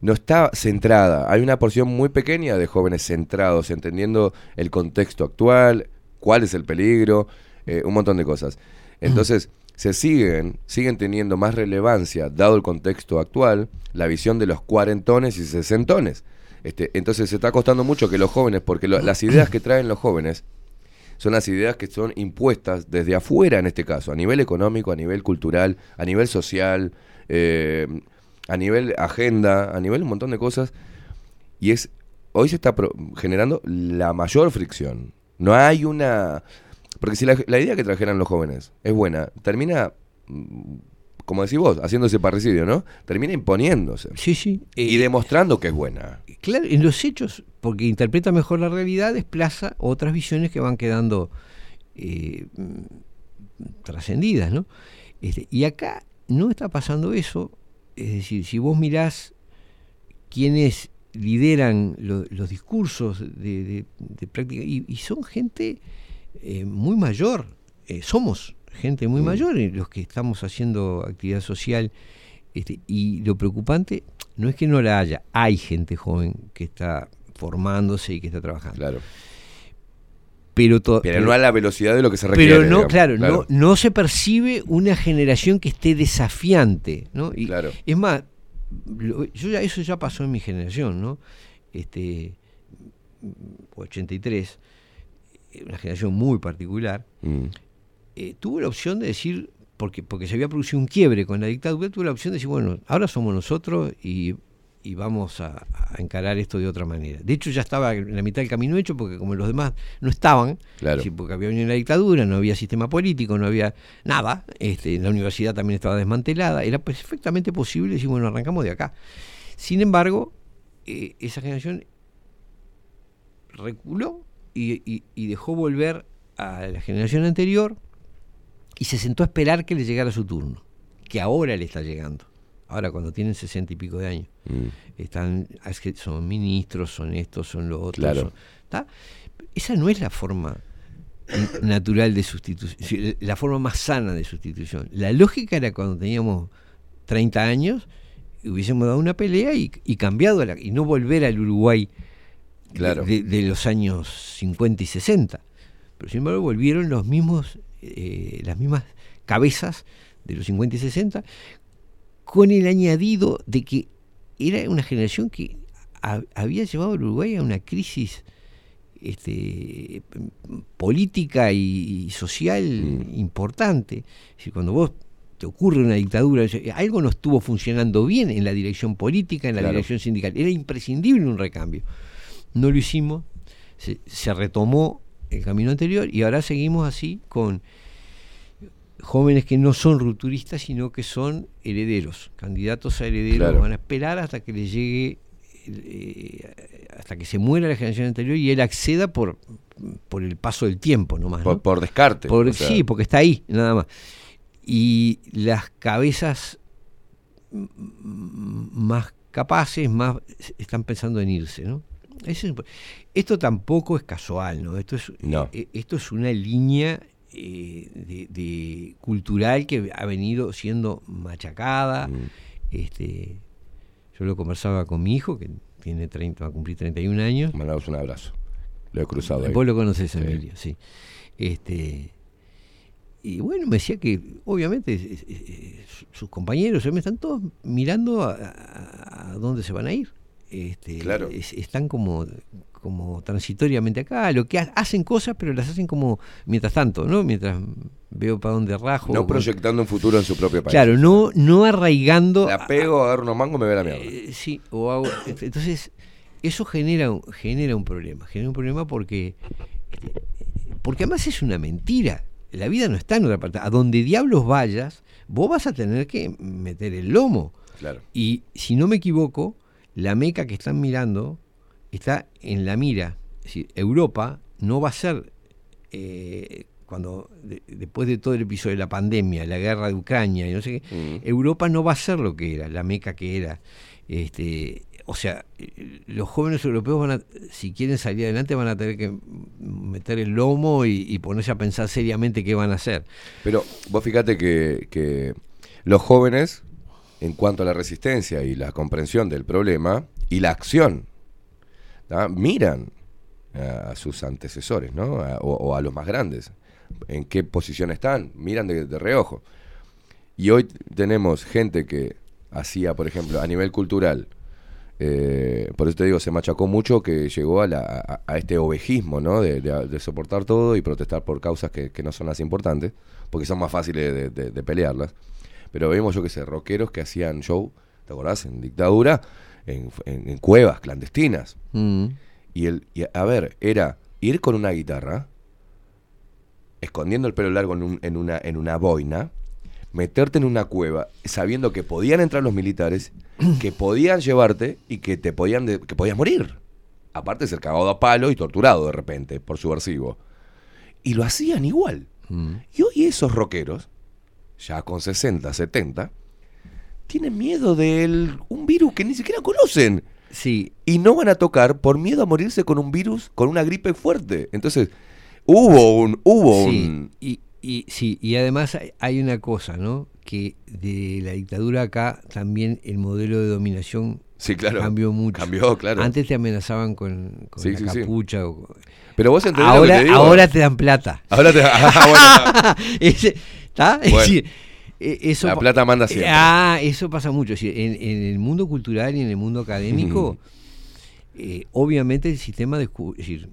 no está centrada. Hay una porción muy pequeña de jóvenes centrados, entendiendo el contexto actual, cuál es el peligro, eh, un montón de cosas. Entonces, se siguen, siguen teniendo más relevancia, dado el contexto actual, la visión de los cuarentones y sesentones. Este, entonces se está costando mucho que los jóvenes, porque lo- las ideas que traen los jóvenes son las ideas que son impuestas desde afuera en este caso, a nivel económico, a nivel cultural, a nivel social, eh, a nivel agenda, a nivel un montón de cosas. Y es hoy se está pro- generando la mayor fricción. No hay una... Porque si la, la idea que trajeran los jóvenes es buena, termina, mm, como decís vos, haciéndose parricidio, ¿no? Termina imponiéndose. Sí, sí. y demostrando que es buena. Claro, en los hechos, porque interpreta mejor la realidad, desplaza otras visiones que van quedando eh, mm, trascendidas, ¿no? Este, y acá no está pasando eso. Es decir, si vos mirás quienes lideran lo- los discursos de, de- de práctica, y, y son gente eh, muy mayor, eh, somos gente muy mayor eh, los que estamos haciendo actividad social, este, y lo preocupante no es que no la haya, hay gente joven que está formándose y que está trabajando. Claro. Pero, to- Pero no a la velocidad de lo que se requiere. pero no, digamos, claro, No, no se percibe una generación que esté desafiante, ¿no? Y Es más, yo ya, eso ya pasó en mi generación, ¿no? Este, 83, eh, una generación muy particular, Mm. eh, tuvo la opción de decir, porque, porque se había producido un quiebre con la dictadura, tuvo la opción de decir, bueno, ahora somos nosotros y, y vamos a, a encarar esto de otra manera. De hecho, ya estaba en la mitad del camino hecho, porque como los demás no estaban, Claro. porque había la dictadura, no había sistema político, no había nada, este, la universidad también estaba desmantelada, era perfectamente posible decir, bueno, arrancamos de acá. Sin embargo, eh, esa generación reculó y, y- y dejó volver a la generación anterior y se sentó a esperar que le llegara su turno, que ahora le está llegando. Ahora cuando tienen sesenta y pico de años. Mm. Están, es que son ministros, son estos, son los otros. Claro. son- ¿tá? Esa no es la forma natural de sustitución, la forma más sana de sustitución. La lógica era cuando teníamos 30 años, hubiésemos dado una pelea y, y cambiado, la- y no volver al Uruguay Claro. de, de los años 50 y 60. Pero sin embargo volvieron los mismos, eh, las mismas cabezas de los 50 y 60, con el añadido de que era una generación que ha- había llevado al Uruguay a una crisis este, política y, y social importante. Es decir, cuando vos te ocurre una dictadura, es- algo no estuvo funcionando bien en la dirección política, en la Claro. dirección sindical. Era imprescindible un recambio. No lo hicimos, se, se retomó el camino anterior y ahora seguimos así con jóvenes que no son rupturistas, sino que son herederos, candidatos a herederos, Claro. van a esperar hasta que le llegue, eh, hasta que se muera la generación anterior y él acceda por, por el paso del tiempo nomás. Por- ¿no? por descarte, Por- o sea. Sí, porque está ahí, nada más. Y las cabezas más capaces, más están pensando en irse, ¿no? Esto tampoco es casual, ¿no? Esto es, eh, esto es una línea eh, de, de cultural que ha venido siendo machacada. Mm. Este, yo lo conversaba con mi hijo, que tiene 30, va a cumplir 31 años. Mandamos un abrazo. Lo he cruzado ahí. Vos lo conoces, Sí. Emilio, sí. Este, y bueno, me decía que obviamente eh, eh, su- sus compañeros me están todos mirando a, a- a dónde se van a ir. Este, Claro. es- están como, como transitoriamente acá, lo que ha- hacen cosas, pero las hacen como mientras tanto, ¿no? Mientras veo para dónde rajo. No proyectando un futuro en su propio país. Claro, no, no arraigando. La pego, agarro unos mangos, me ve la mierda. Eh, sí, o hago- entonces eso genera genera un problema, genera un problema porque porque además es una mentira. La vida no está en otra parte. A donde diablos vayas, vos vas a tener que meter el lomo. Claro. Y si no me equivoco, la meca que están mirando está en la mira. Es decir, Europa no va a ser, eh, cuando de- después de todo el episodio de la pandemia, la guerra de Ucrania y no sé qué, Mm. Europa no va a ser lo que era, la meca que era. Este, o sea, los jóvenes europeos van a, si quieren salir adelante, van a tener que meter el lomo y, y ponerse a pensar seriamente qué van a hacer. Pero vos fíjate que, que los jóvenes, en cuanto a la resistencia y la comprensión del problema y la acción, miran a sus antecesores, ¿no? O, a los más grandes. En qué posición están, miran de, reojo. Y hoy tenemos gente que hacía, por ejemplo, a nivel cultural, eh, por eso te digo, se machacó mucho que llegó a, la- a- a este ovejismo, ¿no? De, soportar todo y protestar por causas que, no son las importantes, porque son más fáciles de, pelearlas. Pero vemos, yo que sé, rockeros que hacían show, ¿te acordás? En dictadura, en, en- en cuevas clandestinas. Mm. Y, el, y a ver, era ir con una guitarra, escondiendo el pelo largo en, un- en una, en una boina, meterte en una cueva, sabiendo que podían entrar los militares, que podían llevarte y que te podían de- que podías morir. Aparte de ser cagado a palo y torturado de repente por subversivo. Y lo hacían igual. Mm. Y hoy esos rockeros, ya con 60, 70, tienen miedo de un virus que ni siquiera conocen. Sí. Y no van a tocar por miedo a morirse con un virus, con una gripe fuerte. Entonces, hubo un, hubo Sí, un, y, y, sí, y además hay, una cosa, ¿no? Que de la dictadura acá también el modelo de dominación Sí, claro. cambió mucho. Cambió, claro. Antes te amenazaban con, con Sí, la sí, sí. capucha. o- Pero vos entendés lo ahora, que te digo. ahora te dan plata. Ahora te- ah, bueno, ¿Está? Bueno. Eh, eso La plata manda siempre. Ah, eso pasa mucho. Es decir, en, en el mundo cultural y en el mundo académico, eh, obviamente el sistema descu- es decir,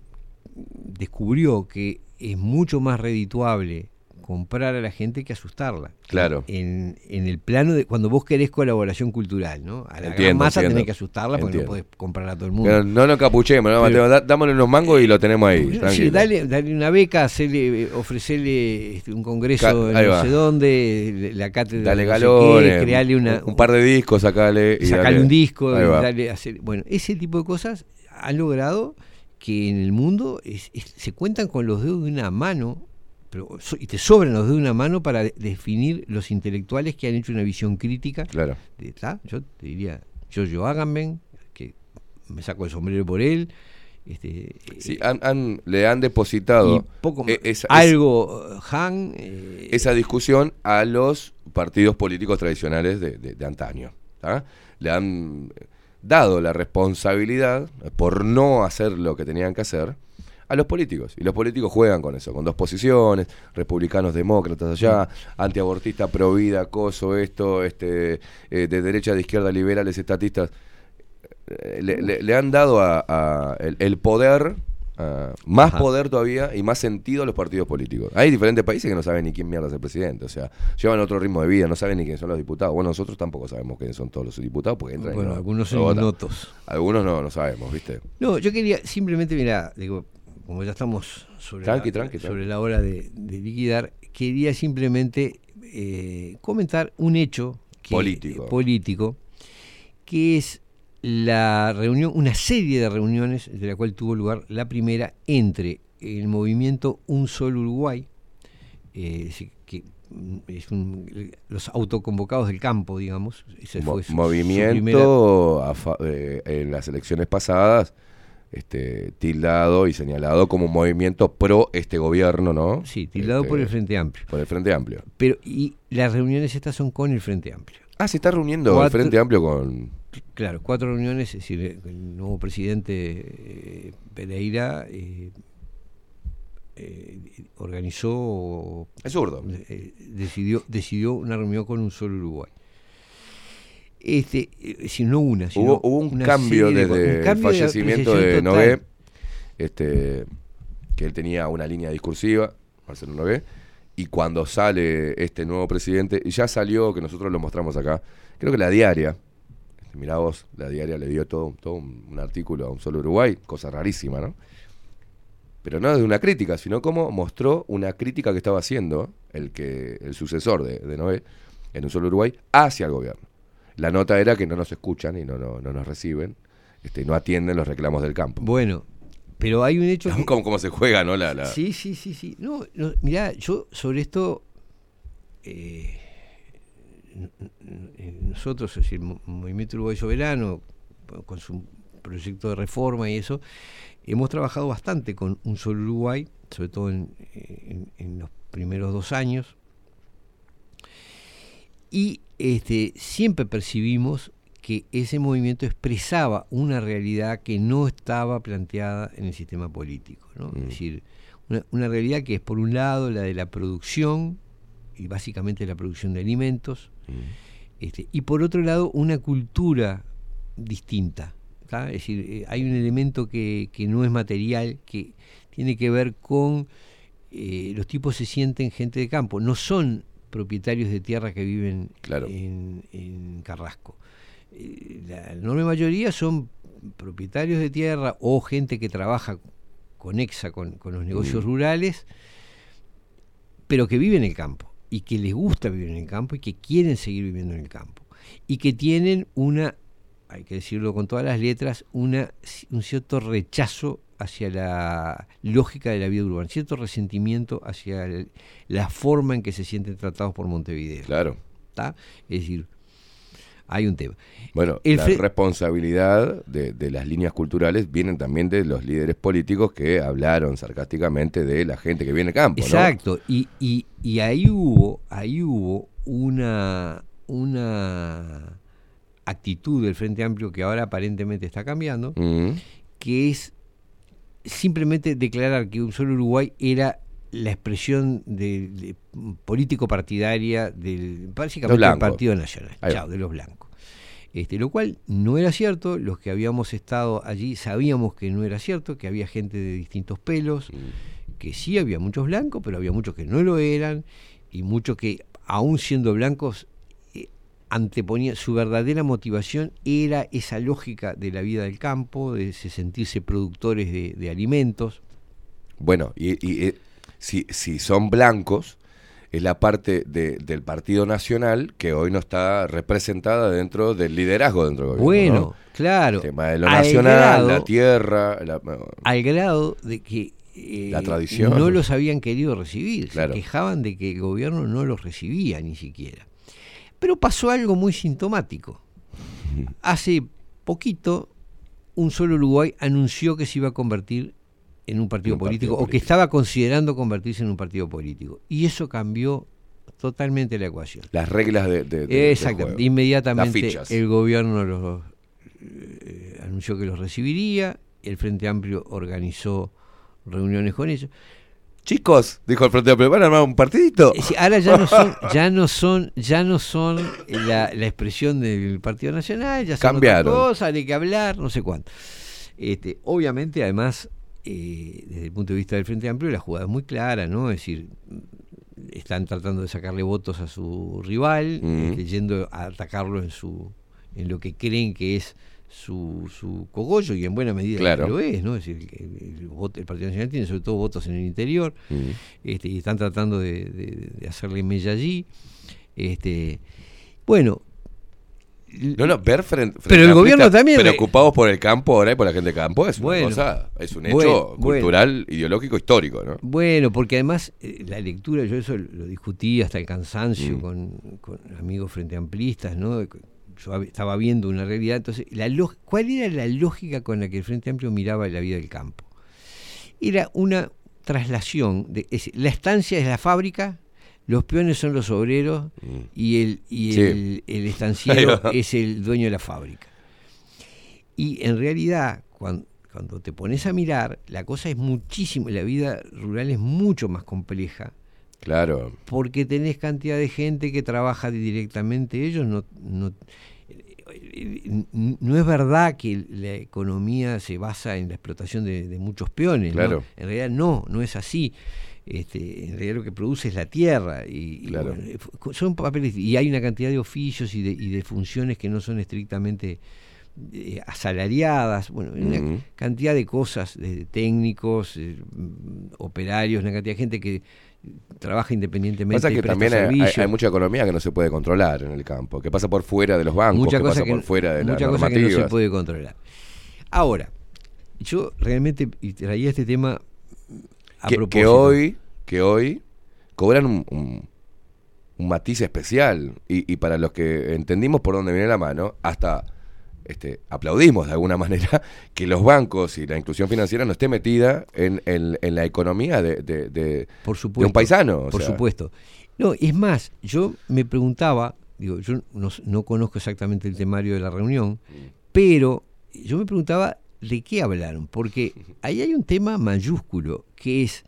descubrió que es mucho más redituable comprar a la gente que asustarla. Claro. En, en el plano de cuando vos querés colaboración cultural, ¿no? A la gran masa entiendo. tenés que asustarla porque Entiendo. no podés comprar a todo el mundo. Pero no nos capuchemos, ¿no? Pero- dámosle unos mangos y lo tenemos ahí. Sí, dale, dale una beca, hacerle, eh, ofrecerle este, un congreso Ca- no sé dónde, la cátedra Dale no galones, crearle una, un, un par de discos, sacale. y sacarle dale. un disco, darle hacer, bueno, ese tipo de cosas han logrado que en el mundo es- es- se cuentan con los dedos de una mano, pero, y te sobran los de una mano para de- definir los intelectuales que han hecho una visión crítica. Claro. de-. Yo te diría, Giorgio Agamben, que me saco el sombrero por él. Este, Sí, han- han- le han depositado poco e- esa, algo eh, Han eh, esa discusión a los partidos políticos tradicionales de, de- de antaño. ¿tá? Le han dado la responsabilidad por no hacer lo que tenían que hacer a los políticos. Y los políticos juegan con eso, con dos posiciones, republicanos demócratas allá, antiabortista, pro vida, coso, esto, este, eh, de derecha, de izquierda, liberales, estatistas. Eh, Le, le- le han dado a, a el, el poder, a- más Ajá. poder todavía y más sentido a los partidos políticos. Hay diferentes países que no saben ni quién mierda es el presidente, o sea, llevan otro ritmo de vida, no saben ni quiénes son los diputados. Bueno, nosotros tampoco sabemos quiénes son todos los diputados porque entran y Bueno, no- algunos no son votan. ignotos. Algunos no, no sabemos, ¿viste? No, yo quería simplemente, mira, digo, como ya estamos sobre, Tranqui, la, tranqui, sobre tranqui. la hora de, de liquidar, quería simplemente eh, comentar un hecho que- Político. eh, político, que es la reunión, una serie de reuniones de la cual tuvo lugar la primera entre el movimiento Un Solo Uruguay, eh, que mm, es un- los autoconvocados del campo, digamos. Ese Mo- fue su- su primera- movimiento a fa- eh, en las elecciones pasadas este, tildado y señalado como un movimiento pro este gobierno, ¿no? Sí, tildado por el Frente Amplio. Por el Frente Amplio. Pero, y las reuniones estas son con el Frente Amplio. Ah, se está reuniendo el Frente Amplio con... Claro, cuatro reuniones, es decir, el nuevo presidente eh, Pereira eh, eh, organizó... Es zurdo. eh, decidió, decidió una reunión con un solo Uruguay. Este, eh, si no una, sino Hubo, hubo un una cambio serie de- desde un cambio el de fallecimiento de, apreciación Nové, este, que él tenía una línea discursiva, Marcelo Nové, y cuando sale este nuevo presidente, y ya salió, que nosotros lo mostramos acá, creo que la diaria, este, mirá vos, la diaria le dio todo, todo un, un artículo a un solo Uruguay, cosa rarísima, ¿no? Pero no de una crítica, sino como mostró una crítica que estaba haciendo el, que, el sucesor de, de Noé en un solo Uruguay hacia el gobierno. La nota era que no nos escuchan y no, no, no nos reciben este, no atienden los reclamos del campo. Bueno, pero hay un hecho que... Como, como se juega, ¿no? La, la- Sí, sí, sí, sí. No, no, mirá, yo sobre esto, eh, nosotros, es decir, Mo- Movimiento Uruguay Soberano, con su proyecto de reforma y eso, hemos trabajado bastante con Un Solo Uruguay, sobre todo en, en- en los primeros dos años, y este, siempre percibimos que ese movimiento expresaba una realidad que no estaba planteada en el sistema político. ¿no? Es decir, una, una realidad que es, por un lado, la de la producción, y básicamente la producción de alimentos, este, y por otro lado, una cultura distinta. ¿tá? Es decir, eh, hay un elemento que, que no es material, que tiene que ver con eh, los tipos se sienten gente de campo, no son propietarios de tierra que viven en, en Carrasco. Eh, La enorme mayoría son propietarios de tierra o gente que trabaja conexa con, con los negocios Mm. rurales, pero que viven en el campo y que les gusta vivir en el campo y que quieren seguir viviendo en el campo y que tienen una, hay que decirlo con todas las letras, una, un cierto rechazo hacia la lógica de la vida urbana, cierto resentimiento hacia el- la forma en que se sienten tratados por Montevideo. Claro. ¿tá? Es decir, hay un tema. Bueno, El la responsabilidad de, de las líneas culturales vienen también de los líderes políticos que hablaron sarcásticamente de la gente que viene al campo. ¿no? Exacto, y, y, y ahí hubo, ahí hubo una, una actitud del Frente Amplio que ahora aparentemente está cambiando, Mm. que es simplemente declarar que un solo Uruguay era la expresión de, de político partidaria del básicamente del. Partido Nacional, chao, de los blancos. Este, lo cual no era cierto, los que habíamos estado allí sabíamos que no era cierto, que había gente de distintos pelos, que sí había muchos blancos, pero había muchos que no lo eran, y muchos que, aún siendo blancos, anteponía su verdadera motivación era esa lógica de la vida del campo, de ese sentirse productores de, de alimentos. Bueno, y, y, eh, si, si son blancos, es la parte de- del Partido Nacional que hoy no está representada dentro del liderazgo dentro del gobierno. Bueno, ¿no? claro. El tema de lo Al nacional, grado- la tierra, la- al grado de que eh, La tradición. no los habían querido recibir, Claro. se quejaban de que el gobierno no los recibía ni siquiera. Pero pasó algo muy sintomático. Hace poquito, un solo Uruguay anunció que se iba a convertir en un partido un político partido o que estaba considerando convertirse en un partido político. Y eso cambió totalmente la ecuación. las reglas de, de- juego. Inmediatamente el gobierno los, eh, anunció que los recibiría, el Frente Amplio organizó reuniones con ellos. Chicos, dijo el Frente Amplio, ¿van a armar un partidito? Decir, ahora ya no son, ya no son, ya no son la, la expresión del Partido Nacional, ya son Cambiaron. otra cosa, hay que hablar, no sé cuánto. Este, obviamente, además, eh, desde el punto de vista del Frente Amplio, la jugada es muy clara, ¿no? Es decir, están tratando de sacarle votos a su rival, Mm. este, yendo a atacarlo en su, en lo que creen que es su, su cogollo y en buena medida Claro. lo es, ¿no? Es decir, el, el el Partido Nacional tiene sobre todo votos en el interior Mm. este, y están tratando de, de- de hacerle mella allí. Este, bueno, No, no, ver frente, Pero el frente gobierno también- preocupados por el campo ahora y por la gente de campo es una Bueno, cosa, es un hecho bueno, bueno. cultural, ideológico, histórico, ¿no? Bueno, porque además eh, la lectura, yo eso lo discutí hasta el cansancio Mm. con, con amigos frente amplistas, ¿no? Yo estaba viendo una realidad, entonces, la ¿cuál era la lógica con la que el Frente Amplio miraba la vida del campo? Era una traslación, de, es- la estancia es la fábrica, los peones son los obreros y el, y Mm. Sí. el, estanciero es el dueño de la fábrica. Y en realidad, cuando, cuando te pones a mirar, la cosa es muchísimo, la vida rural es mucho más compleja. Claro. Porque tenés cantidad de gente que trabaja directamente, ellos no, no, no es verdad que la economía se basa en la explotación de, de muchos peones. ¿no? Claro. En realidad no, no es así. Este, en realidad lo que produce es la tierra y, y Claro. bueno, son papeles y hay una cantidad de oficios y de, y de funciones que no son estrictamente eh, asalariadas, bueno, una cantidad de cosas, de técnicos, eh, operarios, una cantidad de gente que trabaja independientemente. Pasa que también hay, hay- servicio. hay mucha economía que no se puede controlar en el campo, que pasa por fuera de los bancos, Mucha que cosa pasa que- por fuera de la mucha cosa que no se puede controlar. Ahora, yo realmente traía este tema a que, que propósito. hoy, que hoy cobran un, un- un matiz especial. Y, y para los que entendimos por dónde viene la mano, hasta este, aplaudimos de alguna manera que los bancos y la inclusión financiera no esté metida en, en- en la economía de, de- de- por de supuesto, un paisano. o por sea. supuesto. No, es más, yo me preguntaba, digo, yo no, no conozco exactamente el temario de la reunión, pero yo me preguntaba de qué hablaron, porque ahí hay un tema mayúsculo, que es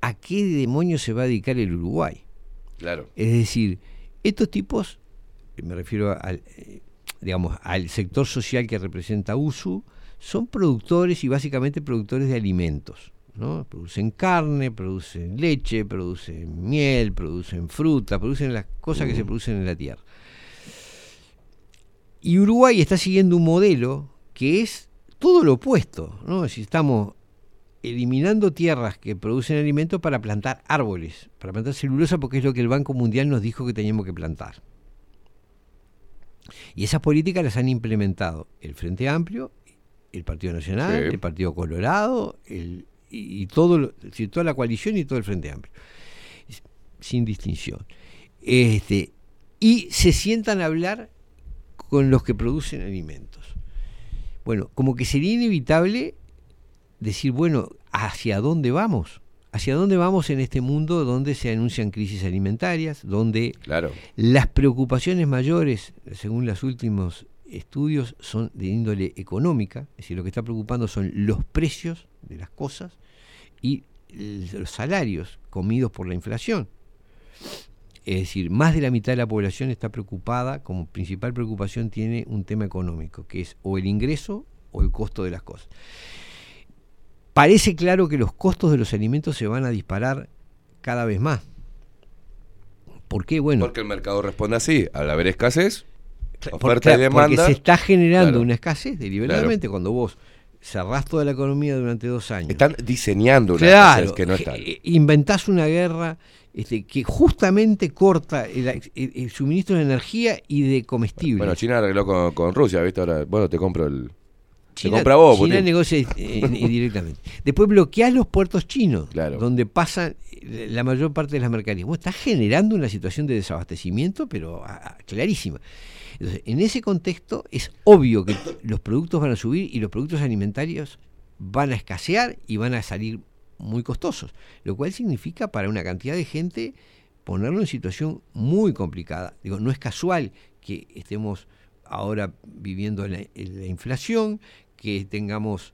a qué demonios se va a dedicar el Uruguay. Claro. Es decir, estos tipos, me refiero al, eh, digamos, al sector social que representa USU, son productores y básicamente productores de alimentos. ¿no? Producen carne, producen leche, producen miel, producen fruta, producen las cosas que se producen en la tierra. Y Uruguay está siguiendo un modelo que es todo lo opuesto. ¿no? Si estamos eliminando tierras que producen alimentos para plantar árboles, para plantar celulosa, porque es lo que el Banco Mundial nos dijo que teníamos que plantar. Y esas políticas las han implementado el Frente Amplio, el Partido Nacional, Sí. el Partido Colorado, el- y, y todo, toda la coalición y todo el Frente Amplio, sin distinción. Este, y se sientan a hablar con los que producen alimentos. Bueno, como que sería inevitable decir, bueno, ¿hacia dónde vamos? ¿Hacia dónde vamos en este mundo donde se anuncian crisis alimentarias, donde Claro. las preocupaciones mayores, según los últimos estudios, son de índole económica, es decir, lo que está preocupando son los precios de las cosas y los salarios comidos por la inflación. Es decir, más de la mitad de la población está preocupada, como principal preocupación tiene un tema económico, que es o el ingreso o el costo de las cosas. Parece claro que los costos de los alimentos se van a disparar cada vez más. ¿Por qué? Bueno, Porque el mercado responde así. Al haber escasez, oferta claro, y demanda. Porque se está generando Claro. una escasez deliberadamente cuando vos cerrás toda la economía durante dos años. Están diseñando una Claro, escasez que no está. eh, inventás una guerra este, que justamente corta el, el- el suministro de energía y de comestibles. Bueno, China arregló con, con Rusia, ¿viste? Ahora, bueno, te compro el. Te China, compra vos, China negocia eh, eh, directamente. Después bloqueás los puertos chinos, Claro. donde pasan eh, la mayor parte de las mercaderías. Vos estás generando una situación de desabastecimiento, pero ah, clarísima. Entonces, en ese contexto es obvio que los productos van a subir y los productos alimentarios van a escasear y van a salir muy costosos, lo cual significa para una cantidad de gente ponerlo en situación muy complicada. Digo, no es casual que estemos ahora viviendo la, la inflación, que tengamos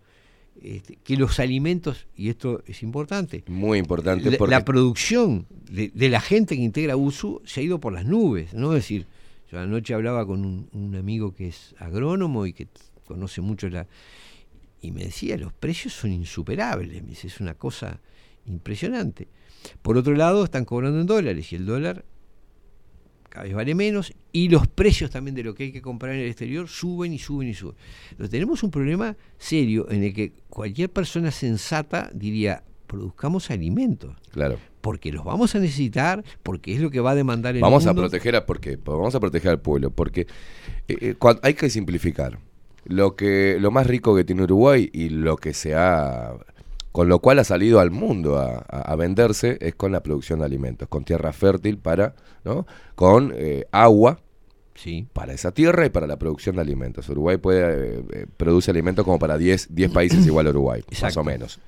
este, que los alimentos, y esto es importante, Muy importante la, porque. la producción de, de la gente que integra USU se ha ido por las nubes, ¿no? Es decir, yo anoche hablaba con un, un amigo que es agrónomo y que conoce mucho la... Y me decía, los precios son insuperables, me dice, es una cosa impresionante. Por otro lado, están cobrando en dólares y el dólar cada vez vale menos y los precios también de lo que hay que comprar en el exterior suben y suben y suben. Entonces tenemos un problema serio en el que cualquier persona sensata diría, produzcamos alimentos. Claro. Porque los vamos a necesitar, porque es lo que va a demandar el Vamos a mundo. proteger a porque vamos a proteger al pueblo porque eh, eh, hay que simplificar lo que lo más rico que tiene Uruguay y lo que se ha con lo cual ha salido al mundo a, venderse es con la producción de alimentos con tierra fértil para no con eh, agua sí. para esa tierra y para la producción de alimentos Uruguay puede eh, eh, produce alimentos como para 10 10 países igual a Uruguay más o menos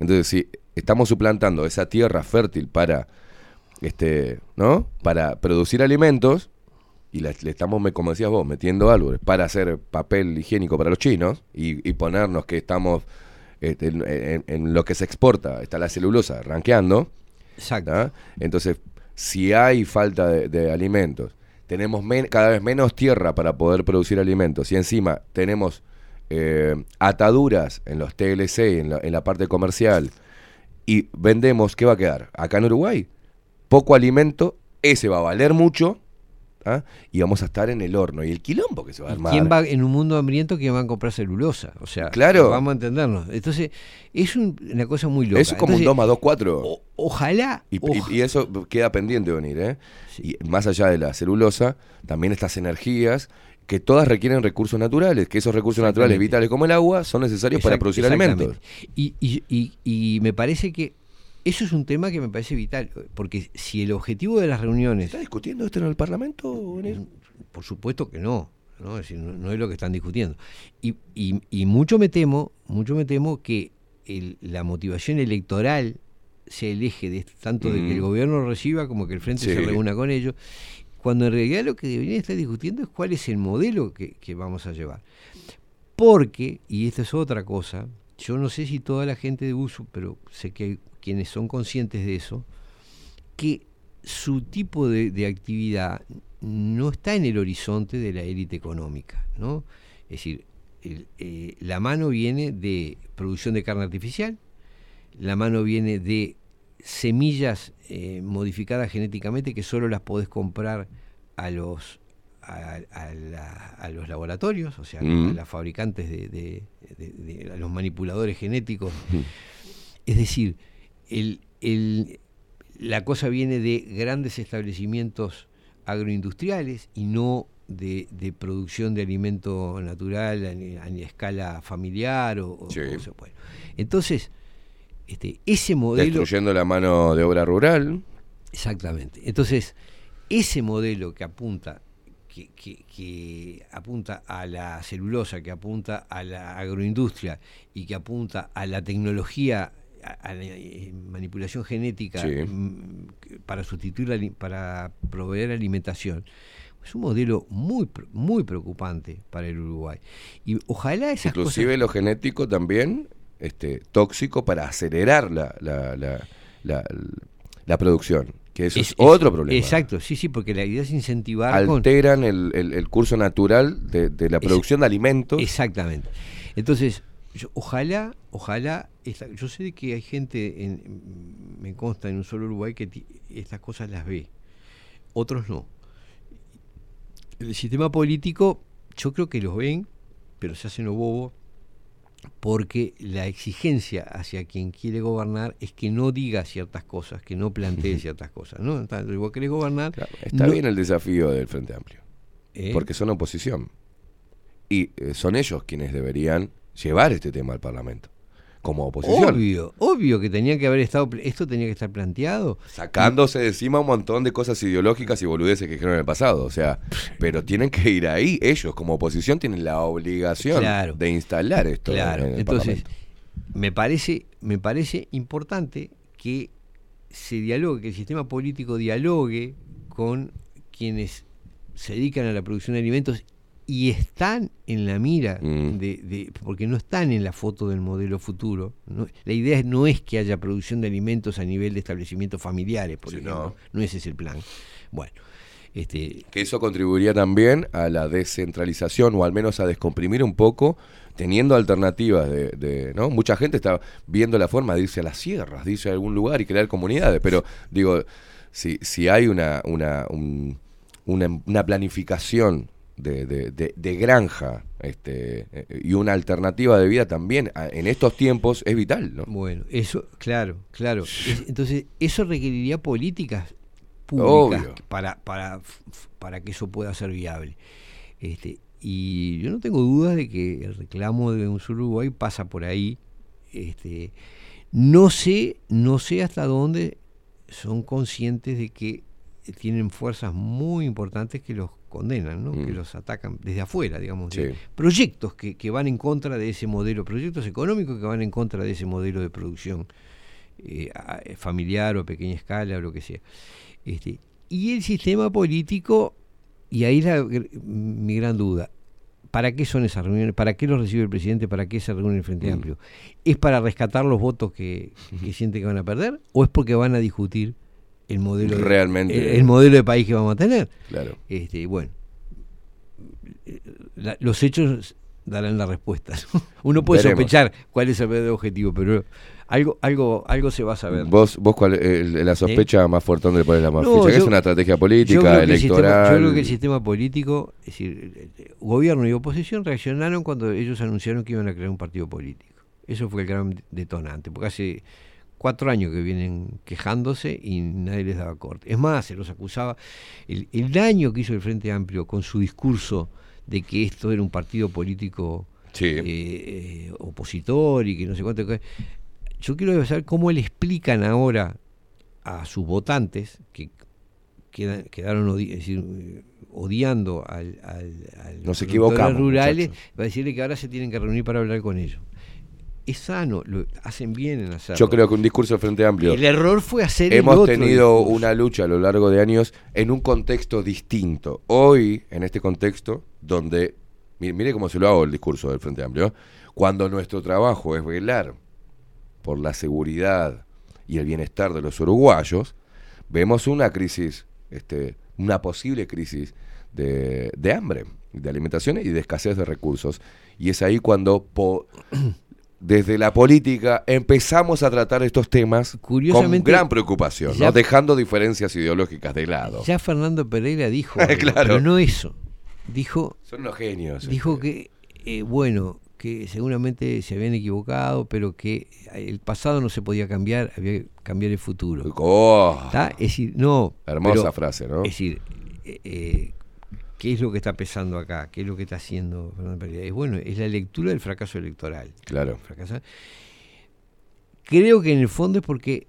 entonces si estamos suplantando esa tierra fértil para este, ¿no? Para producir alimentos y le estamos, como decías vos, metiendo árboles para hacer papel higiénico para los chinos y, y ponernos que estamos este, en, en- en lo que se exporta, está la celulosa ranqueando. Exacto. Entonces, si hay falta de, de alimentos, tenemos cada vez menos tierra para poder producir alimentos y encima tenemos eh, ataduras en los TLC, en la, en la parte comercial, y vendemos, ¿qué va a quedar? Acá en Uruguay, poco alimento, ese va a valer mucho, ¿ah? y vamos a estar en el horno. Y el quilombo que se va a armar. ¿Quién va en un mundo hambriento quién va a comprar celulosa? O sea, Claro. vamos a entendernos. Entonces, es un- una cosa muy loca. Es como un Entonces, 2 más 2, 4. ojalá, Y, y- oja- y eso queda pendiente de venir, ¿eh? Y más allá de la celulosa, también estas energías que todas requieren recursos naturales, que esos recursos naturales vitales como el agua son necesarios para producir alimentos. y- y- y me parece que eso es un tema que me parece vital, porque si el objetivo de las reuniones... ¿Está discutiendo esto en el Parlamento? Por supuesto que no, ¿no? Es decir, no, no es lo que están discutiendo. Y, y- y mucho me temo, mucho me temo que el- la motivación electoral se aleje de tanto de que el Mm. gobierno reciba como que el frente Sí. se reúna con ellos, cuando en realidad lo que deberían estar discutiendo es cuál es el modelo que, que vamos a llevar. Porque, y esta es otra cosa, yo no sé si toda la gente de uso, pero sé que hay quienes son conscientes de eso, que su tipo de, actividad no está en el horizonte de la élite económica, ¿no? Es decir, eh, la mano viene de producción de carne artificial, la mano viene de semillas eh, modificadas genéticamente que solo las podés comprar a los a, a la- a los laboratorios, o sea, Mm. a las fabricantes de, de- de- de- a los manipuladores genéticos. Es decir, el, el- la cosa viene de grandes establecimientos agroindustriales y no de, producción de alimento natural a, a escala familiar o, o- Sí. o sea, bueno. Entonces, este, ese modelo... Destruyendo la mano de obra rural. Exactamente. Entonces, ese modelo que apunta, que, que- que apunta a la celulosa, que apunta a la agroindustria y que apunta a la tecnología, a, a la eh, manipulación genética Sí. mm, para sustituir, la para proveer alimentación, es un modelo muy, muy preocupante para el Uruguay. Y ojalá esas Inclusive cosas... lo genético también este, tóxico para acelerar la, la, la, la- la producción, que eso es, Es- es- otro problema. Exacto, sí, sí, porque la idea es incentivar con- Alteran el, el- el curso natural de, de la Es- producción de alimentos. Exactamente. Entonces, yo- ojalá, ojalá, esta- yo sé que hay gente, en, me consta en un solo Uruguay, que estas cosas las ve, otros no. El sistema político, yo creo que los ven, pero se hacen lo bobo, porque la exigencia hacia quien quiere gobernar es que no diga ciertas cosas, que no plantee ciertas cosas. ¿no? Entonces, vos querés gobernar. Está no- bien el desafío del Frente Amplio, ¿Eh? porque son oposición. Y eh, son ellos quienes deberían llevar este tema al Parlamento, como oposición. Obvio, obvio que tenía que haber estado, esto tenía que estar planteado. Sacándose de encima un montón de cosas ideológicas y boludeces que dijeron en el pasado. O sea, pero tienen que ir ahí. Ellos, como oposición, tienen la obligación Claro. de instalar esto Claro, en el entonces Parlamento. me parece, me parece importante que se dialogue, que el sistema político dialogue con quienes se dedican a la producción de alimentos y están en la mira Mm. de, de- porque no están en la foto del modelo futuro. ¿no? La idea no es que haya producción de alimentos a nivel de establecimientos familiares, por Sí, ejemplo. no. No ese es el plan. Bueno, este, Que eso contribuiría también a la descentralización o al menos a descomprimir un poco, teniendo alternativas de, de- ¿no? Mucha gente está viendo la forma de irse a las sierras, de irse a algún lugar y crear comunidades, pero digo, si, si hay una, una, un- una, una planificación de, de- de- de granja este, y una alternativa de vida también en estos tiempos es vital, ¿no? Bueno, eso, claro, claro. Es- entonces, eso requeriría políticas públicas Obvio. para, para, para que eso pueda ser viable. Este, y yo no tengo dudas de que el reclamo de un solo Uruguay pasa por ahí. Este, no sé, no sé hasta dónde son conscientes de que tienen fuerzas muy importantes que los condenan, ¿no? que Mm. los atacan desde afuera, digamos, de- proyectos que, que van en contra de ese modelo, proyectos económicos que van en contra de ese modelo de producción eh, eh, familiar o a pequeña escala o lo que sea. Este, y el sistema político, y ahí la, gr- mi gran duda, ¿para qué son esas reuniones? ¿Para qué los recibe el presidente? ¿Para qué se reúne el Frente Mm. Amplio? ¿Es para rescatar los votos que, que siente que van a perder? ¿O es porque van a discutir el modelo de, Realmente. el, el modelo de país que vamos a tener? Claro. Este, bueno, eh, la- los hechos darán la respuesta. ¿no? Uno puede Veremos. sospechar cuál es el verdadero objetivo, pero algo, algo, algo se va a saber. Vos, vos cuál, el- la sospecha más fuerte, ¿dónde le pones la más No, yo- es una estrategia yo política, creo que el sistema- electoral. yo creo que el sistema político, es decir, gobierno y oposición reaccionaron cuando ellos anunciaron que iban a crear un partido político. Eso fue el gran detonante, porque hace cuatro años que vienen quejándose y nadie les daba corte. Es más, se los acusaba. El, el daño que hizo el Frente Amplio con su discurso de que esto era un partido político Sí. eh, eh, opositor y que no sé cuánto. Yo quiero saber cómo le explican ahora a sus votantes que quedan- quedaron odi- decir, odiando al, al, al Nos productores equivocamos, rurales, va a decirle que ahora se tienen que reunir para hablar con ellos. Es sano, lo hacen bien en hacerlo. Yo creo que un discurso del Frente Amplio. El error fue hacer el Hemos otro tenido discurso. una lucha a lo largo de años en un contexto distinto. Hoy, en este contexto, donde. Mire, mire cómo se lo hago el discurso del Frente Amplio. Cuando nuestro trabajo es velar por la seguridad y el bienestar de los uruguayos, vemos una crisis, este, una posible crisis de, de hambre, de alimentación y de escasez de recursos. Y es ahí cuando po- desde la política empezamos a tratar estos temas con gran preocupación, ¿no? dejando diferencias ideológicas de lado. Ya Fernando Pereira dijo, algo, Claro. pero no eso. Dijo, Son unos genios. dijo que, eh, bueno, que seguramente se habían equivocado, pero que el pasado no se podía cambiar, había que cambiar el futuro. Oh. Es decir, no. Hermosa pero, frase, ¿no? Es decir, eh, eh, ¿qué es lo que está pesando acá? ¿Qué es lo que está haciendo Fernando Pereira? Es bueno, es la lectura del fracaso electoral. Claro. Fracasa- Creo que en el fondo es porque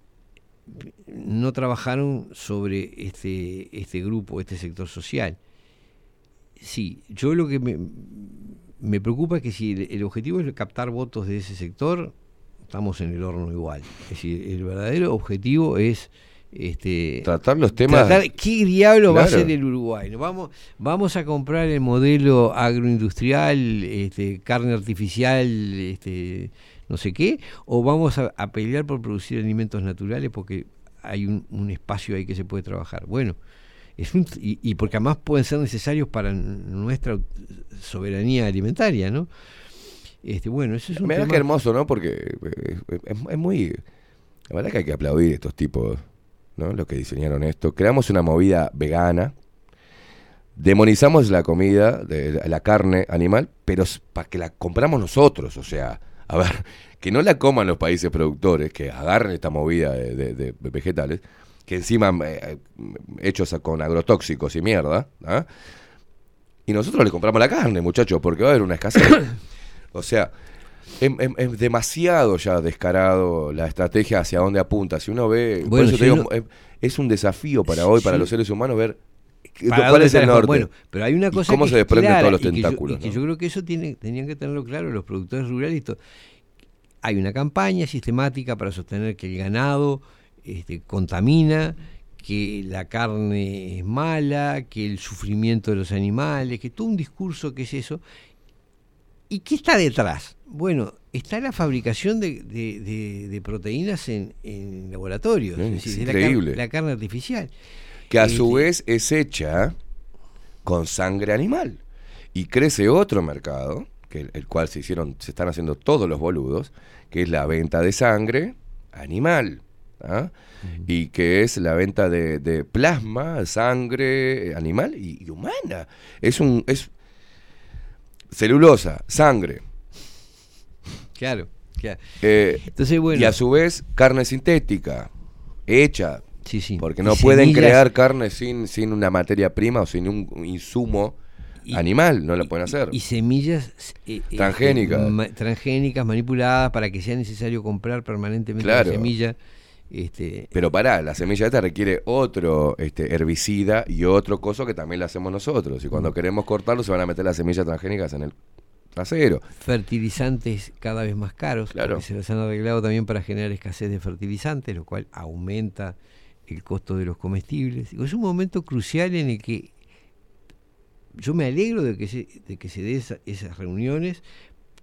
no trabajaron sobre este, este grupo, este sector social. Sí, yo lo que me, me preocupa es que si el, el objetivo es captar votos de ese sector, estamos en el horno igual. Es decir, el verdadero objetivo es este Tratar los temas- tratar qué diablo va a ser el Uruguay. ¿no? Vamos, vamos a comprar el modelo agroindustrial, este, carne artificial, este, no sé qué, o vamos a, a pelear por producir alimentos naturales porque hay un, un espacio ahí que se puede trabajar. Bueno, es un- y, y porque además pueden ser necesarios para nuestra soberanía alimentaria, ¿no? Este, bueno, eso es un tema- qué hermoso, ¿no? Porque eh, es, es muy... La verdad que hay que aplaudir a estos tipos, ¿no? Los que diseñaron esto. Creamos una movida vegana. Demonizamos la comida, de, la carne animal, pero para que la compramos nosotros. O sea, a ver, que no la coman los países productores, que agarren esta movida de, de- de vegetales, que encima eh, hechos a- con agrotóxicos y mierda, ¿ah? Y nosotros le compramos la carne, muchachos, porque va a haber una escasez. o sea, es, es- es demasiado ya descarado la estrategia hacia dónde apunta. Si uno ve, por Bueno, eso si te digo, es, un desafío para hoy, para Sí. los seres humanos, ver qué- ¿Para cuál es el norte. Bueno, pero hay una cosa cómo que se es desprenden clara todos los y que yo- tentáculos. y que ¿no? yo creo que eso tiene, tenían que tenerlo claro los productores rurales. Hay una campaña sistemática para sostener que el ganado este, contamina, que la carne es mala, que el sufrimiento de los animales, que todo un discurso que es eso. ¿Y qué está detrás? Bueno, está la fabricación de, de- de- de proteínas en, en laboratorios, Es decir, la car- increíble. la carne artificial. que a su Este, vez es hecha con sangre animal. Y crece otro mercado, que el, el cual se hicieron, se están haciendo todos los boludos, que es la venta de sangre animal. ¿ah? Y que es la venta de, de plasma, sangre animal y, y humana. Es un. es celulosa, sangre. Claro, claro. Eh, Entonces, bueno. Y a su vez, carne sintética, hecha. Sí, sí. Porque no Y pueden semillas- crear carne sin, sin una materia prima o sin un insumo animal, no la pueden hacer. Y semillas eh, eh, Transgénicas. eh, ma- transgénicas manipuladas para que sea necesario comprar permanentemente Claro. la semilla. Este, Pero pará, la semilla esta requiere otro este, herbicida y otro coso que también la hacemos nosotros. Y Mm. cuando queremos cortarlo, se van a meter las semillas transgénicas en el trasero. fertilizantes cada vez más caros, Claro. se los han arreglado también para generar escasez de fertilizantes, lo cual aumenta el costo de los comestibles. Es un momento crucial en el que yo me alegro de que se, de que se den esa- esas reuniones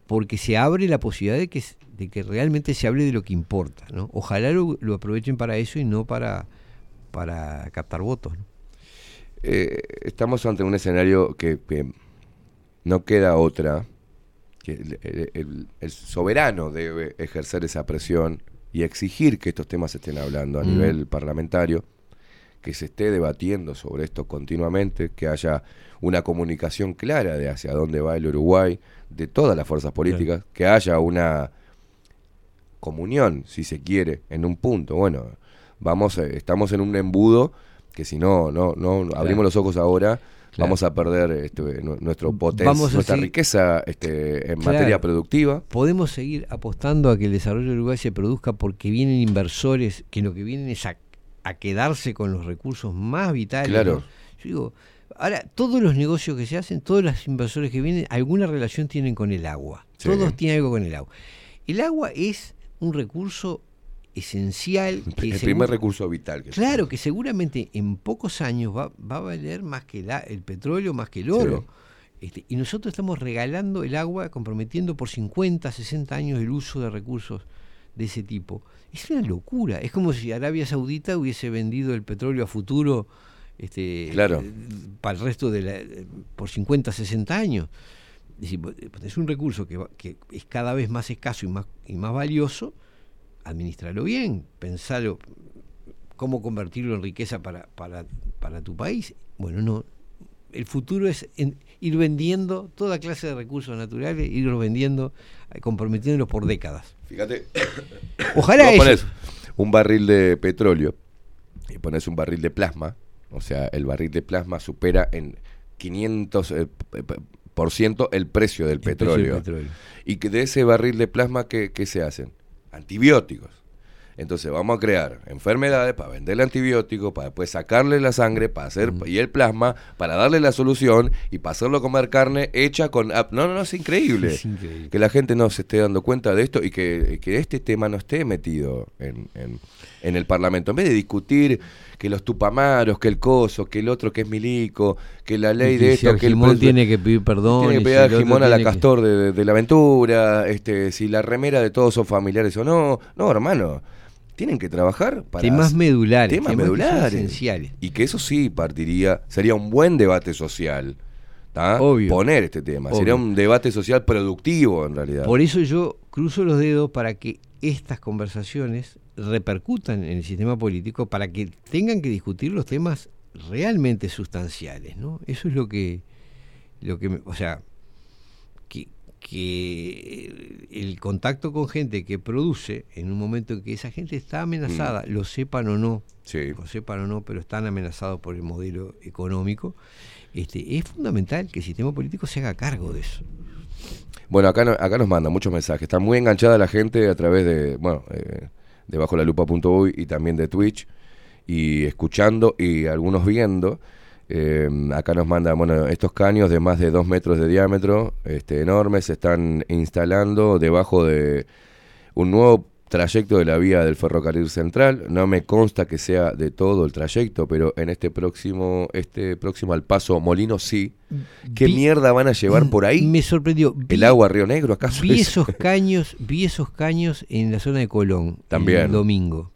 porque se abre la posibilidad de que, de que realmente se hable de lo que importa. ¿no? Ojalá lo, lo aprovechen para eso y no para, para captar votos. ¿no? Eh, estamos ante un escenario que, que no queda otra. que el, el- el- el soberano debe ejercer esa presión y exigir que estos temas se estén hablando a Mm. nivel parlamentario, que se esté debatiendo sobre esto continuamente, que haya una comunicación clara de hacia dónde va el Uruguay, de todas las fuerzas políticas, que haya una comunión, si se quiere, en un punto. Bueno, vamos, eh, estamos en un embudo que si no, no, no abrimos los ojos ahora, vamos a perder este, nu- nuestro poten- Vamos a nuestra seguir- riqueza este, en Claro. materia productiva. Podemos seguir apostando a que el desarrollo de Uruguay se produzca porque vienen inversores que lo que vienen es a, a quedarse con los recursos más vitales. Claro. Yo digo, ahora, todos los negocios que se hacen, todos los inversores que vienen, alguna relación tienen con el agua. Sí. Todos tienen algo con el agua. El agua es un recurso esencial. que El primer recurso vital. Que Claro, que seguramente en pocos años va, va a valer más que la- el petróleo, más que el oro. Este, y nosotros estamos regalando el agua, comprometiendo por 50, 60 años el uso de recursos de ese tipo. Es una locura. Es como si Arabia Saudita hubiese vendido el petróleo a futuro este, Claro. eh, para el resto de la, por 50, 60 años. Es, decir, vos tenés un recurso que, que es cada vez más escaso y más, y más valioso, administrarlo bien, pensarlo, cómo convertirlo en riqueza para, para, para tu país. Bueno, no. El futuro es en- ir vendiendo toda clase de recursos naturales, irlos vendiendo, eh, comprometiéndolos por décadas. Fíjate. Ojalá eso. un barril de petróleo y pones un barril de plasma, o sea, el barril de plasma supera en 500 eh, por ciento el precio del precio del petróleo. Y que de ese barril de plasma, ¿qué, qué se hacen? Antibióticos. Entonces vamos a crear enfermedades para venderle antibióticos, para después sacarle la sangre, para hacer y el plasma, para darle la solución y para hacerlo comer carne hecha con... No, no, no, es increíble. Es increíble. Que la gente no se esté dando cuenta de esto y que, que este tema no esté metido en, en- en el Parlamento. En vez de discutir que los tupamaros, que el coso, que el otro que es milico, que la ley Y de que esto, si que el pres- tiene que pedir perdón. tiene que si pedir otro Jimón a la que- Castor de, de la aventura, este, si la remera de todos son familiares o no. No, hermano. Tienen que trabajar para Temas medulares, temas temas medulares esenciales. y que eso sí partiría sería un buen debate social. Obvio. poner este tema Obvio. sería un debate social productivo en realidad Por eso yo cruzo los dedos para que estas conversaciones repercutan en el sistema político, para que tengan que discutir los temas realmente sustanciales, ¿no? Eso es lo que, lo que, o sea, que, que el contacto con gente que produce en un momento en que esa gente está amenazada, lo sepan o no, lo sepan o no, pero están amenazados por el modelo económico, este, es fundamental que el sistema político se haga cargo de eso. Bueno, acá, acá nos mandan muchos mensajes. Está muy enganchada la gente a través de, bueno, eh, de bajo la lupa.uy y también de Twitch. Y escuchando y algunos viendo. Eh, acá nos mandan, bueno, estos caños de más de dos metros de diámetro, este, enormes, se están instalando debajo de un nuevo trayecto de la vía del ferrocarril central. No me consta que sea de todo el trayecto, pero en este próximo, este próximo al paso Molino sí. ¿Qué Vi- mierda van a llevar por ahí? Me sorprendió. ¿El Vi- agua Río Negro acaso? Vi es? esos caños, vi esos caños en la zona de Colón También. el domingo.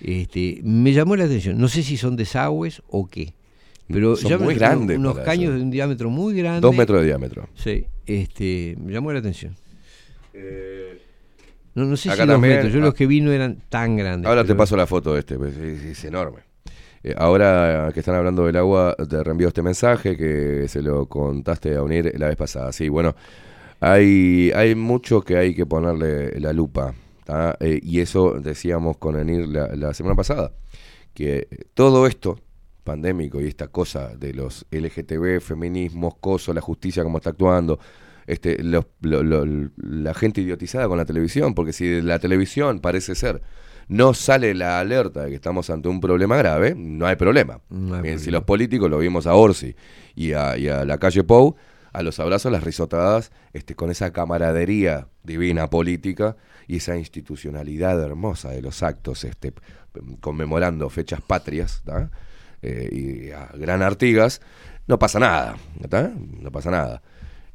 Este, me llamó la atención. No sé si son desagües o qué. Pero Son ya muy grandes Unos caños eso. de un diámetro muy grande. Dos metros de diámetro. Sí. Este, me llamó la atención. No, no sé Acá si también, metros. Yo ah, los que vi no eran tan grandes. Ahora te paso la foto de este, pues, es, es enorme. Eh, ahora que están hablando del agua, te reenvío este mensaje que se lo contaste a unir la vez pasada. Sí, bueno, hay, hay mucho que hay que ponerle la lupa. ¿tá? Eh, y eso decíamos con Enir la, la semana pasada, que todo esto pandémico y esta cosa de los LGTB, feminismos, coso, la justicia como está actuando, este, lo- lo- la gente idiotizada con la televisión, porque si la televisión parece ser no sale la alerta de que estamos ante un problema grave, no hay problema. No hay Bien, si los políticos lo vimos a Orsi y a, y a la calle Pou, a los abrazos, las risotadas, este, con esa camaradería divina política y esa institucionalidad hermosa de los actos, este, conmemorando fechas patrias. Eh, y a Gran Artigas, no pasa nada, ¿tá? No pasa nada.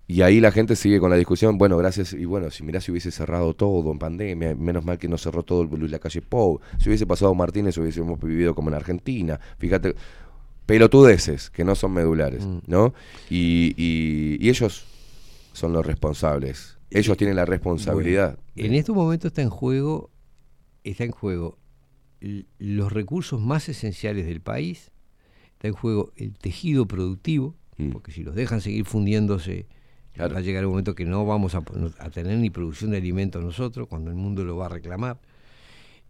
Y ahí la gente sigue con la discusión, bueno, gracias, y bueno, si mirá si hubiese cerrado todo en pandemia, menos mal que no cerró todo el, la calle Pou, si hubiese pasado Martínez hubiésemos vivido como en Argentina, fíjate, pelotudeces que no son medulares, ¿no? Y, y- y ellos son los responsables, ellos tienen la responsabilidad. Bueno, en estos momentos está en juego, está en juego los recursos más esenciales del país, está en juego el tejido productivo, Mm. porque si los dejan seguir fundiéndose, va a llegar un momento que no vamos a, a tener ni producción de alimentos nosotros, cuando el mundo lo va a reclamar.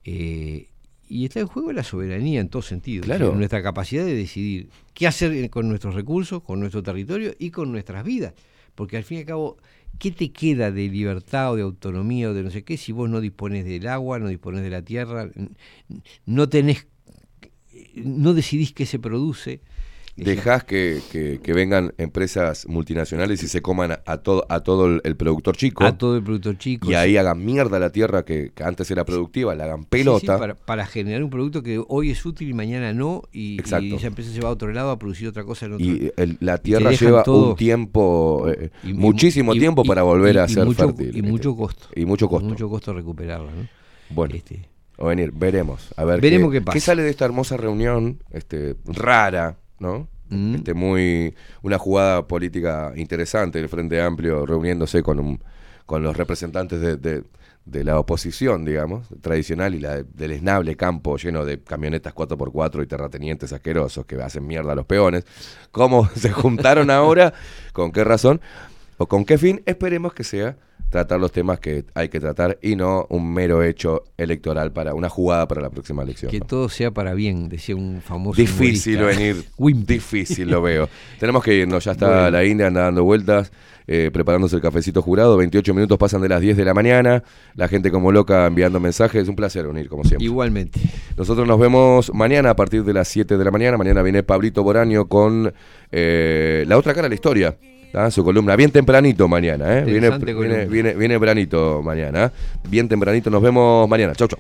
Eh, Y está en juego la soberanía en todo sentido. Claro. O sea, nuestra capacidad de decidir qué hacer con nuestros recursos, con nuestro territorio y con nuestras vidas. Porque al fin y al cabo, ¿qué te queda de libertad o de autonomía o de no sé qué si vos no dispones del agua, no dispones de la tierra, no tenés, no decidís qué se produce? Dejás que, que- que vengan empresas multinacionales y se coman a, a todo, a todo el, el productor chico. A todo el productor chico. Y ahí hagan mierda la tierra que, que antes era productiva, la hagan sí, pelota. para, para generar un producto que hoy es útil y mañana no, y, y esa empresa se va a otro lado a producir otra cosa en otro Y el- la tierra lleva todo- un tiempo, eh, y- muchísimo y- tiempo para volver a ser mucho- fértil. Y mucho costo. Y mucho costo. Mucho costo recuperarla, ¿no? Bueno, Este, a venir, veremos. A ver Veremos qué pasa. sale de esta hermosa reunión, este, rara, ¿no? Mm. Este, muy, una jugada política interesante del Frente Amplio reuniéndose con, un, con los representantes de, de- de la oposición, digamos, tradicional y la de- del esnable campo lleno de camionetas 4x4 y terratenientes asquerosos que hacen mierda a los peones. ¿Cómo se juntaron ahora? ¿Con qué razón? ¿O con qué fin? Esperemos que sea tratar los temas que hay que tratar y no un mero hecho electoral para una jugada para la próxima elección. que ¿no? todo sea para bien, decía un famoso. Difícil humorista. venir. Difícil lo veo. Tenemos que irnos, ya está Bueno. la India anda dando vueltas, eh, preparándose el cafecito jurado. 28 minutos pasan de las 10 de la mañana. La gente como loca enviando mensajes. Es un placer unir, como siempre. Igualmente. Nosotros nos vemos mañana a partir de las 7 de la mañana. Mañana viene Pablito Boraño con eh, la otra cara de la historia. ¿Tá? Su columna, bien tempranito mañana. ¿eh? Viene, viene, viene, viene tempranito mañana. Bien tempranito, nos vemos mañana. Chau, chau.